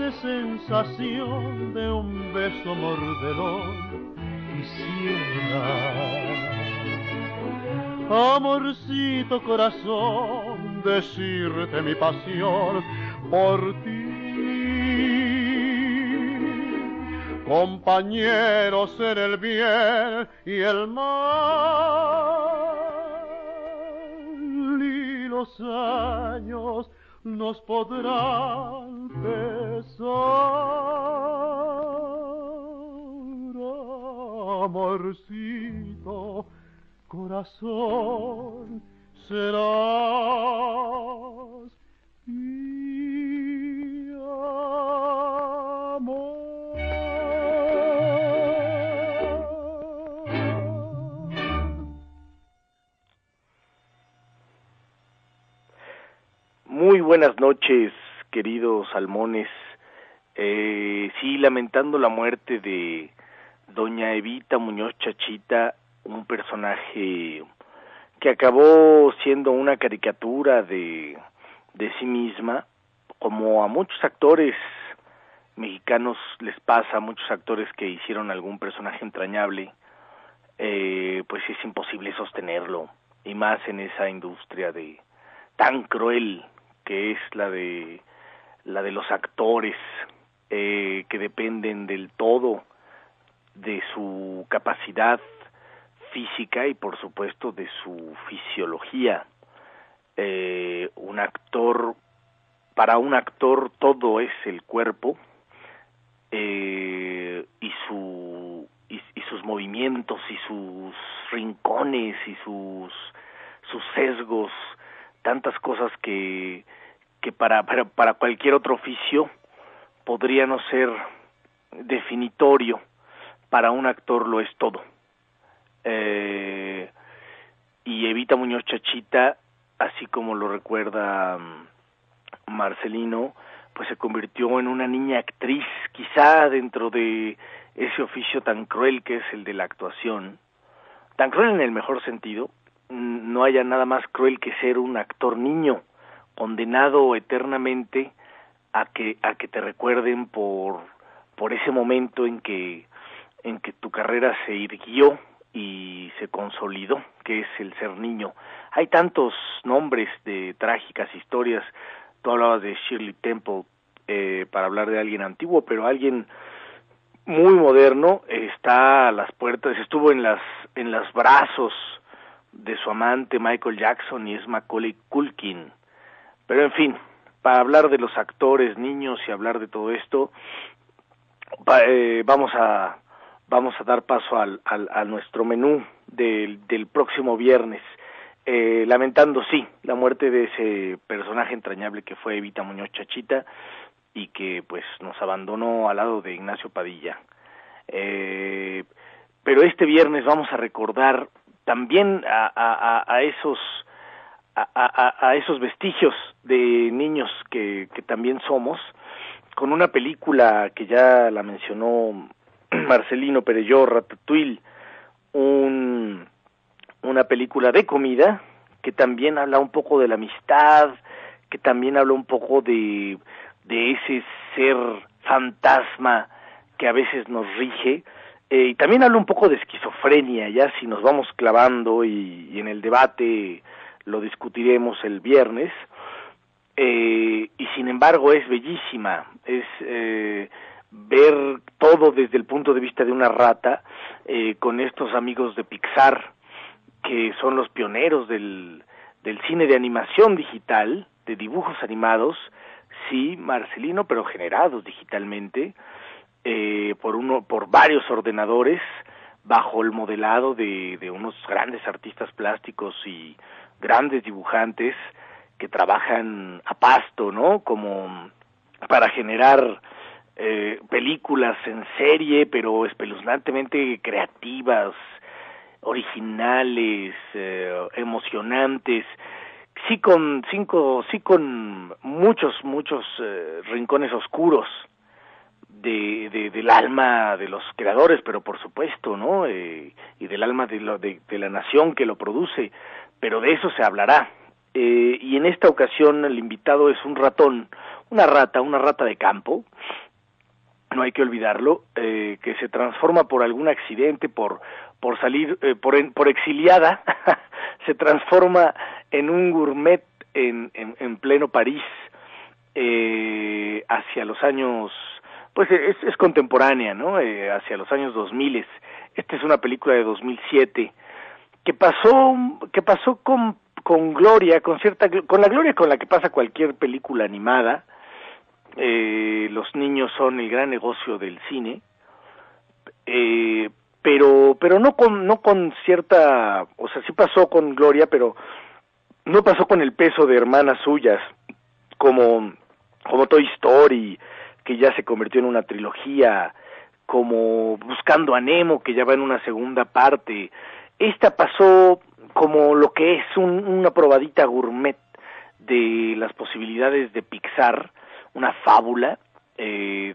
Dulce sensación de un beso mordelón quisiera amorcito corazón decirte mi pasión por ti. Compañeros en el bien y el mal. Y los años nos podrán corazón, serás. Muy buenas noches, queridos salmones. Eh, sí, lamentando la muerte de doña Evita Muñoz Chachita, un personaje que acabó siendo una caricatura de, de sí misma, como a muchos actores mexicanos les pasa, a muchos actores que hicieron algún personaje entrañable, eh, pues es imposible sostenerlo, y más en esa industria de tan cruel que es la de la de los actores eh, que dependen del todo de su capacidad física y por supuesto de su fisiología. Eh, un actor, para un actor todo es el cuerpo eh, y, su, y, y sus movimientos y sus rincones y sus, sus sesgos, tantas cosas que, que para, para, para cualquier otro oficio podría no ser definitorio, para un actor lo es todo. Eh, y Evita Muñoz Chachita, así como lo recuerda um, Marcelino, pues se convirtió en una niña actriz, quizá dentro de ese oficio tan cruel que es el de la actuación, tan cruel en el mejor sentido, no haya nada más cruel que ser un actor niño, condenado eternamente a que a que te recuerden por por ese momento en que en que tu carrera se irguió y se consolidó, que es el ser niño. Hay tantos nombres de trágicas historias. Tú hablabas de Shirley Temple eh, para hablar de alguien antiguo, pero alguien muy moderno está a las puertas, estuvo en las en los brazos de su amante Michael Jackson y es Macaulay Culkin. Pero en fin, para hablar de los actores, niños y hablar de todo esto, eh, vamos a vamos a dar paso al, al, a nuestro menú del, del próximo viernes. Eh, lamentando, sí, la muerte de ese personaje entrañable que fue Evita Muñoz Chachita y que pues nos abandonó al lado de Ignacio Padilla. Eh, pero este viernes vamos a recordar también a, a, a esos a, a, a, esos vestigios de niños que, que también somos, con una película que ya la mencionó Marcelino Perelló, Ratatouille, un, una película de comida que también habla un poco de la amistad, que también habla un poco de, de ese ser fantasma que a veces nos rige, eh, y también habla un poco de esquizofrenia, ya si nos vamos clavando y, y en el debate lo discutiremos el viernes, eh, y sin embargo es bellísima, es eh, ver todo desde el punto de vista de una rata eh, con estos amigos de Pixar que son los pioneros del, del cine de animación digital, de dibujos animados, sí, Marcelino, pero generados digitalmente eh, por uno, por varios ordenadores bajo el modelado de, de unos grandes artistas plásticos y grandes dibujantes que trabajan a pasto, ¿no? Como para generar eh, películas en serie, pero espeluznantemente creativas, originales, eh, emocionantes, sí con cinco, sí con muchos, muchos eh, rincones oscuros de, de, del alma de los creadores, pero por supuesto, ¿no? Eh, y del alma de, lo, de la nación que lo produce, pero de eso se hablará. Eh, y en esta ocasión el invitado es un ratón, una rata, una rata de campo, no hay que olvidarlo, eh, que se transforma por algún accidente, por, por salir, eh, por, en, por exiliada, se transforma en un gourmet en, en, en pleno París eh, hacia los años, pues es, es contemporánea, ¿no? Eh, hacia los años 2000. Esta es una película de 2007 que pasó, que pasó con, con gloria, con cierta, con la gloria con la que pasa cualquier película animada, eh, los niños son el gran negocio del cine, eh, pero pero no con no con cierta, o sea, sí pasó con Gloria, pero no pasó con el peso de hermanas suyas, como como Toy Story, que ya se convirtió en una trilogía, como Buscando a Nemo, que ya va en una segunda parte. Esta pasó como lo que es un, una probadita gourmet de las posibilidades de Pixar, una fábula eh,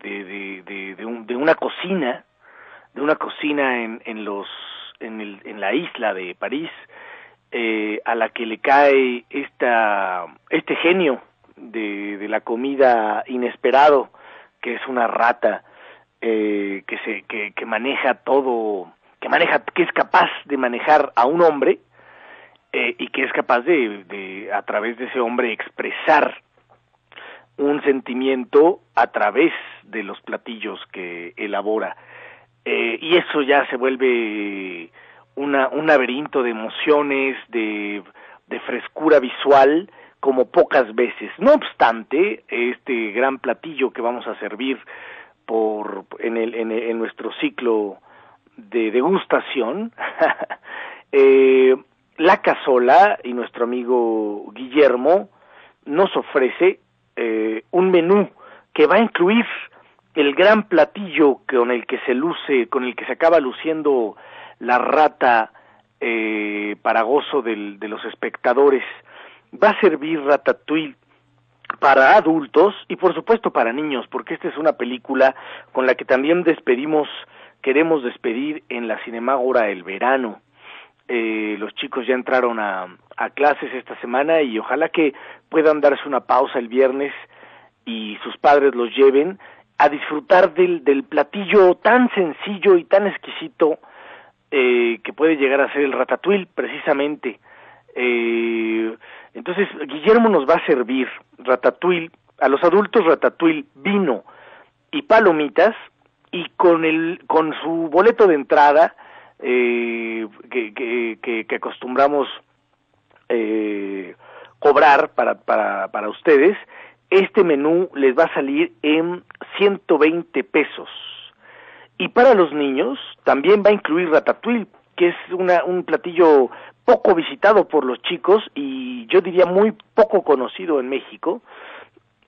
de, un- de una cocina, de una cocina en, los en, el, en la isla de París, eh, a la que le cae este genio de, de la comida inesperado, que es una rata eh, que se que maneja todo, que maneja, que es capaz de manejar a un hombre eh, y que es capaz de, a través de ese hombre expresar un sentimiento a través de los platillos que elabora. Eh, y eso ya se vuelve una, un laberinto de emociones, de, de frescura visual, como pocas veces. No obstante, este gran platillo que vamos a servir por, en, el, en, en nuestro ciclo de degustación, eh, la casola y nuestro amigo Guillermo nos ofrece eh, un menú que va a incluir el gran platillo con el que se luce, con el que se acaba luciendo la rata eh, para gozo de los espectadores. Va a servir ratatouille para adultos y por supuesto para niños, porque esta es una película con la que también despedimos, queremos despedir en la Cinemágora el verano. Eh, los chicos ya entraron a, clases esta semana y ojalá que puedan darse una pausa el viernes y sus padres los lleven a disfrutar del, del platillo tan sencillo y tan exquisito eh, que puede llegar a ser el ratatouille precisamente. Eh, entonces Guillermo nos va a servir ratatouille a los adultos ratatouille vino y palomitas y con el con su boleto de entrada eh, que, que, que, acostumbramos eh, cobrar para, para, para ustedes, este menú les va a salir en 120 pesos. Y para los niños también va a incluir ratatouille, que es una, un platillo poco visitado por los chicos y yo diría muy poco conocido en México.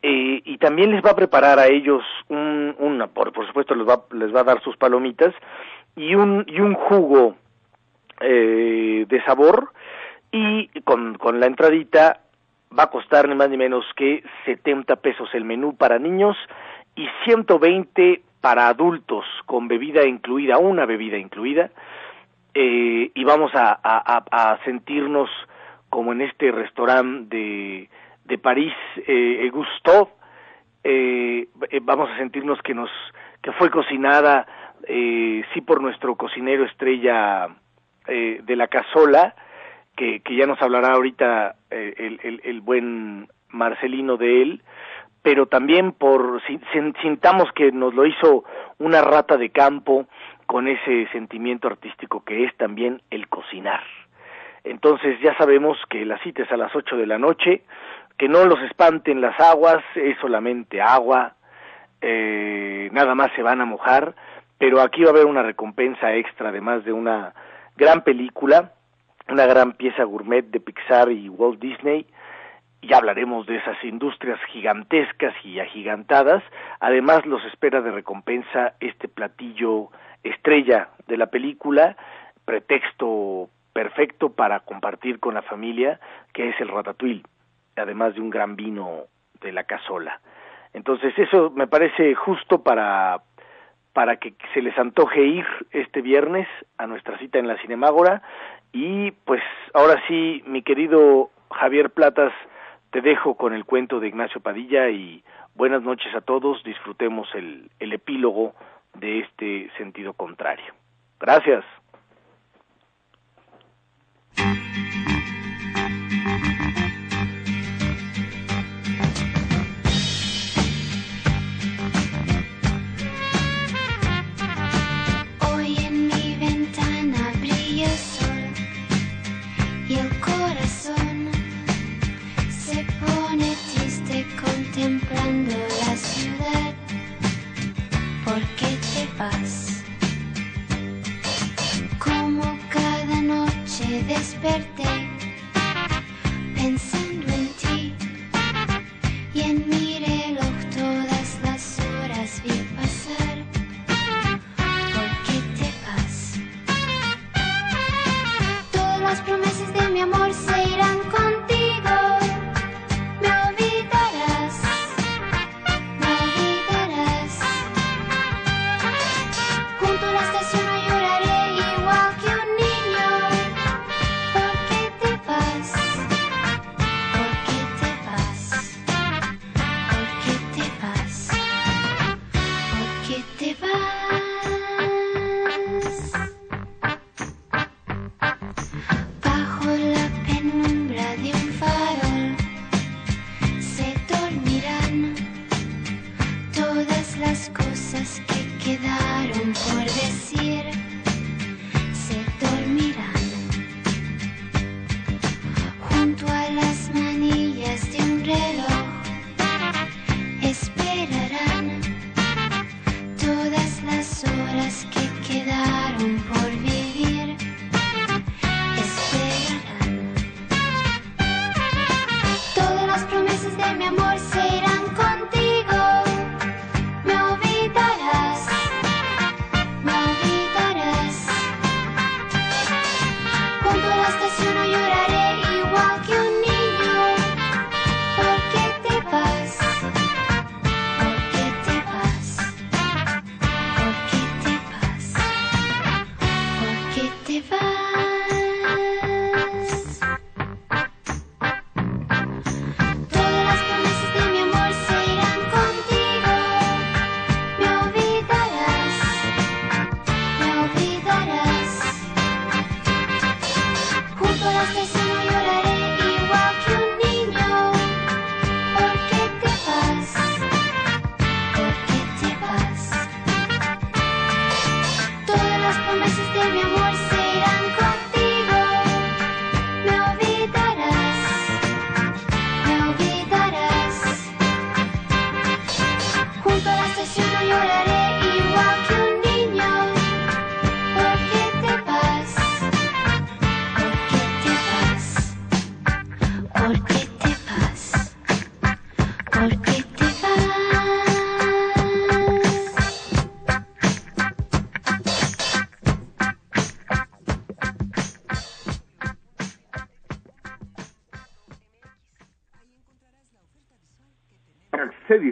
Eh, y también les va a preparar a ellos un, una, por, por supuesto les va, les va a dar sus palomitas y un, y un jugo eh, de sabor y con, con la entradita va a costar ni más ni menos que 70 pesos el menú para niños y 120 para adultos con bebida incluida, una bebida incluida, eh, y vamos a, a, a, sentirnos como en este restaurante de, de París, eh, Gustav, eh, eh, vamos a sentirnos que nos que fue cocinada eh, sí por nuestro cocinero estrella eh, de la cazola que, que ya nos hablará ahorita eh, el, el, buen Marcelino de él pero también por si- sin- sintamos que nos lo hizo una rata de campo con ese sentimiento artístico que es también el cocinar. Entonces ya sabemos que la cita es a las 8 de la noche, que no los espanten las aguas, es solamente agua, eh, nada más se van a mojar, pero aquí va a haber una recompensa extra, además de una gran película, una gran pieza gourmet de Pixar y Walt Disney, ya hablaremos de esas industrias gigantescas y agigantadas. Además, los espera de recompensa este platillo estrella de la película, pretexto perfecto para compartir con la familia, que es el ratatouille, además de un gran vino de la cazola. Entonces, eso me parece justo para para que se les antoje ir este viernes a nuestra cita en la Cinemágora y pues ahora sí, mi querido Javier Platas, te dejo con el cuento de Ignacio Padilla y buenas noches a todos, disfrutemos el, el epílogo de este sentido contrario. Gracias. Desperté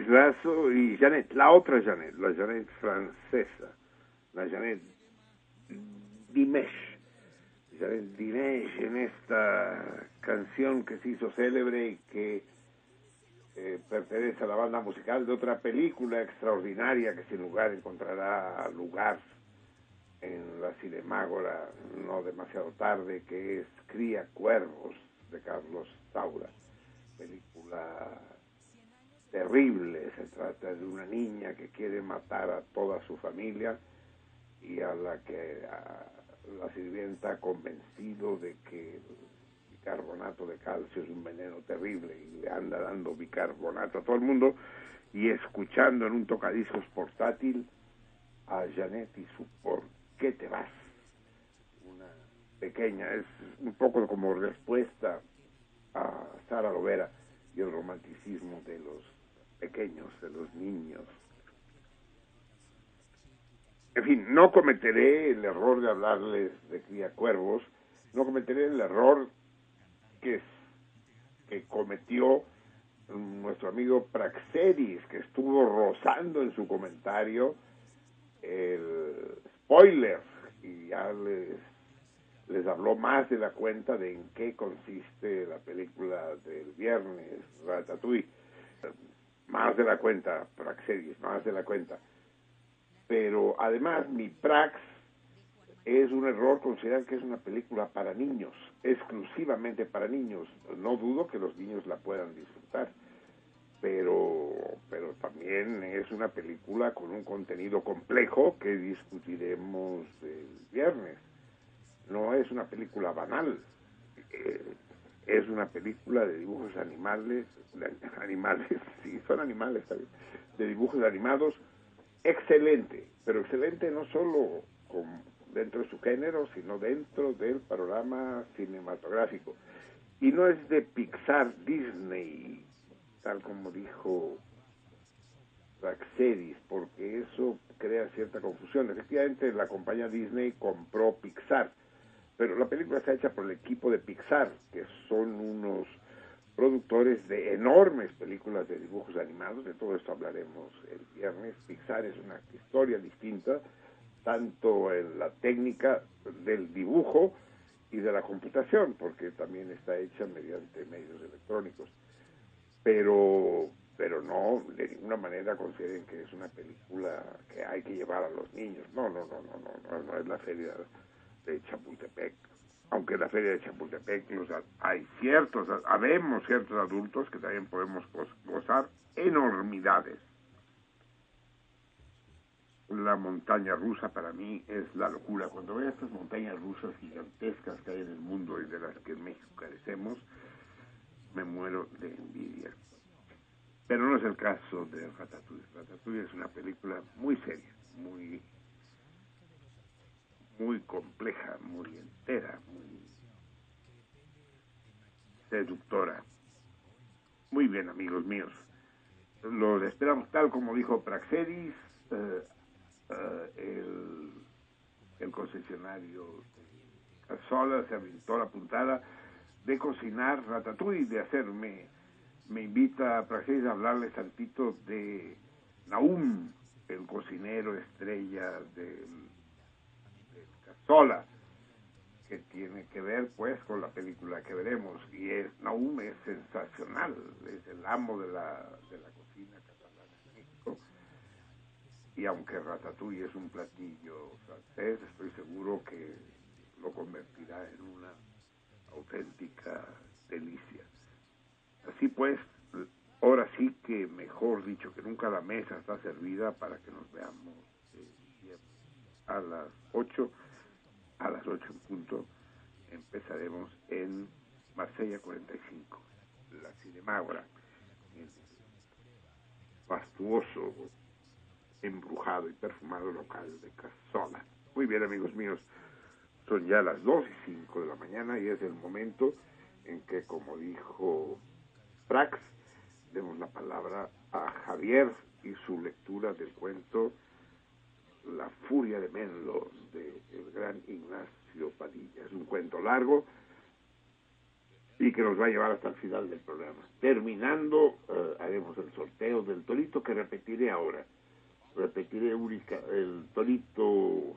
Razo y Janet, la otra Janet, la Janet francesa, la Janet Dimesh. Janet Dimesh en esta canción que se hizo célebre y que eh, pertenece a la banda musical de otra película extraordinaria que sin lugar encontrará lugar en la Cinemágora no demasiado tarde, que es Cría Cuervos de Carlos Saura. Película terrible, se trata de una niña que quiere matar a toda su familia y a la que la sirvienta ha convencido de que el bicarbonato de calcio es un veneno terrible y le anda dando bicarbonato a todo el mundo y escuchando en un tocadiscos portátil a Janet y su ¿Por qué te vas? Una pequeña, es un poco como respuesta a Sara Lovera y el romanticismo de los pequeños, de los niños. En fin, no cometeré el error de hablarles de cría cuervos, no cometeré el error que, que cometió nuestro amigo Praxedis, que estuvo rozando en su comentario el spoiler y ya les, les habló más de la cuenta de en qué consiste la película del viernes, Ratatouille. Más de la cuenta, Praxedis, más de la cuenta. Pero además mi Prax es un error considerar que es una película para niños, exclusivamente para niños. No dudo que los niños la puedan disfrutar, pero, pero también es una película con un contenido complejo que discutiremos el viernes. No es una película banal, eh, es una película de dibujos animales, animales, sí, son animales, ¿sabes? de dibujos animados, excelente, pero excelente no solo con, dentro de su género, sino dentro del panorama cinematográfico. Y no es de Pixar, Disney, tal como dijo Praxedis, porque eso crea cierta confusión. Efectivamente, la compañía Disney compró Pixar, pero la película está hecha por el equipo de Pixar, que son unos productores de enormes películas de dibujos animados, de todo esto hablaremos el viernes. Pixar es una historia distinta, tanto en la técnica del dibujo y de la computación, porque también está hecha mediante medios electrónicos. Pero, pero no, de ninguna manera consideren que es una película que hay que llevar a los niños. No, no, no, no, no, no, no es la feria de Chapultepec aunque en la feria de Chapultepec los, hay ciertos, habemos ciertos adultos que también podemos gozar enormidades. La montaña rusa para mí es la locura. Cuando veo estas montañas rusas gigantescas que hay en el mundo y de las que en México carecemos, me muero de envidia. Pero no es el caso de Ratatouille. Ratatouille es una película muy seria, muy muy compleja, muy entera, muy seductora. Muy bien, amigos míos. Los esperamos tal como dijo Praxedis, eh, eh, el, el concesionario Casola se aventó la puntada de cocinar ratatouille, de hacerme, me invita a Praxedis a hablarles tantito de Naum, el cocinero estrella del, Casola que tiene que ver pues con la película que veremos y es Naum es sensacional es el amo de la, de la cocina catalana en México. Y aunque Ratatouille es un platillo francés estoy seguro que lo convertirá en una auténtica delicia. Así pues ahora sí que mejor dicho que nunca la mesa está servida para que nos veamos eh, a las 8 a las 8 en punto empezaremos en Marsella 45, la Cinemágora, el embrujado y perfumado local de Casola. Muy bien, amigos míos, son ya las 2 y 5 de la mañana y es el momento en que, como dijo Prax, demos la palabra a Javier y su lectura del cuento La furia de Menlo de el gran Ignacio Padilla. Es un cuento largo y que nos va a llevar hasta el final del programa. Terminando, eh, haremos el sorteo del torito que repetiré ahora. Repetiré única, el torito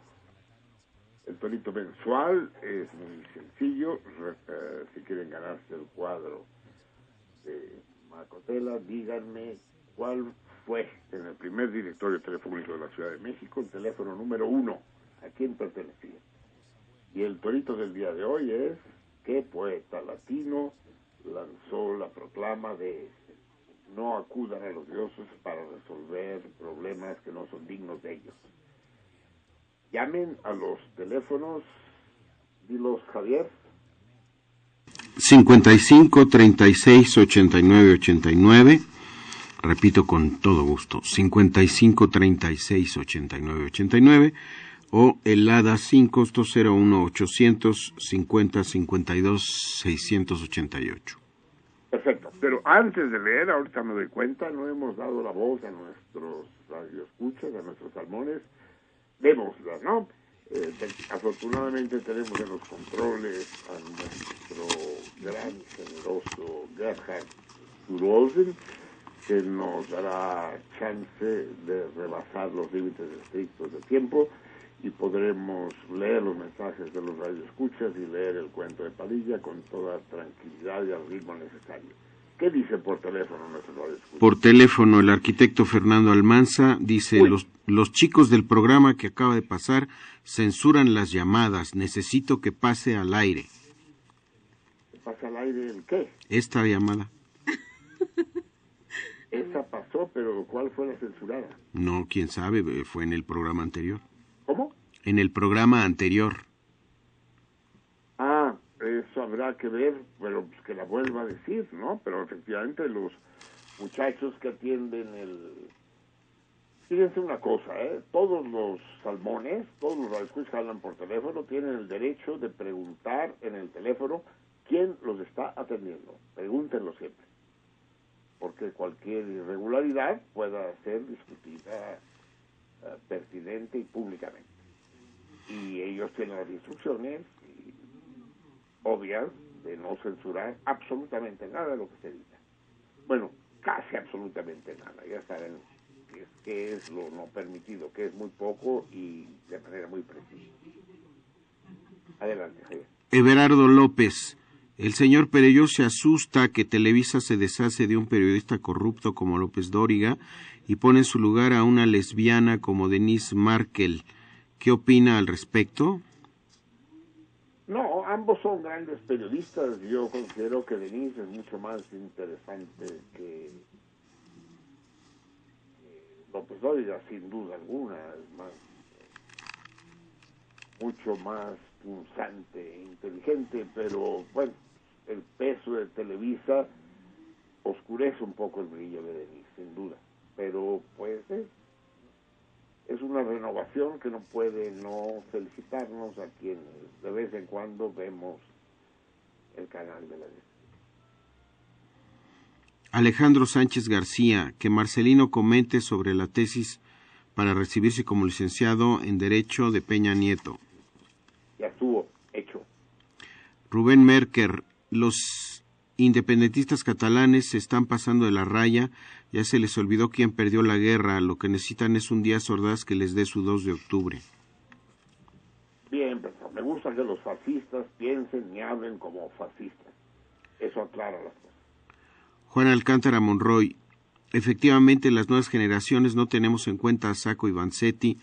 el torito mensual es muy sencillo. Eh, si quieren ganarse el cuadro de Macotela, díganme cuál fue en el primer directorio telefónico de la Ciudad de México el teléfono número uno. ¿A quién pertenecía? Y el torito del día de hoy es qué poeta latino lanzó la proclama de no acudan a los dioses para resolver problemas que no son dignos de ellos. Llamen a los teléfonos, dilos Javier, 55 36 89 89. Repito con todo gusto. 55 36 89 89 o el ADA 501 850 52 688. Perfecto. Pero antes de leer, ahorita me doy cuenta, no hemos dado la voz a nuestros radioescuchas, a nuestros salmones. Démosla, ¿no? Eh, te- afortunadamente tenemos en los controles a nuestro gran, generoso Gerhard Rosen, que nos dará chance de rebasar los límites estrictos de tiempo y podremos leer los mensajes de los radioescuchas y leer el cuento de Padilla con toda tranquilidad y al ritmo necesario. ¿Qué dice por teléfono nuestro radioescucha? Por teléfono, el arquitecto Fernando Almanza dice, los, los chicos del programa que acaba de pasar censuran las llamadas. Necesito que pase al aire. ¿Pasa al aire el qué? Esta llamada. Esa pasó, pero ¿cuál fue la censurada? No, quién sabe, eh, fue en el programa anterior. ¿Cómo? En el programa anterior. Ah, eso habrá que ver, pero pues que la vuelva a decir, ¿no? Pero efectivamente los muchachos que atienden el... Fíjense una cosa, ¿eh? Todos los salmones, todos los radioescuchas que hablan por teléfono tienen el derecho de preguntar en el teléfono quién los está atendiendo. Pregúntenlo siempre. Porque cualquier irregularidad pueda ser discutida eh, pertinente y públicamente. Y ellos tienen las instrucciones obvias de no censurar absolutamente nada de lo que se diga. Bueno, casi absolutamente nada. Ya saben qué es, qué es lo no permitido, que es muy poco y de manera muy precisa. Adelante, Javier. Everardo López. El señor Perello se asusta que Televisa se deshace de un periodista corrupto como López Dóriga y pone en su lugar a una lesbiana como Denise Markel. ¿Qué opina al respecto? No, ambos son grandes periodistas. Yo considero que Denise es mucho más interesante que que López Dóriga, sin duda alguna. Es más, mucho más punzante e inteligente, pero bueno, el peso de Televisa oscurece un poco el brillo de Denise, sin duda. Pero pues es, es una renovación que no puede no felicitarnos a quienes de vez en cuando vemos el canal de la Alejandro Sánchez García, que Marcelino comente sobre la tesis para recibirse como licenciado en Derecho de Peña Nieto. Ya estuvo hecho. Rubén Merker, los independentistas catalanes se están pasando de la raya, ya se les olvidó quién perdió la guerra, lo que necesitan es un día sordaz que les dé su 2 de octubre. Bien, pero me gusta que los fascistas piensen y hablen como fascistas. Eso aclara las cosas. Juan Alcántara Monroy, efectivamente las nuevas generaciones no tenemos en cuenta a Saco y Vanzetti,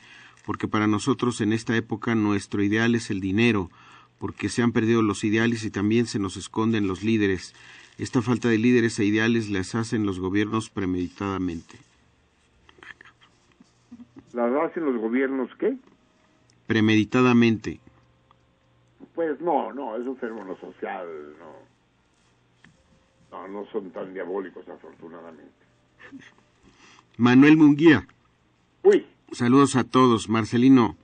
porque para nosotros en esta época nuestro ideal es el dinero, porque se han perdido los ideales y también se nos esconden los líderes. Esta falta de líderes e ideales les hacen los gobiernos premeditadamente. ¿Las hacen los gobiernos qué? Premeditadamente. Pues no, no, es un fenómeno social, no. No, no son tan diabólicos, afortunadamente. Manuel Munguía. Uy. Saludos a todos. Marcelino,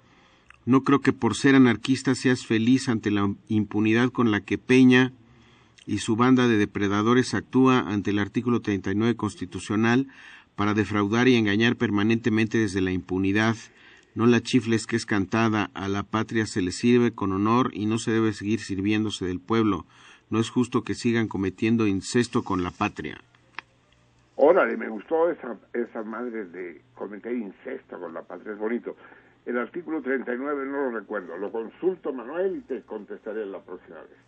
no creo que por ser anarquista seas feliz ante la impunidad con la que Peña y su banda de depredadores actúa ante el artículo 39 constitucional para defraudar y engañar permanentemente desde la impunidad. No la chifles que es cantada, a la patria se le sirve con honor y no se debe seguir sirviéndose del pueblo. No es justo que sigan cometiendo incesto con la patria. Órale, me gustó esa, esa madre de cometer incesto con la patria, es bonito. El artículo 39 no lo recuerdo, lo consulto Manuel y te contestaré la próxima vez.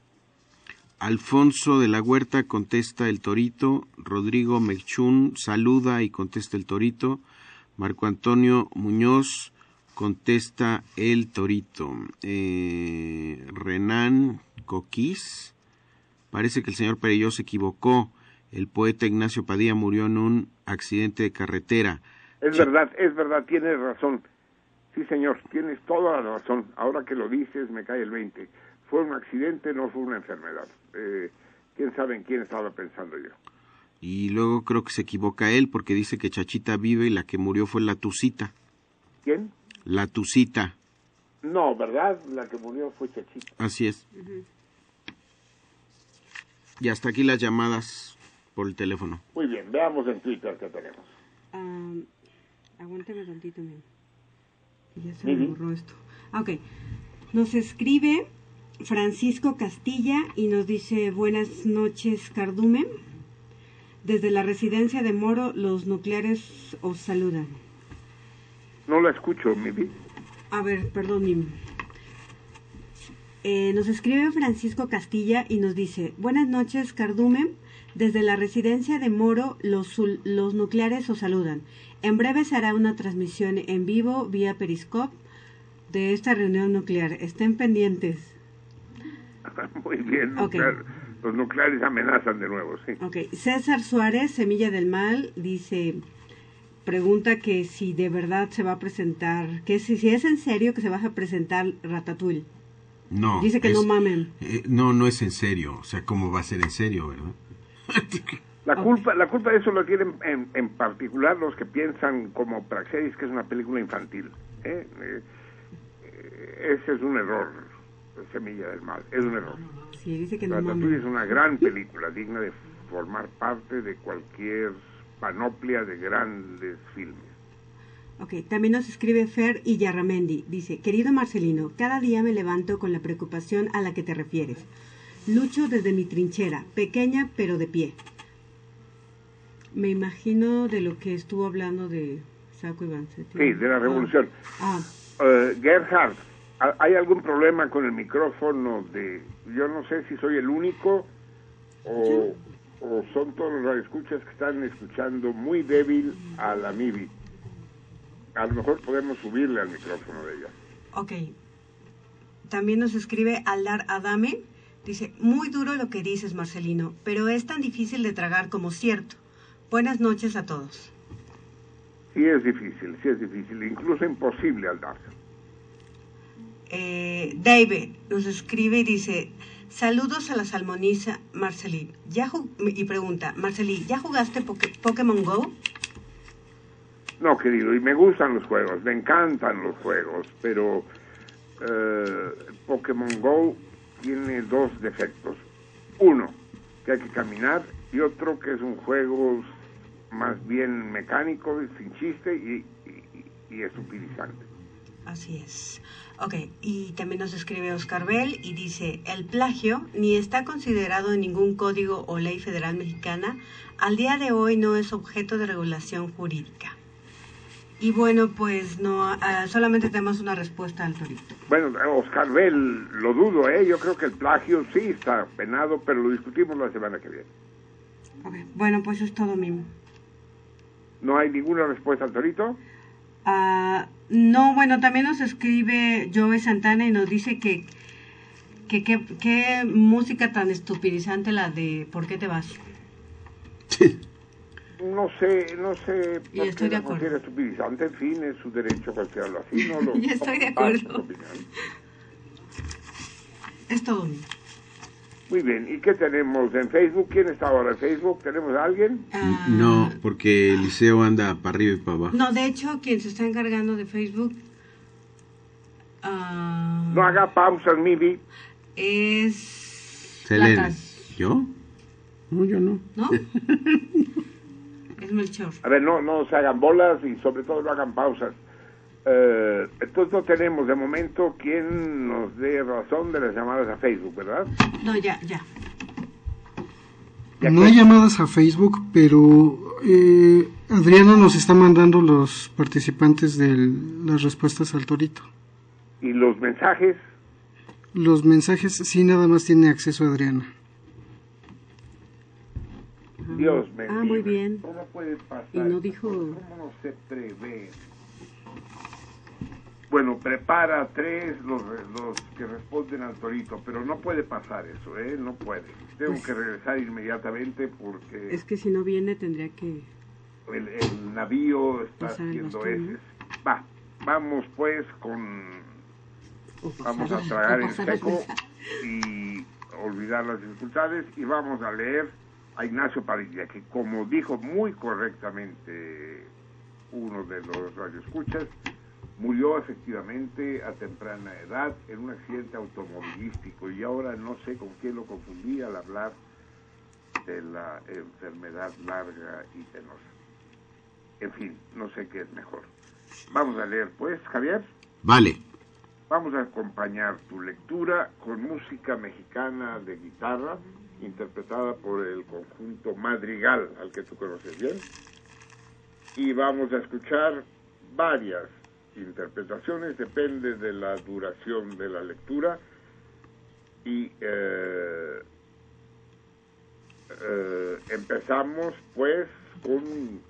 Alfonso de la Huerta contesta el torito, Rodrigo Melchún saluda y contesta el torito, Marco Antonio Muñoz contesta el torito, eh, Renan Coquís, parece que el señor Perelló se equivocó, el poeta Ignacio Padilla murió en un accidente de carretera. Es verdad, es verdad, tienes razón. Sí, señor, tienes toda la razón. Ahora que lo dices, me cae el 20. Fue un accidente, no fue una enfermedad. Eh, ¿Quién sabe en quién estaba pensando yo? Y luego creo que se equivoca él porque dice que Chachita vive y la que murió fue la Tucita. ¿Quién? La Tucita. No, ¿verdad? La que murió fue Chachita. Así es. Y hasta aquí las llamadas por el teléfono. Muy bien, veamos en Twitter qué tenemos. Um, aguántame tantito, men. Ya se me borró esto. Ah, ok. Nos escribe Francisco Castilla y nos dice buenas noches, Cardumen. Desde la residencia de Moro, los nucleares os saludan. No la escucho, mi vida. A ver, perdón. Eh, nos escribe Francisco Castilla y nos dice, buenas noches, Cardumen. Desde la residencia de Moro, los, los nucleares os saludan. En breve se hará una transmisión en vivo vía Periscope de esta reunión nuclear. Estén pendientes. Muy bien, nuclear- los nucleares amenazan de nuevo, sí. Ok, César Suárez, Semilla del Mal, dice, pregunta que si de verdad se va a presentar, que si, si es en serio que se va a presentar Ratatouille. No. Dice que es- no mamen. eh, no, no es en serio. O sea, ¿cómo va a ser en serio, verdad? La culpa, la culpa de eso lo tienen en, en particular los que piensan como Praxedis que es una película infantil. ¿eh? Eh, eh, ese es un error, Semilla del Mal, es un error. Sí, dice que no Ratatouille es una gran película, digna de formar parte de cualquier panoplia de grandes filmes. Ok, también nos escribe Fer Illarramendi. Dice, querido Marcelino, cada día me levanto con la preocupación a la que te refieres. Lucho desde mi trinchera, pequeña pero de pie. Me imagino de lo que estuvo hablando de Saco y Vanzetti. Sí, de la revolución. Ah, Eh, Gerhard, ¿ha- ¿hay algún problema con el micrófono de... Yo no sé si soy el único o, o son todos los radioescuchas que están escuchando muy débil a la MIBI. A lo mejor podemos subirle al micrófono de ella. ok. También nos escribe Aldar Adame. Dice, muy duro lo que dices, Marcelino, pero es tan difícil de tragar como cierto. Buenas noches a todos. Sí es difícil, sí es difícil, incluso imposible al darse. Eh, David nos escribe y dice, saludos a la salmoniza Marcelí. ¿Ya y pregunta, Marcelí, ¿ya jugaste Poké- Pokémon Go? No, querido, y me gustan los juegos, me encantan los juegos, pero eh, Pokémon Go tiene dos defectos. Uno, que hay que caminar, y otro que es un juego más bien mecánico, sin chiste y, y, y. Así es. Ok, y también nos escribe Oscar Bell y dice, el plagio ni está considerado en ningún código o ley federal mexicana, al día de hoy no es objeto de regulación jurídica. Y bueno, pues no, ah, solamente tenemos una respuesta al torito. Bueno, Oscar Bell, lo dudo, ¿eh? Yo creo que el plagio sí está penado, pero lo discutimos la semana que viene. Ok, Bueno, pues eso es todo mismo. ¿No hay ninguna respuesta al torito? Ah, no, bueno, también nos escribe Joe Santana y nos dice que que que- qué música tan estupidizante la de ¿Por qué te vas? No sé, no sé. Y por estoy qué de considera estupidizante, en fin, es su derecho considerarlo así, no lo Y estoy de acuerdo. Es todo mismo. Muy bien, ¿y qué tenemos en Facebook? ¿Quién está ahora en Facebook? ¿Tenemos a alguien? No, porque Eliseo anda para arriba y para abajo. No, de hecho, quien se está encargando de Facebook ah, No haga pausas, Mibi. es Selene. Latas, ¿Yo? No, yo no. ¿no? es Melchor. A ver, no, no se hagan bolas y sobre todo no hagan pausas. Eh, entonces no tenemos de momento quien nos dé razón de las llamadas a Facebook, ¿verdad? No, ya, ya. No hay llamadas a Facebook, pero eh, Adriana nos está mandando los participantes de las respuestas al torito. Y los mensajes, Los mensajes sí nada más tiene acceso Adriana. Dios me Ah, muy bien. ¿Cómo puede pasar? Y no dijo... ¿Cómo no se prevé? Bueno, prepara tres los, los que responden al torito, pero no puede pasar eso, ¿eh? No puede. Tengo Pues- que regresar inmediatamente porque Es que si no viene tendría que... el, el navío está haciendo heces. Va, vamos pues con... Vamos a tragar el seco y olvidar las dificultades y vamos a leer a Ignacio Padilla, que como dijo muy correctamente uno de los radioescuchas, murió efectivamente a temprana edad en un accidente automovilístico y ahora no sé con quién lo confundí al hablar de la enfermedad larga y penosa. En fin, no sé qué es mejor. Vamos a leer pues, Javier. Vale. Vamos a acompañar tu lectura con música mexicana de guitarra, interpretada por el conjunto Madrigal, al que tú conoces bien. Y vamos a escuchar varias interpretaciones, depende de la duración de la lectura. Y eh, eh, empezamos pues con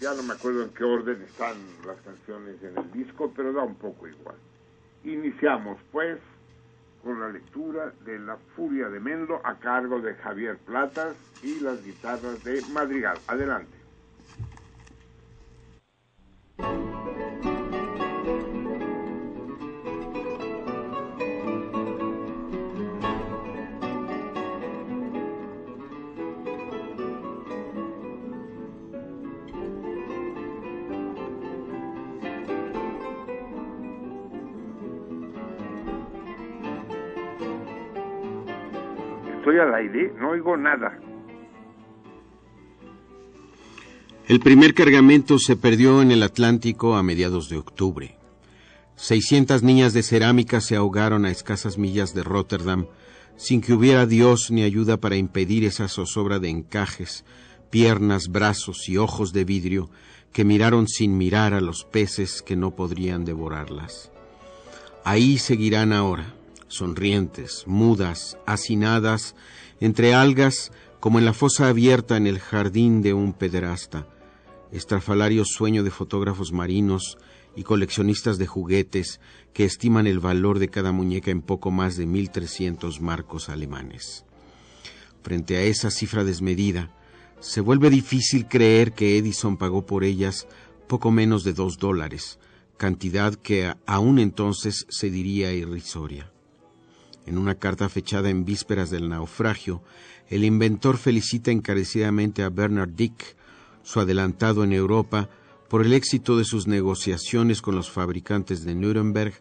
ya no me acuerdo en qué orden están las canciones en el disco, pero da un poco igual. Iniciamos pues con la lectura de La Furia de Mendo a cargo de Javier Platas y las guitarras de Madrigal. Adelante. Al aire, no oigo nada. El primer cargamento se perdió en el Atlántico a mediados de octubre. 600 niñas de cerámica se ahogaron a escasas millas de Rotterdam sin que hubiera Dios ni ayuda para impedir esa zozobra de encajes, piernas, brazos y ojos de vidrio que miraron sin mirar a los peces que no podrían devorarlas. Ahí seguirán ahora, sonrientes, mudas, hacinadas, entre algas como en la fosa abierta en el jardín de un pederasta, estrafalario sueño de fotógrafos marinos y coleccionistas de juguetes que estiman el valor de cada muñeca en poco más de 1.300 marcos alemanes. Frente a esa cifra desmedida, se vuelve difícil creer que Edison pagó por ellas poco menos de dos dólares, cantidad que aún entonces se diría irrisoria. En una carta fechada en vísperas del naufragio, el inventor felicita encarecidamente a Bernard Dick, su adelantado en Europa, por el éxito de sus negociaciones con los fabricantes de Nuremberg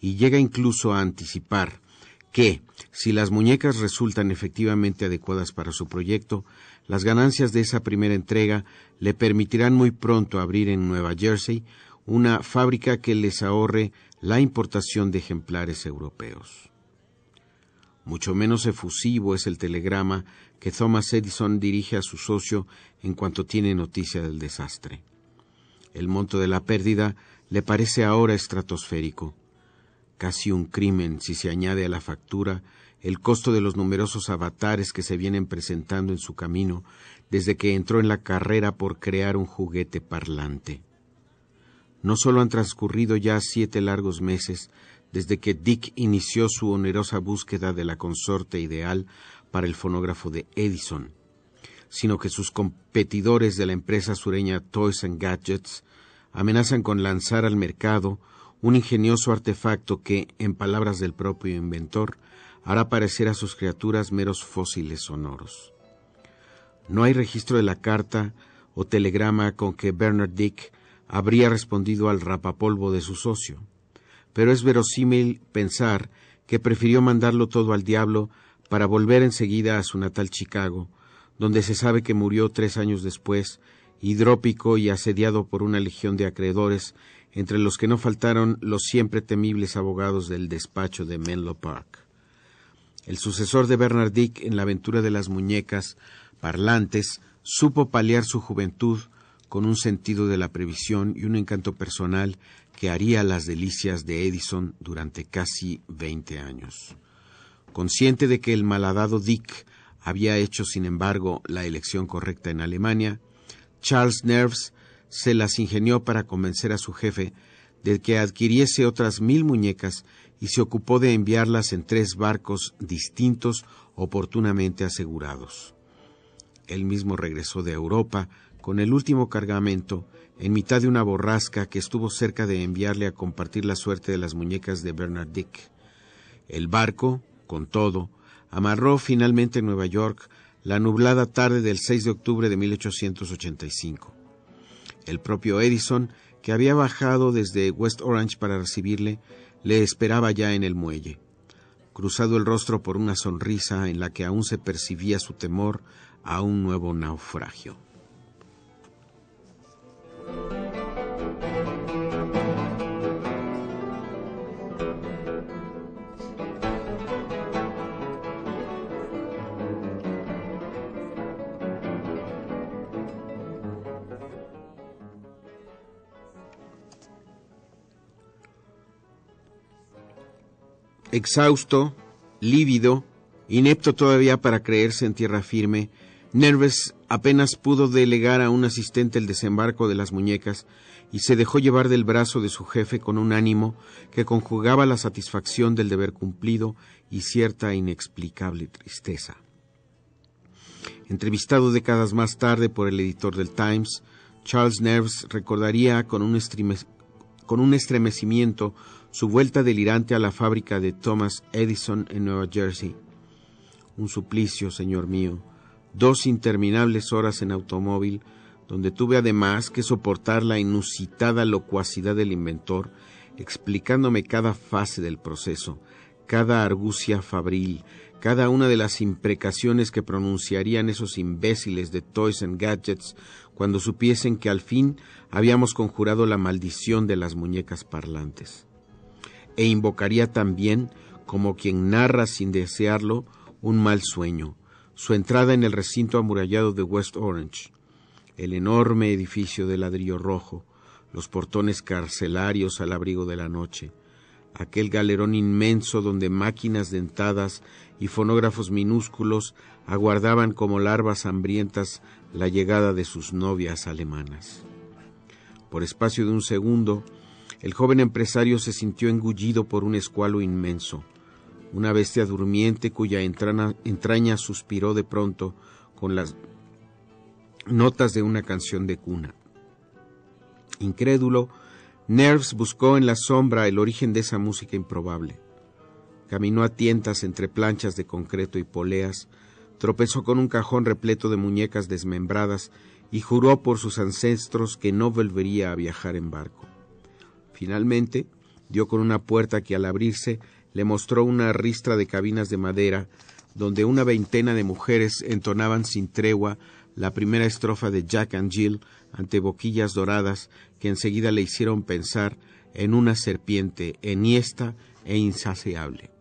y llega incluso a anticipar que, si las muñecas resultan efectivamente adecuadas para su proyecto, las ganancias de esa primera entrega le permitirán muy pronto abrir en Nueva Jersey una fábrica que les ahorre la importación de ejemplares europeos. Mucho menos efusivo es el telegrama que Thomas Edison dirige a su socio en cuanto tiene noticia del desastre. El monto de la pérdida le parece ahora estratosférico, casi un crimen si se añade a la factura el costo de los numerosos avatares que se vienen presentando en su camino desde que entró en la carrera por crear un juguete parlante. No solo han transcurrido ya siete largos meses desde que Dick inició su onerosa búsqueda de la consorte ideal para el fonógrafo de Edison, sino que sus competidores de la empresa sureña Toys and Gadgets amenazan con lanzar al mercado un ingenioso artefacto que, en palabras del propio inventor, hará parecer a sus criaturas meros fósiles sonoros. No hay registro de la carta o telegrama con que Bernard Dick habría respondido al rapapolvo de su socio, pero es verosímil pensar que prefirió mandarlo todo al diablo para volver enseguida a su natal Chicago, donde se sabe que murió tres años después, hidrópico y asediado por una legión de acreedores, entre los que no faltaron los siempre temibles abogados del despacho de Menlo Park. El sucesor de Bernard Dick en la aventura de las muñecas parlantes supo paliar su juventud con un sentido de la previsión y un encanto personal que haría las delicias de Edison durante casi veinte años. Consciente de que el malhadado Dick había hecho, sin embargo, la elección correcta en Alemania, Charles Nerves se las ingenió para convencer a su jefe de que adquiriese otras mil muñecas y se ocupó de enviarlas en tres barcos distintos oportunamente asegurados. Él mismo regresó de Europa con el último cargamento en mitad de una borrasca que estuvo cerca de enviarle a compartir la suerte de las muñecas de Bernard Dick. El barco, con todo, amarró finalmente en Nueva York la nublada tarde del 6 de octubre de 1885. El propio Edison, que había bajado desde West Orange para recibirle, le esperaba ya en el muelle, cruzado el rostro por una sonrisa en la que aún se percibía su temor a un nuevo naufragio. Exhausto, lívido, inepto todavía para creerse en tierra firme, Nerves apenas pudo delegar a un asistente el desembarco de las muñecas y se dejó llevar del brazo de su jefe con un ánimo que conjugaba la satisfacción del deber cumplido y cierta inexplicable tristeza. Entrevistado décadas más tarde por el editor del Times, Charles Nerves recordaría con un, con un estremecimiento su vuelta delirante a la fábrica de Thomas Edison en Nueva Jersey. Un suplicio, señor mío, dos interminables horas en automóvil, donde tuve además que soportar la inusitada locuacidad del inventor, explicándome cada fase del proceso, cada argucia fabril, cada una de las imprecaciones que pronunciarían esos imbéciles de Toys and Gadgets cuando supiesen que al fin habíamos conjurado la maldición de las muñecas parlantes. E invocaría también, como quien narra sin desearlo, un mal sueño, su entrada en el recinto amurallado de West Orange, el enorme edificio de ladrillo rojo, los portones carcelarios al abrigo de la noche, aquel galerón inmenso donde máquinas dentadas y fonógrafos minúsculos aguardaban como larvas hambrientas la llegada de sus novias alemanas. Por espacio de un segundo, el joven empresario se sintió engullido por un escualo inmenso, una bestia durmiente cuya entraña, suspiró de pronto con las notas de una canción de cuna. Incrédulo, Nerves buscó en la sombra el origen de esa música improbable. Caminó a tientas entre planchas de concreto y poleas, tropezó con un cajón repleto de muñecas desmembradas y juró por sus ancestros que no volvería a viajar en barco. Finalmente, dio con una puerta que al abrirse le mostró una ristra de cabinas de madera donde una veintena de mujeres entonaban sin tregua la primera estrofa de Jack and Jill ante boquillas doradas que enseguida le hicieron pensar en una serpiente enhiesta e insaciable.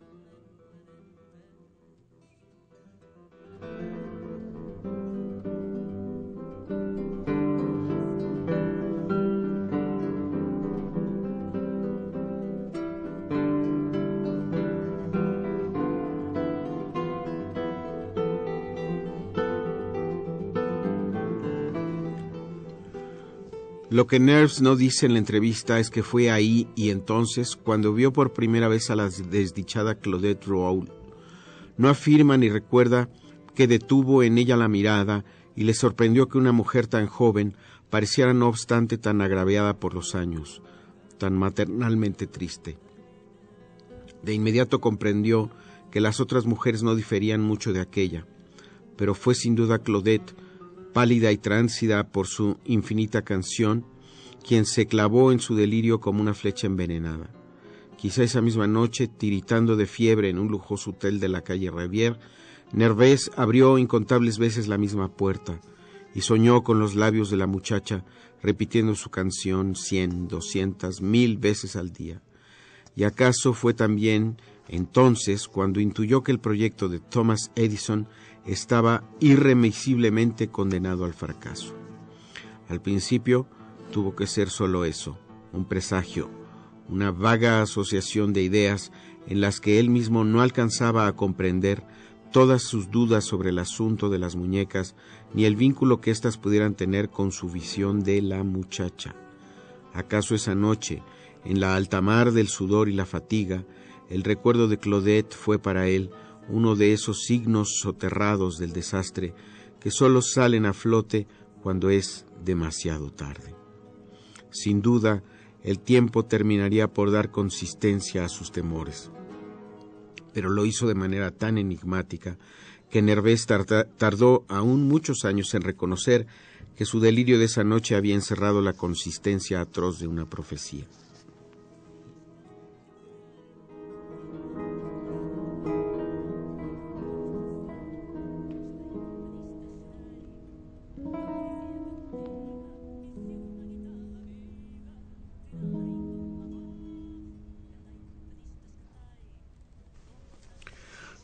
Lo que Nerves no dice en la entrevista es que fue ahí y entonces cuando vio por primera vez a la desdichada Claudette Roule. No afirma ni recuerda que detuvo en ella la mirada y le sorprendió que una mujer tan joven pareciera no obstante tan agraviada por los años, tan maternalmente triste. De inmediato comprendió que las otras mujeres no diferían mucho de aquella, pero fue sin duda Claudette pálida y tránsida por su infinita canción, quien se clavó en su delirio como una flecha envenenada. Quizá esa misma noche, tiritando de fiebre en un lujoso hotel de la calle Revier, Nervés abrió incontables veces la misma puerta y soñó con los labios de la muchacha repitiendo su canción cien, doscientas, mil veces al día. Y acaso fue también entonces cuando intuyó que el proyecto de Thomas Edison estaba irremisiblemente condenado al fracaso. Al principio tuvo que ser solo eso, un presagio, una vaga asociación de ideas en las que él mismo no alcanzaba a comprender todas sus dudas sobre el asunto de las muñecas ni el vínculo que éstas pudieran tener con su visión de la muchacha. ¿Acaso esa noche, en la alta mar del sudor y la fatiga, el recuerdo de Claudette fue para él uno de esos signos soterrados del desastre que sólo salen a flote cuando es demasiado tarde. Sin duda, el tiempo terminaría por dar consistencia a sus temores, pero lo hizo de manera tan enigmática que Nervés tardó aún muchos años en reconocer que su delirio de esa noche había encerrado la consistencia atroz de una profecía.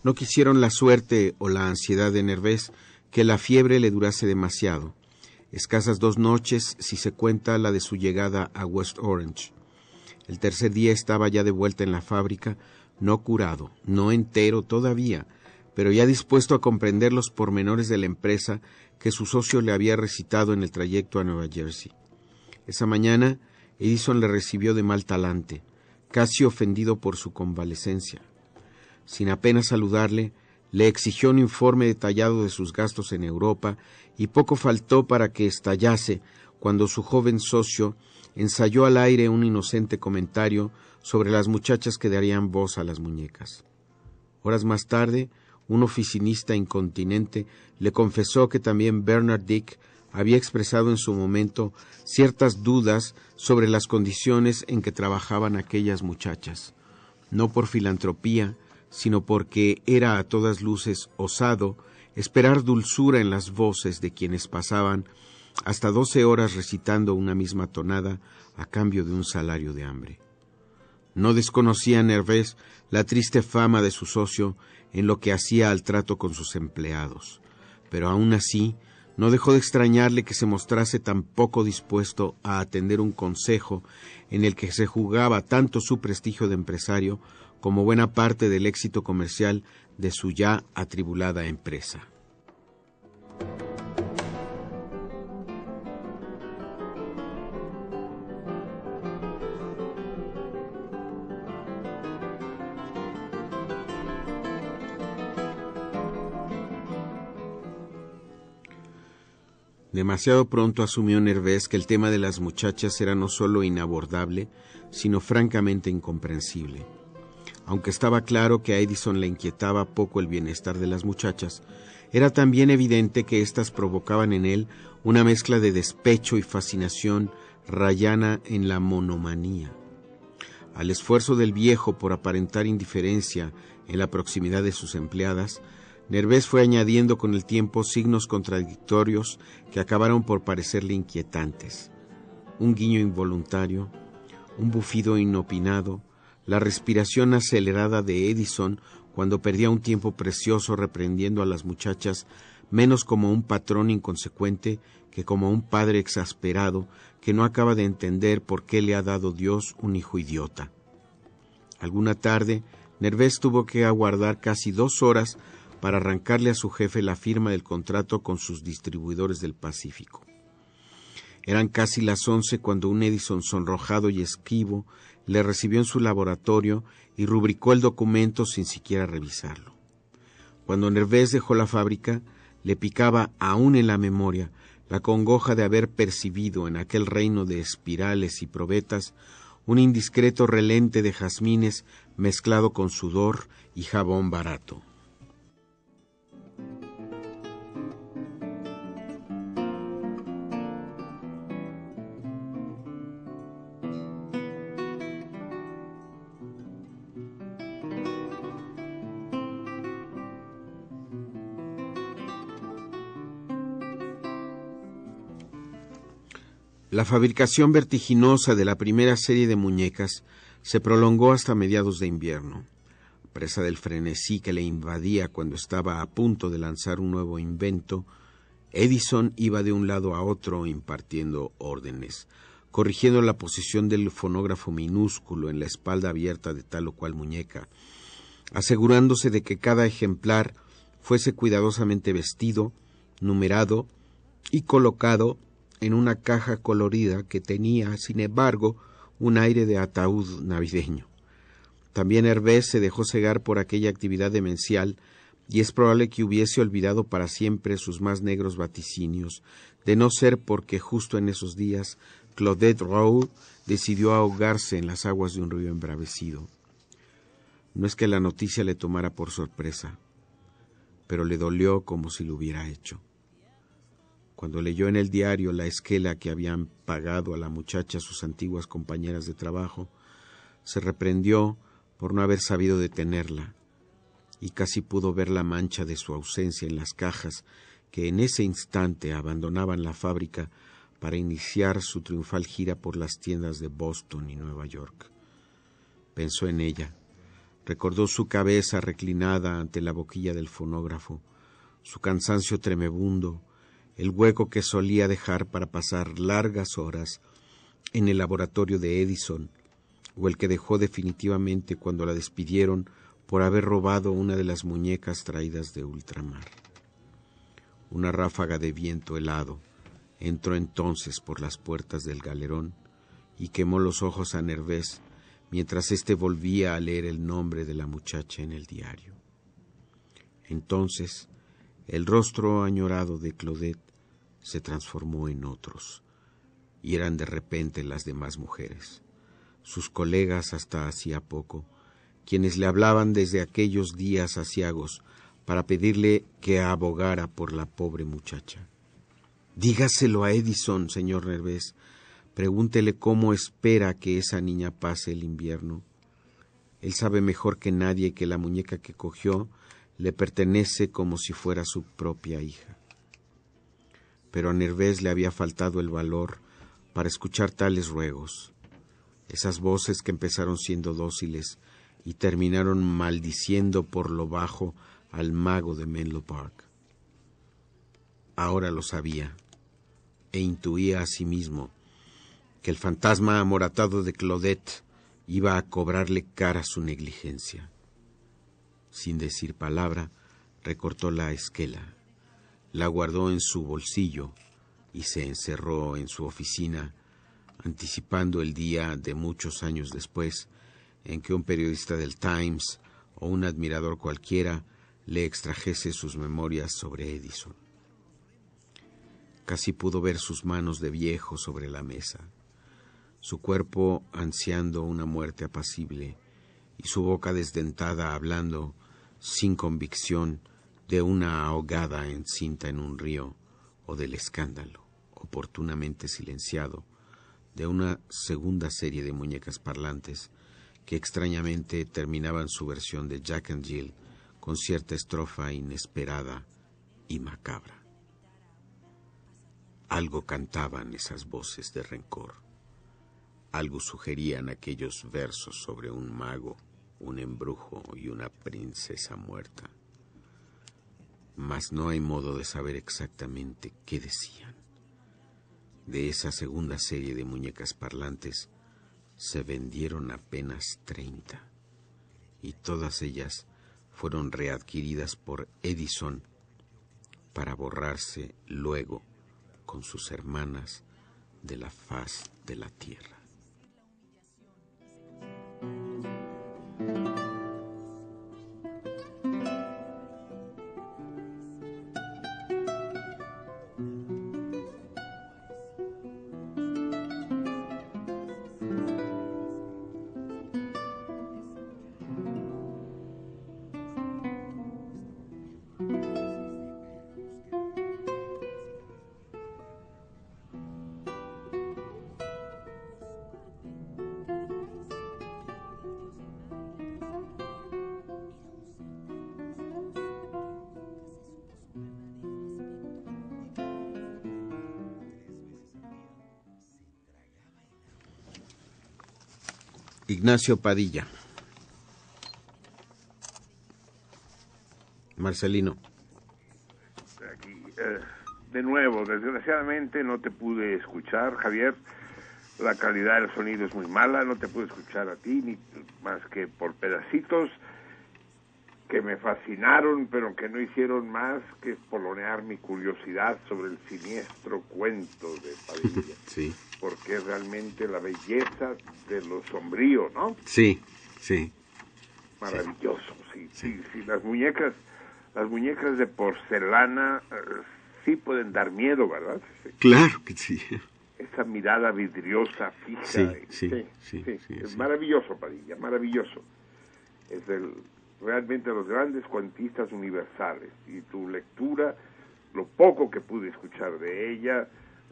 No quisieron la suerte o la ansiedad de Nervés que la fiebre le durase demasiado. Escasas dos noches si se cuenta la de su llegada a West Orange. El tercer día estaba ya de vuelta en la fábrica, no curado, no entero todavía, pero ya dispuesto a comprender los pormenores de la empresa que su socio le había recitado en el trayecto a Nueva Jersey. Esa mañana Edison le recibió de mal talante, casi ofendido por su convalecencia sin apenas saludarle, le exigió un informe detallado de sus gastos en Europa y poco faltó para que estallase cuando su joven socio ensayó al aire un inocente comentario sobre las muchachas que darían voz a las muñecas. Horas más tarde, un oficinista incontinente le confesó que también Bernard Dick había expresado en su momento ciertas dudas sobre las condiciones en que trabajaban aquellas muchachas, no por filantropía, sino porque era a todas luces osado esperar dulzura en las voces de quienes pasaban hasta doce horas recitando una misma tonada a cambio de un salario de hambre. No desconocía Nervés la triste fama de su socio en lo que hacía al trato con sus empleados, pero aún así no dejó de extrañarle que se mostrase tan poco dispuesto a atender un consejo en el que se jugaba tanto su prestigio de empresario como buena parte del éxito comercial de su ya atribulada empresa. Demasiado pronto asumió Nervés que el tema de las muchachas era no solo inabordable, sino francamente incomprensible. Aunque estaba claro que a Edison le inquietaba poco el bienestar de las muchachas, era también evidente que éstas provocaban en él una mezcla de despecho y fascinación rayana en la monomanía. Al esfuerzo del viejo por aparentar indiferencia en la proximidad de sus empleadas, Nervés fue añadiendo con el tiempo signos contradictorios que acabaron por parecerle inquietantes. Un guiño involuntario, un bufido inopinado, la respiración acelerada de Edison cuando perdía un tiempo precioso reprendiendo a las muchachas menos como un patrón inconsecuente que como un padre exasperado que no acaba de entender por qué le ha dado Dios un hijo idiota. Alguna tarde, Nervés tuvo que aguardar casi dos horas para arrancarle a su jefe la firma del contrato con sus distribuidores del Pacífico. Eran casi las once cuando un Edison sonrojado y esquivo le recibió en su laboratorio y rubricó el documento sin siquiera revisarlo. Cuando Nervés dejó la fábrica, le picaba aún en la memoria la congoja de haber percibido en aquel reino de espirales y probetas un indiscreto relente de jazmines mezclado con sudor y jabón barato. La fabricación vertiginosa de la primera serie de muñecas se prolongó hasta mediados de invierno. Presa del frenesí que le invadía cuando estaba a punto de lanzar un nuevo invento, Edison iba de un lado a otro impartiendo órdenes, corrigiendo la posición del fonógrafo minúsculo en la espalda abierta de tal o cual muñeca, asegurándose de que cada ejemplar fuese cuidadosamente vestido, numerado y colocado en una caja colorida que tenía, sin embargo, un aire de ataúd navideño. También Hervé se dejó cegar por aquella actividad demencial y es probable que hubiese olvidado para siempre sus más negros vaticinios, de no ser porque justo en esos días Claudette Rowe decidió ahogarse en las aguas de un río embravecido. No es que la noticia le tomara por sorpresa, pero le dolió como si lo hubiera hecho. Cuando leyó en el diario la esquela que habían pagado a la muchacha sus antiguas compañeras de trabajo, se reprendió por no haber sabido detenerla, y casi pudo ver la mancha de su ausencia en las cajas que en ese instante abandonaban la fábrica para iniciar su triunfal gira por las tiendas de Boston y Nueva York. Pensó en ella, recordó su cabeza reclinada ante la boquilla del fonógrafo, su cansancio tremebundo, el hueco que solía dejar para pasar largas horas en el laboratorio de Edison, o el que dejó definitivamente cuando la despidieron por haber robado una de las muñecas traídas de ultramar. Una ráfaga de viento helado entró entonces por las puertas del galerón y quemó los ojos a Nervés mientras éste volvía a leer el nombre de la muchacha en el diario. Entonces, el rostro añorado de Claudette se transformó en otros, y eran de repente las demás mujeres, sus colegas hasta hacía poco, quienes le hablaban desde aquellos días aciagos para pedirle que abogara por la pobre muchacha. Dígaselo a Edison, señor Nervés. Pregúntele cómo espera que esa niña pase el invierno. Él sabe mejor que nadie que la muñeca que cogió le pertenece como si fuera su propia hija. Pero a Nervés le había faltado el valor para escuchar tales ruegos, esas voces que empezaron siendo dóciles y terminaron maldiciendo por lo bajo al mago de Menlo Park. Ahora lo sabía e intuía a sí mismo que el fantasma amoratado de Claudette iba a cobrarle cara su negligencia. Sin decir palabra, recortó la esquela, la guardó en su bolsillo y se encerró en su oficina, anticipando el día de muchos años después en que un periodista del Times o un admirador cualquiera le extrajese sus memorias sobre Edison. Casi pudo ver sus manos de viejo sobre la mesa, su cuerpo ansiando una muerte apacible y su boca desdentada hablando sin convicción de una ahogada encinta en un río o del escándalo, oportunamente silenciado, de una segunda serie de muñecas parlantes que extrañamente terminaban su versión de Jack and Jill con cierta estrofa inesperada y macabra. Algo cantaban esas voces de rencor, algo sugerían aquellos versos sobre un mago, un embrujo y una princesa muerta. Mas no hay modo de saber exactamente qué decían. De esa segunda serie de muñecas parlantes se vendieron apenas treinta y todas ellas fueron readquiridas por Edison para borrarse luego con sus hermanas de la faz de la tierra. Ignacio Padilla. Marcelino. Eh, de nuevo, desgraciadamente no te pude escuchar, Javier. La calidad del sonido es muy mala, no te pude escuchar a ti, ni más que por pedacitos que me fascinaron, pero que no hicieron más que espolonear mi curiosidad sobre el siniestro cuento de Padilla. Sí, porque es realmente la belleza de lo sombrío, ¿no? sí, sí. Maravilloso, sí, sí, sí. Las muñecas, las muñecas de porcelana eh, sí pueden dar miedo, ¿verdad? Sí. Claro que sí. Esa mirada vidriosa, fija. Sí, y- sí, sí, sí, es sí. maravilloso, Padilla, maravilloso. Es el, realmente los grandes cuentistas universales. Y tu lectura, lo poco que pude escuchar de ella,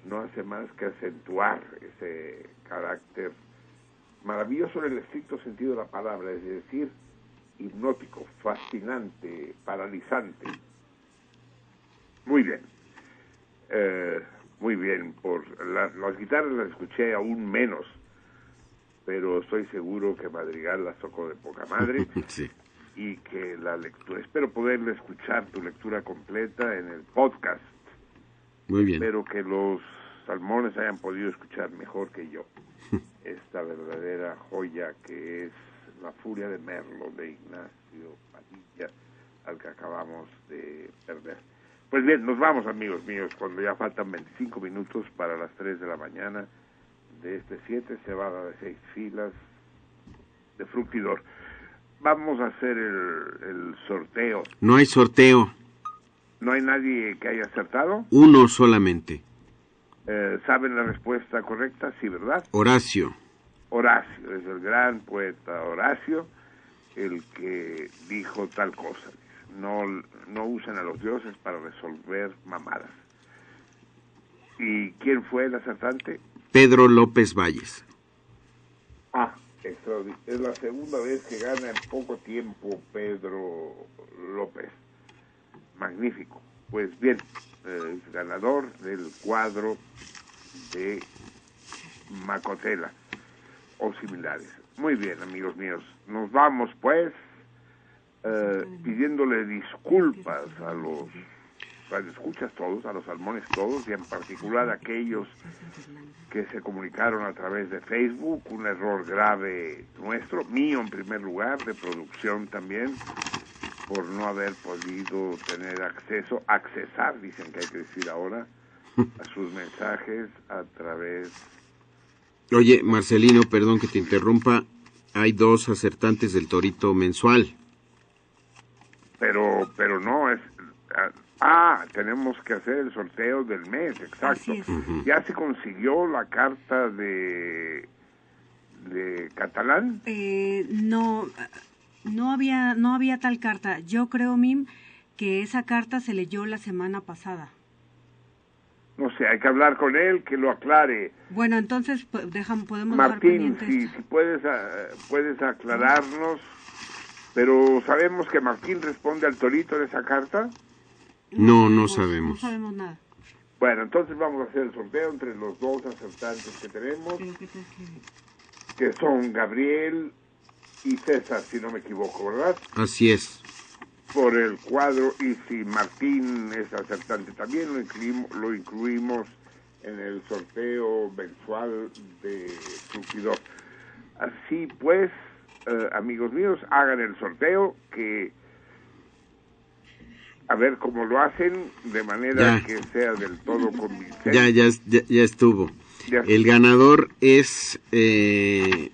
no hace más que acentuar ese carácter maravilloso en el estricto sentido de la palabra, es decir, hipnótico, fascinante, paralizante. Muy bien. Eh, muy bien. Por la- las guitarras las escuché aún menos, pero estoy seguro que Madrigal las tocó de poca madre Sí. Y que la lectura, espero poderle escuchar tu lectura completa en el podcast. Muy bien. Espero que los salmones hayan podido escuchar mejor que yo esta verdadera joya que es La Furia de Merlo de Ignacio Padilla, al que acabamos de perder. Pues bien, nos vamos amigos míos, cuando ya faltan 25 minutos para las 3 de la mañana de este 7 cebada de seis filas de fructidor. Vamos a hacer el, el sorteo. No hay sorteo, ¿No hay nadie que haya acertado? uno solamente. Eh, ¿Saben la respuesta correcta? Sí, ¿verdad? Horacio. Horacio, es el gran poeta Horacio el que dijo tal cosa. No, no usen a los dioses para resolver mamadas. ¿Y quién fue el acertante? Pedro López Valles. Ah, es la segunda vez que gana en poco tiempo Pedro López. Magnífico. Pues bien, eh, es ganador del cuadro de Macotela o similares. Muy bien, amigos míos. Nos vamos, pues, eh, pidiéndole disculpas a los escuchas todos, a los salmones todos, y en particular a aquellos que se comunicaron a través de Facebook, un error grave nuestro, mío en primer lugar, de producción también, por no haber podido tener acceso, accesar, dicen que hay que decir ahora, a sus mensajes a través Oye, Marcelino, perdón que te interrumpa. Hay dos acertantes del torito mensual. pero pero no es ah, tenemos que hacer el sorteo del mes exacto ya se consiguió la carta de de catalán. Eh, no, no había, no había tal carta. Yo creo, Mim, que esa carta se leyó la semana pasada. No sé, hay que hablar con él, que lo aclare. Bueno, entonces dejan, podemos Martín, si, si puedes, ah, puedes aclararnos, pero sabemos que Martín responde al torito de esa carta. No, no No sabemos. sabemos nada. Bueno, entonces vamos a hacer el sorteo entre los dos acertantes que tenemos, Pero ¿qué tal que- son Gabriel y César, si no me equivoco, ¿verdad? Así es. Por el cuadro, y si Martín es acertante también, lo incluimos, lo incluimos en el sorteo mensual de Surtidor. Así pues, eh, amigos míos, hagan el sorteo que a ver cómo lo hacen de manera Ya. que sea del todo convincente. Ya, ya, ya, ya estuvo. Ya. El ganador es... Eh...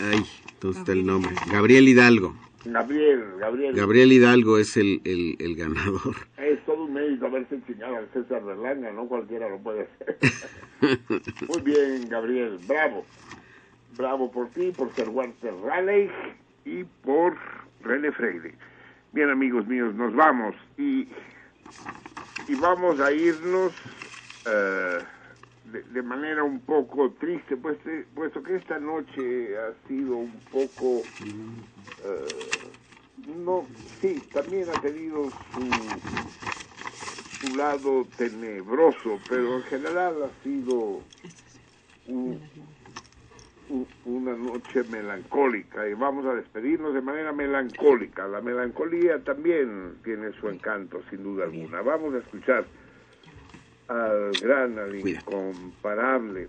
Ay, ¿dónde está el nombre? Gabriel Hidalgo. Gabriel, Gabriel, Gabriel Hidalgo es el, el, el ganador. es todo un mérito haberse enseñado al César Berlanga, no cualquiera lo puede hacer. Muy bien, Gabriel, bravo. Bravo por ti, por ser Walter Raleigh y por René Freire. Bien, amigos míos, nos vamos. Y, y vamos a irnos eh, de, de manera un poco triste, pues, eh, puesto que esta noche ha sido un poco... eh, no, sí, también ha tenido su, su lado tenebroso, pero en general ha sido un- una noche melancólica y vamos a despedirnos de manera melancólica. La melancolía también tiene su encanto, sin duda alguna. Vamos a escuchar al gran, al incomparable,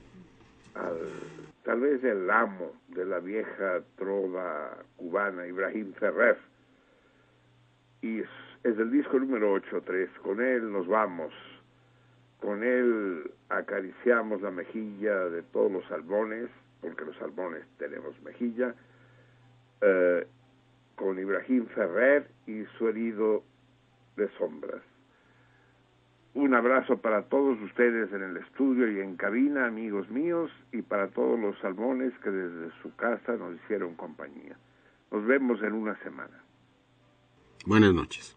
al tal vez el amo de la vieja trova cubana, Ibrahim Ferrer. Y es, es el disco número 8-3. Con él nos vamos. Con él acariciamos la mejilla de todos los salmones, porque los salmones tenemos mejilla. eh, con Ibrahim Ferrer y su herido de sombras. Un abrazo para todos ustedes en el estudio y en cabina, amigos míos, y para todos los salmones que desde su casa nos hicieron compañía. Nos vemos en una semana. Buenas noches.